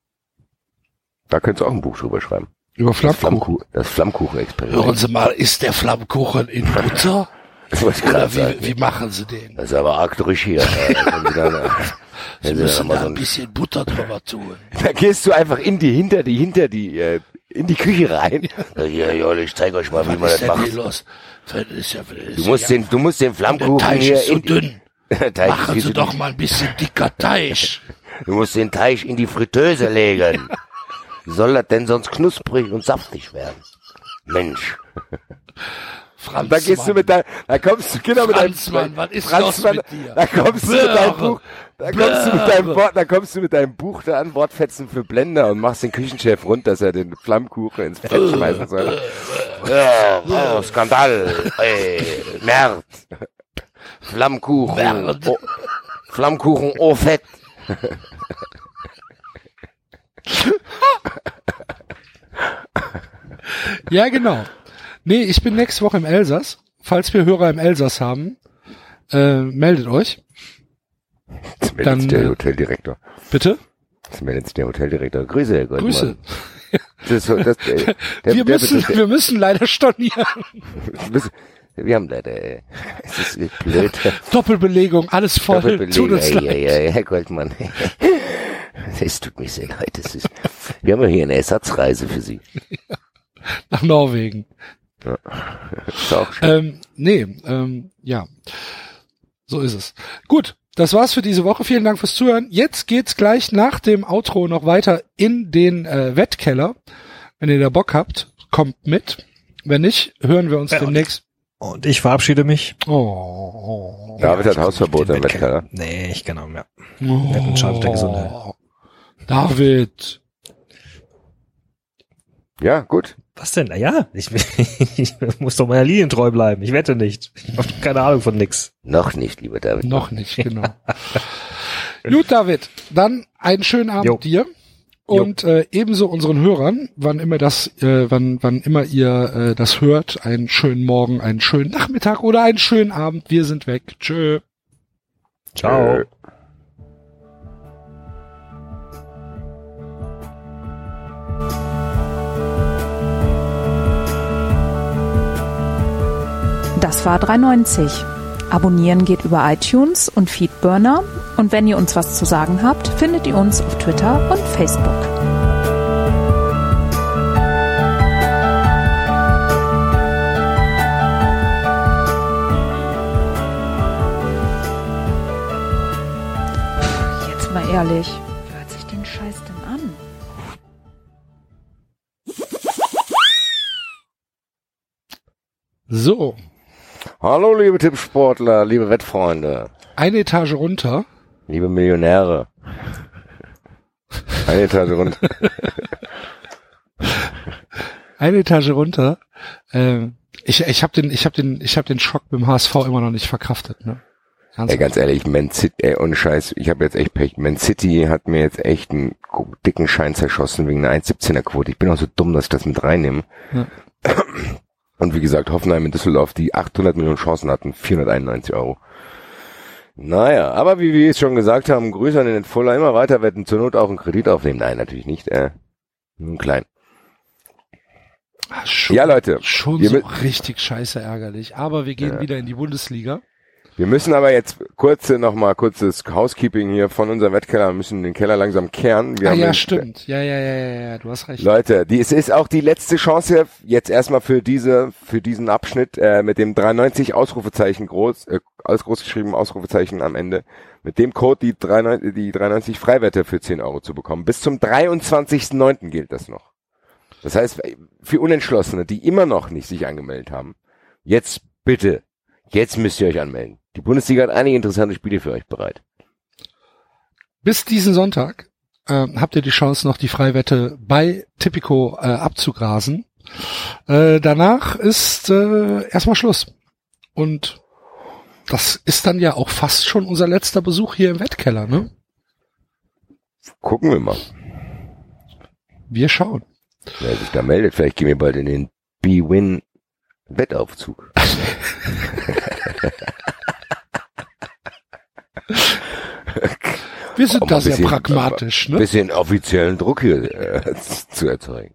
Da könntest du auch ein Buch drüber schreiben. Über Das, Flammkuchen. Flammkuchen, das Flammkuchen-Experiment. Sie mal, ist der Flammkuchen in Butter? Das wollte ich gerade sagen. wie machen Sie den? Das ist aber arg durch hier. äh, Sie Sie mal so ein, bisschen Butter drüber tun. da gehst du einfach in die, hinter die, hinter die, äh, in die Küche rein. Ja, ja, ja ich zeig euch mal, wie man das macht. los? Ist ja, Du musst den, du musst den Flammkuchen hier in dünn. Teig ist viel zu dünn. mal ein bisschen dicker Teig. Du musst den Teig in die Fritteuse legen. Wie soll das denn sonst knusprig und saftig werden? Mensch. Franz, Da gehst du mit deinem, da kommst du, genau mit deinem, Franzmann, was ist Franzmann, los mit dir? Da kommst du mit deinem. Buch, da kommst du mit deinem Wort, da kommst du mit deinem Buch da an, Wortfetzen für Blender und machst den Küchenchef rund, dass er den Flammkuchen ins Fett schmeißen soll. Ja, oh, Skandal, ey, Merd. Flammkuchen, Merd. oh, Flammkuchen, oh Fett. Ja, genau. Nee, ich bin nächste Woche im Elsass. Falls wir Hörer im Elsass haben, äh, meldet euch. Jetzt meldet Dann, sich der äh, Hoteldirektor. Bitte. Das meldet sich der Hoteldirektor. Grüße, Herr Goldmann. Grüße. Das das, äh, der, wir, der, müssen, der, wir müssen leider stornieren. wir haben leider, äh, es ist blöd. Doppelbelegung, alles voll. Doppelbeleg. Tut Ja, leid. ja, ja, Herr Goldmann. Es tut mir sehr leid. Es ist, wir haben ja hier eine Ersatzreise für Sie. Nach Norwegen. Ist auch schön. Ähm, nee, ähm, ja. So ist es. Gut, das war's für diese Woche. Vielen Dank fürs Zuhören. Jetzt geht's gleich nach dem Outro noch weiter in den äh, Wettkeller. Wenn ihr da Bock habt, kommt mit. Wenn nicht, hören wir uns Ja, demnächst. Und ich verabschiede mich. Oh, David hat Hausverbot im Wettkeller. Wettkeller. Nee, ich genau, ja. oh, Wetten schadet der Gesundheit. David. Ja, gut. Was denn? Naja, ich, ich muss doch meiner Linie treu bleiben. Ich wette nicht. Ich hab keine Ahnung von nix. Noch nicht, lieber David. Noch nicht, genau. Gut, David, dann einen schönen Abend Jo. dir. Und äh, ebenso unseren Hörern, wann immer das, äh, wann, wann immer ihr äh, das hört, einen schönen Morgen, einen schönen Nachmittag oder einen schönen Abend. Wir sind weg. Tschö. Ciao. Äh, Das war 390. Abonnieren geht über iTunes und Feedburner. Und wenn ihr uns was zu sagen habt, findet ihr uns auf Twitter und Facebook. Jetzt mal ehrlich, wer hört sich den Scheiß denn an? So, Hallo, liebe Tippsportler, liebe Wettfreunde, eine Etage runter. liebe Millionäre. Eine Etage runter. Eine Etage runter. Ähm, ich ich habe den, ich habe den, ich habe den Schock mit dem HSV immer noch nicht verkraftet. Ne? Ey, Ernsthaft. ganz ehrlich, Man City, ey, ohne Scheiß, ich habe jetzt echt Pech. Man City hat mir jetzt echt einen dicken Schein zerschossen wegen einer 1,17er Quote. Ich bin auch so dumm, dass ich das mit reinnehme. Ja. Und wie gesagt, Hoffenheim in Düsseldorf, die 800 Millionen Chancen hatten, 491 Euro. Naja, aber wie wir es schon gesagt haben, Grüße an den Fuller, immer weiter wetten, zur Not auch einen Kredit aufnehmen. Nein, natürlich nicht, äh, nur einen kleinen. Ah, schon, Ja, Leute, schon so richtig scheiße ärgerlich. Aber wir gehen Ja. wieder in die Bundesliga. Wir müssen aber jetzt kurze noch mal kurzes Housekeeping hier von unserem Wettkeller. Wir müssen den Keller langsam kehren. Wir ah ja, stimmt. Ja, ja, ja, ja, ja, du hast recht. Leute, die, es ist auch die letzte Chance jetzt erstmal für diese, für diesen Abschnitt äh, mit dem 390 Ausrufezeichen groß, äh, alles groß geschrieben, Ausrufezeichen am Ende, mit dem Code die 390, die 390 Freiwette für 10 Euro zu bekommen. Bis zum 23.09. gilt das noch. Das heißt, für Unentschlossene, die immer noch nicht sich angemeldet haben, jetzt bitte, jetzt müsst ihr euch anmelden. Die Bundesliga hat einige interessante Spiele für euch bereit. Bis diesen Sonntag ähm, habt ihr die Chance, noch die Freiwette bei Tipico äh, abzugrasen. Äh, danach ist äh, erstmal Schluss. Und das ist dann ja auch fast schon unser letzter Besuch hier im Wettkeller, ne? Gucken wir mal, Wir schauen. wer sich da meldet. Vielleicht gehen wir bald in den B-Win Wettaufzug. Wir sind Um da ein sehr bisschen- pragmatisch, Ein ne? bisschen offiziellen Druck hier äh, zu erzeugen.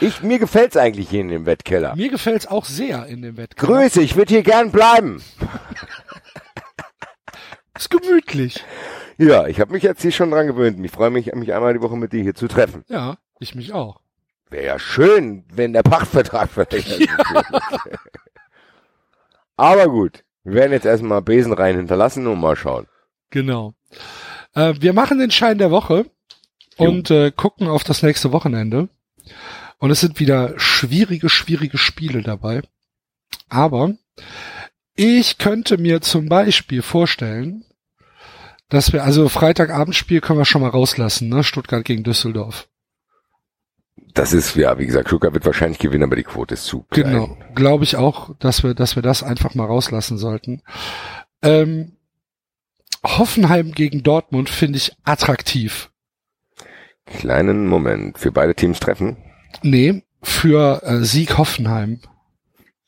Ich, mir gefällt's eigentlich hier in dem Wettkeller. Mir gefällt's auch sehr in dem Wettkeller. Grüße, ich würde hier gern bleiben. Ist gemütlich. Ja, ich habe mich jetzt hier schon dran gewöhnt. Ich freue mich, mich einmal die Woche mit dir hier zu treffen. Ja, ich mich auch. Wäre ja schön, wenn der Pachtvertrag verlängert wird. Aber gut, wir werden jetzt erstmal Besen rein hinterlassen und mal schauen. Genau. Äh, wir machen den Schein der Woche Jo. und äh, gucken auf das nächste Wochenende. Und es sind wieder schwierige, schwierige Spiele dabei. Aber ich könnte mir zum Beispiel vorstellen, dass wir, also Freitagabendspiel können wir schon mal rauslassen, ne? Stuttgart gegen Düsseldorf. Das ist, ja, wie gesagt, Stuttgart wird wahrscheinlich gewinnen, aber die Quote ist zu klein. Genau, glaube ich auch, dass wir, dass wir das einfach mal rauslassen sollten. Ähm, Hoffenheim gegen Dortmund finde ich attraktiv. Kleinen Moment. Für beide Teams treffen, Nee, für äh, Sieg Hoffenheim.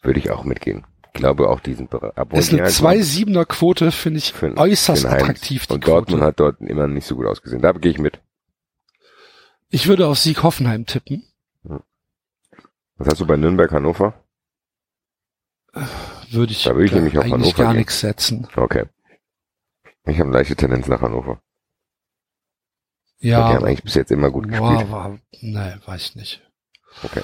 würde ich auch mitgehen. Ich glaube auch diesen Bereich. Ist eine halt 2-7er Quote, finde ich für- äußerst für attraktiv, die Und Dortmund Quote. hat dort immer nicht so gut ausgesehen. Da gehe ich mit. Ich würde auf Sieg Hoffenheim tippen. Was hast du bei Nürnberg, Hannover? Würde ich, Da würde ich nämlich auf eigentlich Hannover gar gehen. nichts setzen. Okay. Ich habe leichte Tendenz nach Hannover. Ja, die haben eigentlich bis jetzt immer gut boah, gespielt. war, nee, weiß ich nicht. Okay.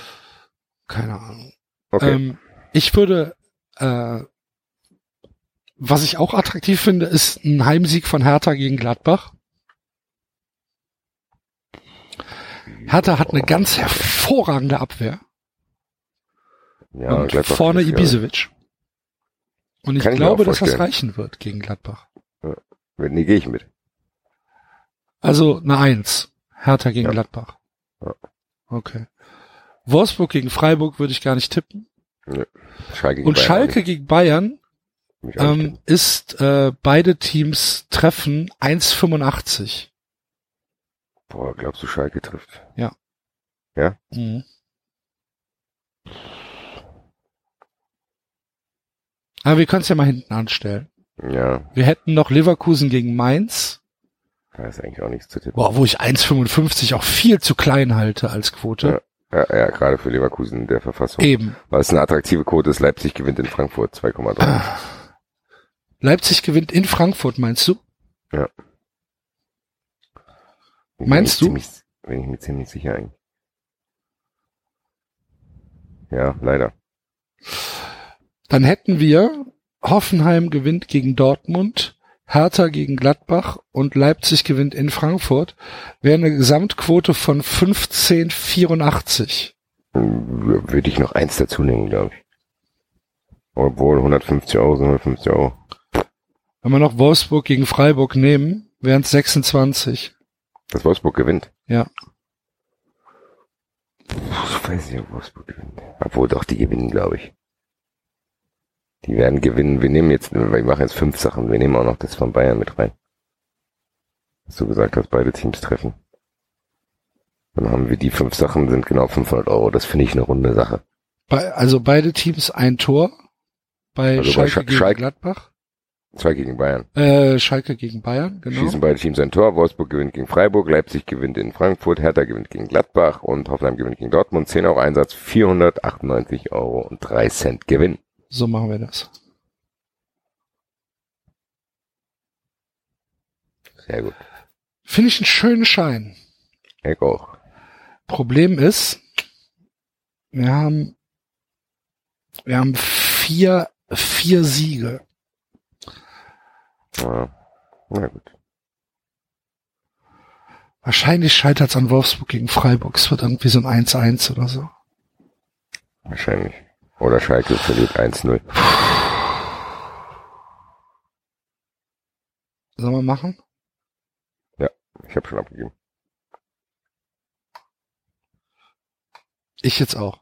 Keine Ahnung. Okay. Ähm, ich würde, äh, was ich auch attraktiv finde, ist ein Heimsieg von Hertha gegen Gladbach. Hertha hat eine ganz hervorragende Abwehr. ja, und Gladbach vorne Ibisevic. Und ich Kann glaube, dass das reichen wird gegen Gladbach. Nee, gehe ich mit. Also eine Eins. Hertha gegen Ja. Gladbach. Ja. Okay. Wolfsburg gegen Freiburg würde ich gar nicht tippen. Schalke gegen Und Bayern Schalke gegen Bayern ähm, ist äh, beide Teams treffen 1,85. Boah, glaubst du, Schalke trifft? Mhm. Aber wir können es ja mal hinten anstellen. Ja, Wir hätten noch Leverkusen gegen Mainz, da ist eigentlich auch nichts zu tippen. boah, wo ich 1,55 auch viel zu klein halte als Quote. Ja, ja, gerade für Leverkusen in der Verfassung. Eben. Weil es eine attraktive Quote ist, Leipzig gewinnt in Frankfurt 2,3. Leipzig gewinnt in Frankfurt, meinst du? Bin ich Meinst du? Ziemlich, bin ich mir ziemlich sicher eigentlich. Ja, leider. Dann hätten wir Hoffenheim gewinnt gegen Dortmund, Hertha gegen Gladbach und Leipzig gewinnt in Frankfurt. Wäre eine Gesamtquote von 15,84. Hm, Würde ich noch eins dazu nehmen, glaube ich. Obwohl 150 Euro sind 150 Euro. Wenn wir noch Wolfsburg gegen Freiburg nehmen, wären es 26. Dass Wolfsburg gewinnt. Ja. Ich weiß nicht, ob Wolfsburg gewinnt. Obwohl doch, die gewinnen, glaube ich. Die werden gewinnen. Wir nehmen jetzt, wir machen jetzt fünf Sachen. Wir nehmen auch noch das von Bayern mit rein. Hast du gesagt, dass beide Teams treffen? Dann haben wir die fünf Sachen, sind genau 500 Euro. Das finde ich eine runde Sache. Bei, also beide Teams ein Tor. Bei Also bei Schalke Sch- gegen Schalke- Gladbach. Zwei gegen Bayern. Äh, Schalke gegen Bayern, genau. Schießen beide Teams ein Tor. Wolfsburg gewinnt gegen Freiburg, Leipzig gewinnt in Frankfurt, Hertha gewinnt gegen Gladbach und Hoffenheim gewinnt gegen Dortmund. 10 Euro Einsatz, 498 Euro und 3 Cent Gewinn. So machen wir das. Sehr gut. Finde ich einen schönen Schein. Ich auch. Problem ist, wir haben, wir haben vier, vier Siege. Ja. Na gut. Wahrscheinlich scheitert es an Wolfsburg gegen Freiburg. Es wird irgendwie so ein 1-1 oder so. Wahrscheinlich. Oder Schalke verliert 1-0. Sollen wir machen? Ich habe schon abgegeben. Ich jetzt auch.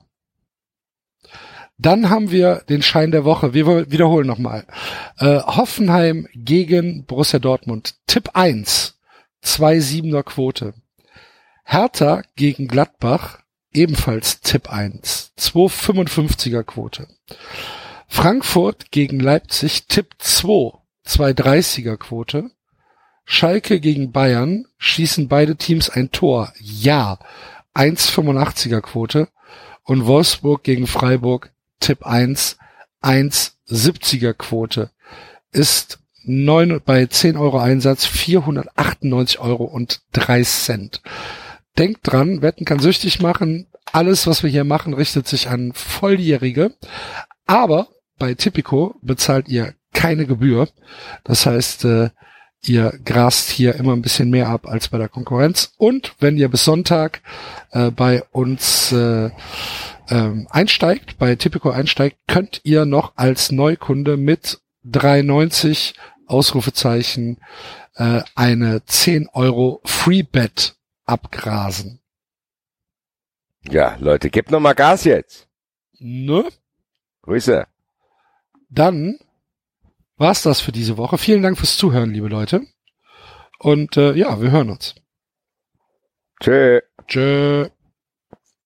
Dann haben wir den Schein der Woche. Wir wiederholen nochmal. Äh, Hoffenheim gegen Borussia Dortmund. Tipp 1. 2,7er Quote. Hertha gegen Gladbach. Ebenfalls Tipp 1. 2,55er Quote. Frankfurt gegen Leipzig. Tipp 2. 2,30er Quote. Schalke gegen Bayern. Schießen beide Teams ein Tor. Ja. 1,85er Quote. Und Wolfsburg gegen Freiburg. Tipp 1. 1,70er Quote. Ist neun, bei 10 Euro Einsatz 498 Euro und 3 Cent. Denkt dran, Wetten kann süchtig machen. Alles, was wir hier machen, richtet sich an Volljährige. Aber bei Tipico bezahlt ihr keine Gebühr. Das heißt, äh, ihr grast hier immer ein bisschen mehr ab als bei der Konkurrenz. Und wenn ihr bis Sonntag äh, bei uns äh, ähm, einsteigt, bei Tipico einsteigt, könnt ihr noch als Neukunde mit 3,90 Ausrufezeichen äh, eine 10 Euro Freebet abgrasen. Ja, Leute, gebt noch mal Gas jetzt. Ne? Grüße. Dann war's das für diese Woche. Vielen Dank fürs Zuhören, liebe Leute. Und äh, ja, wir hören uns. Tschö. Tschö.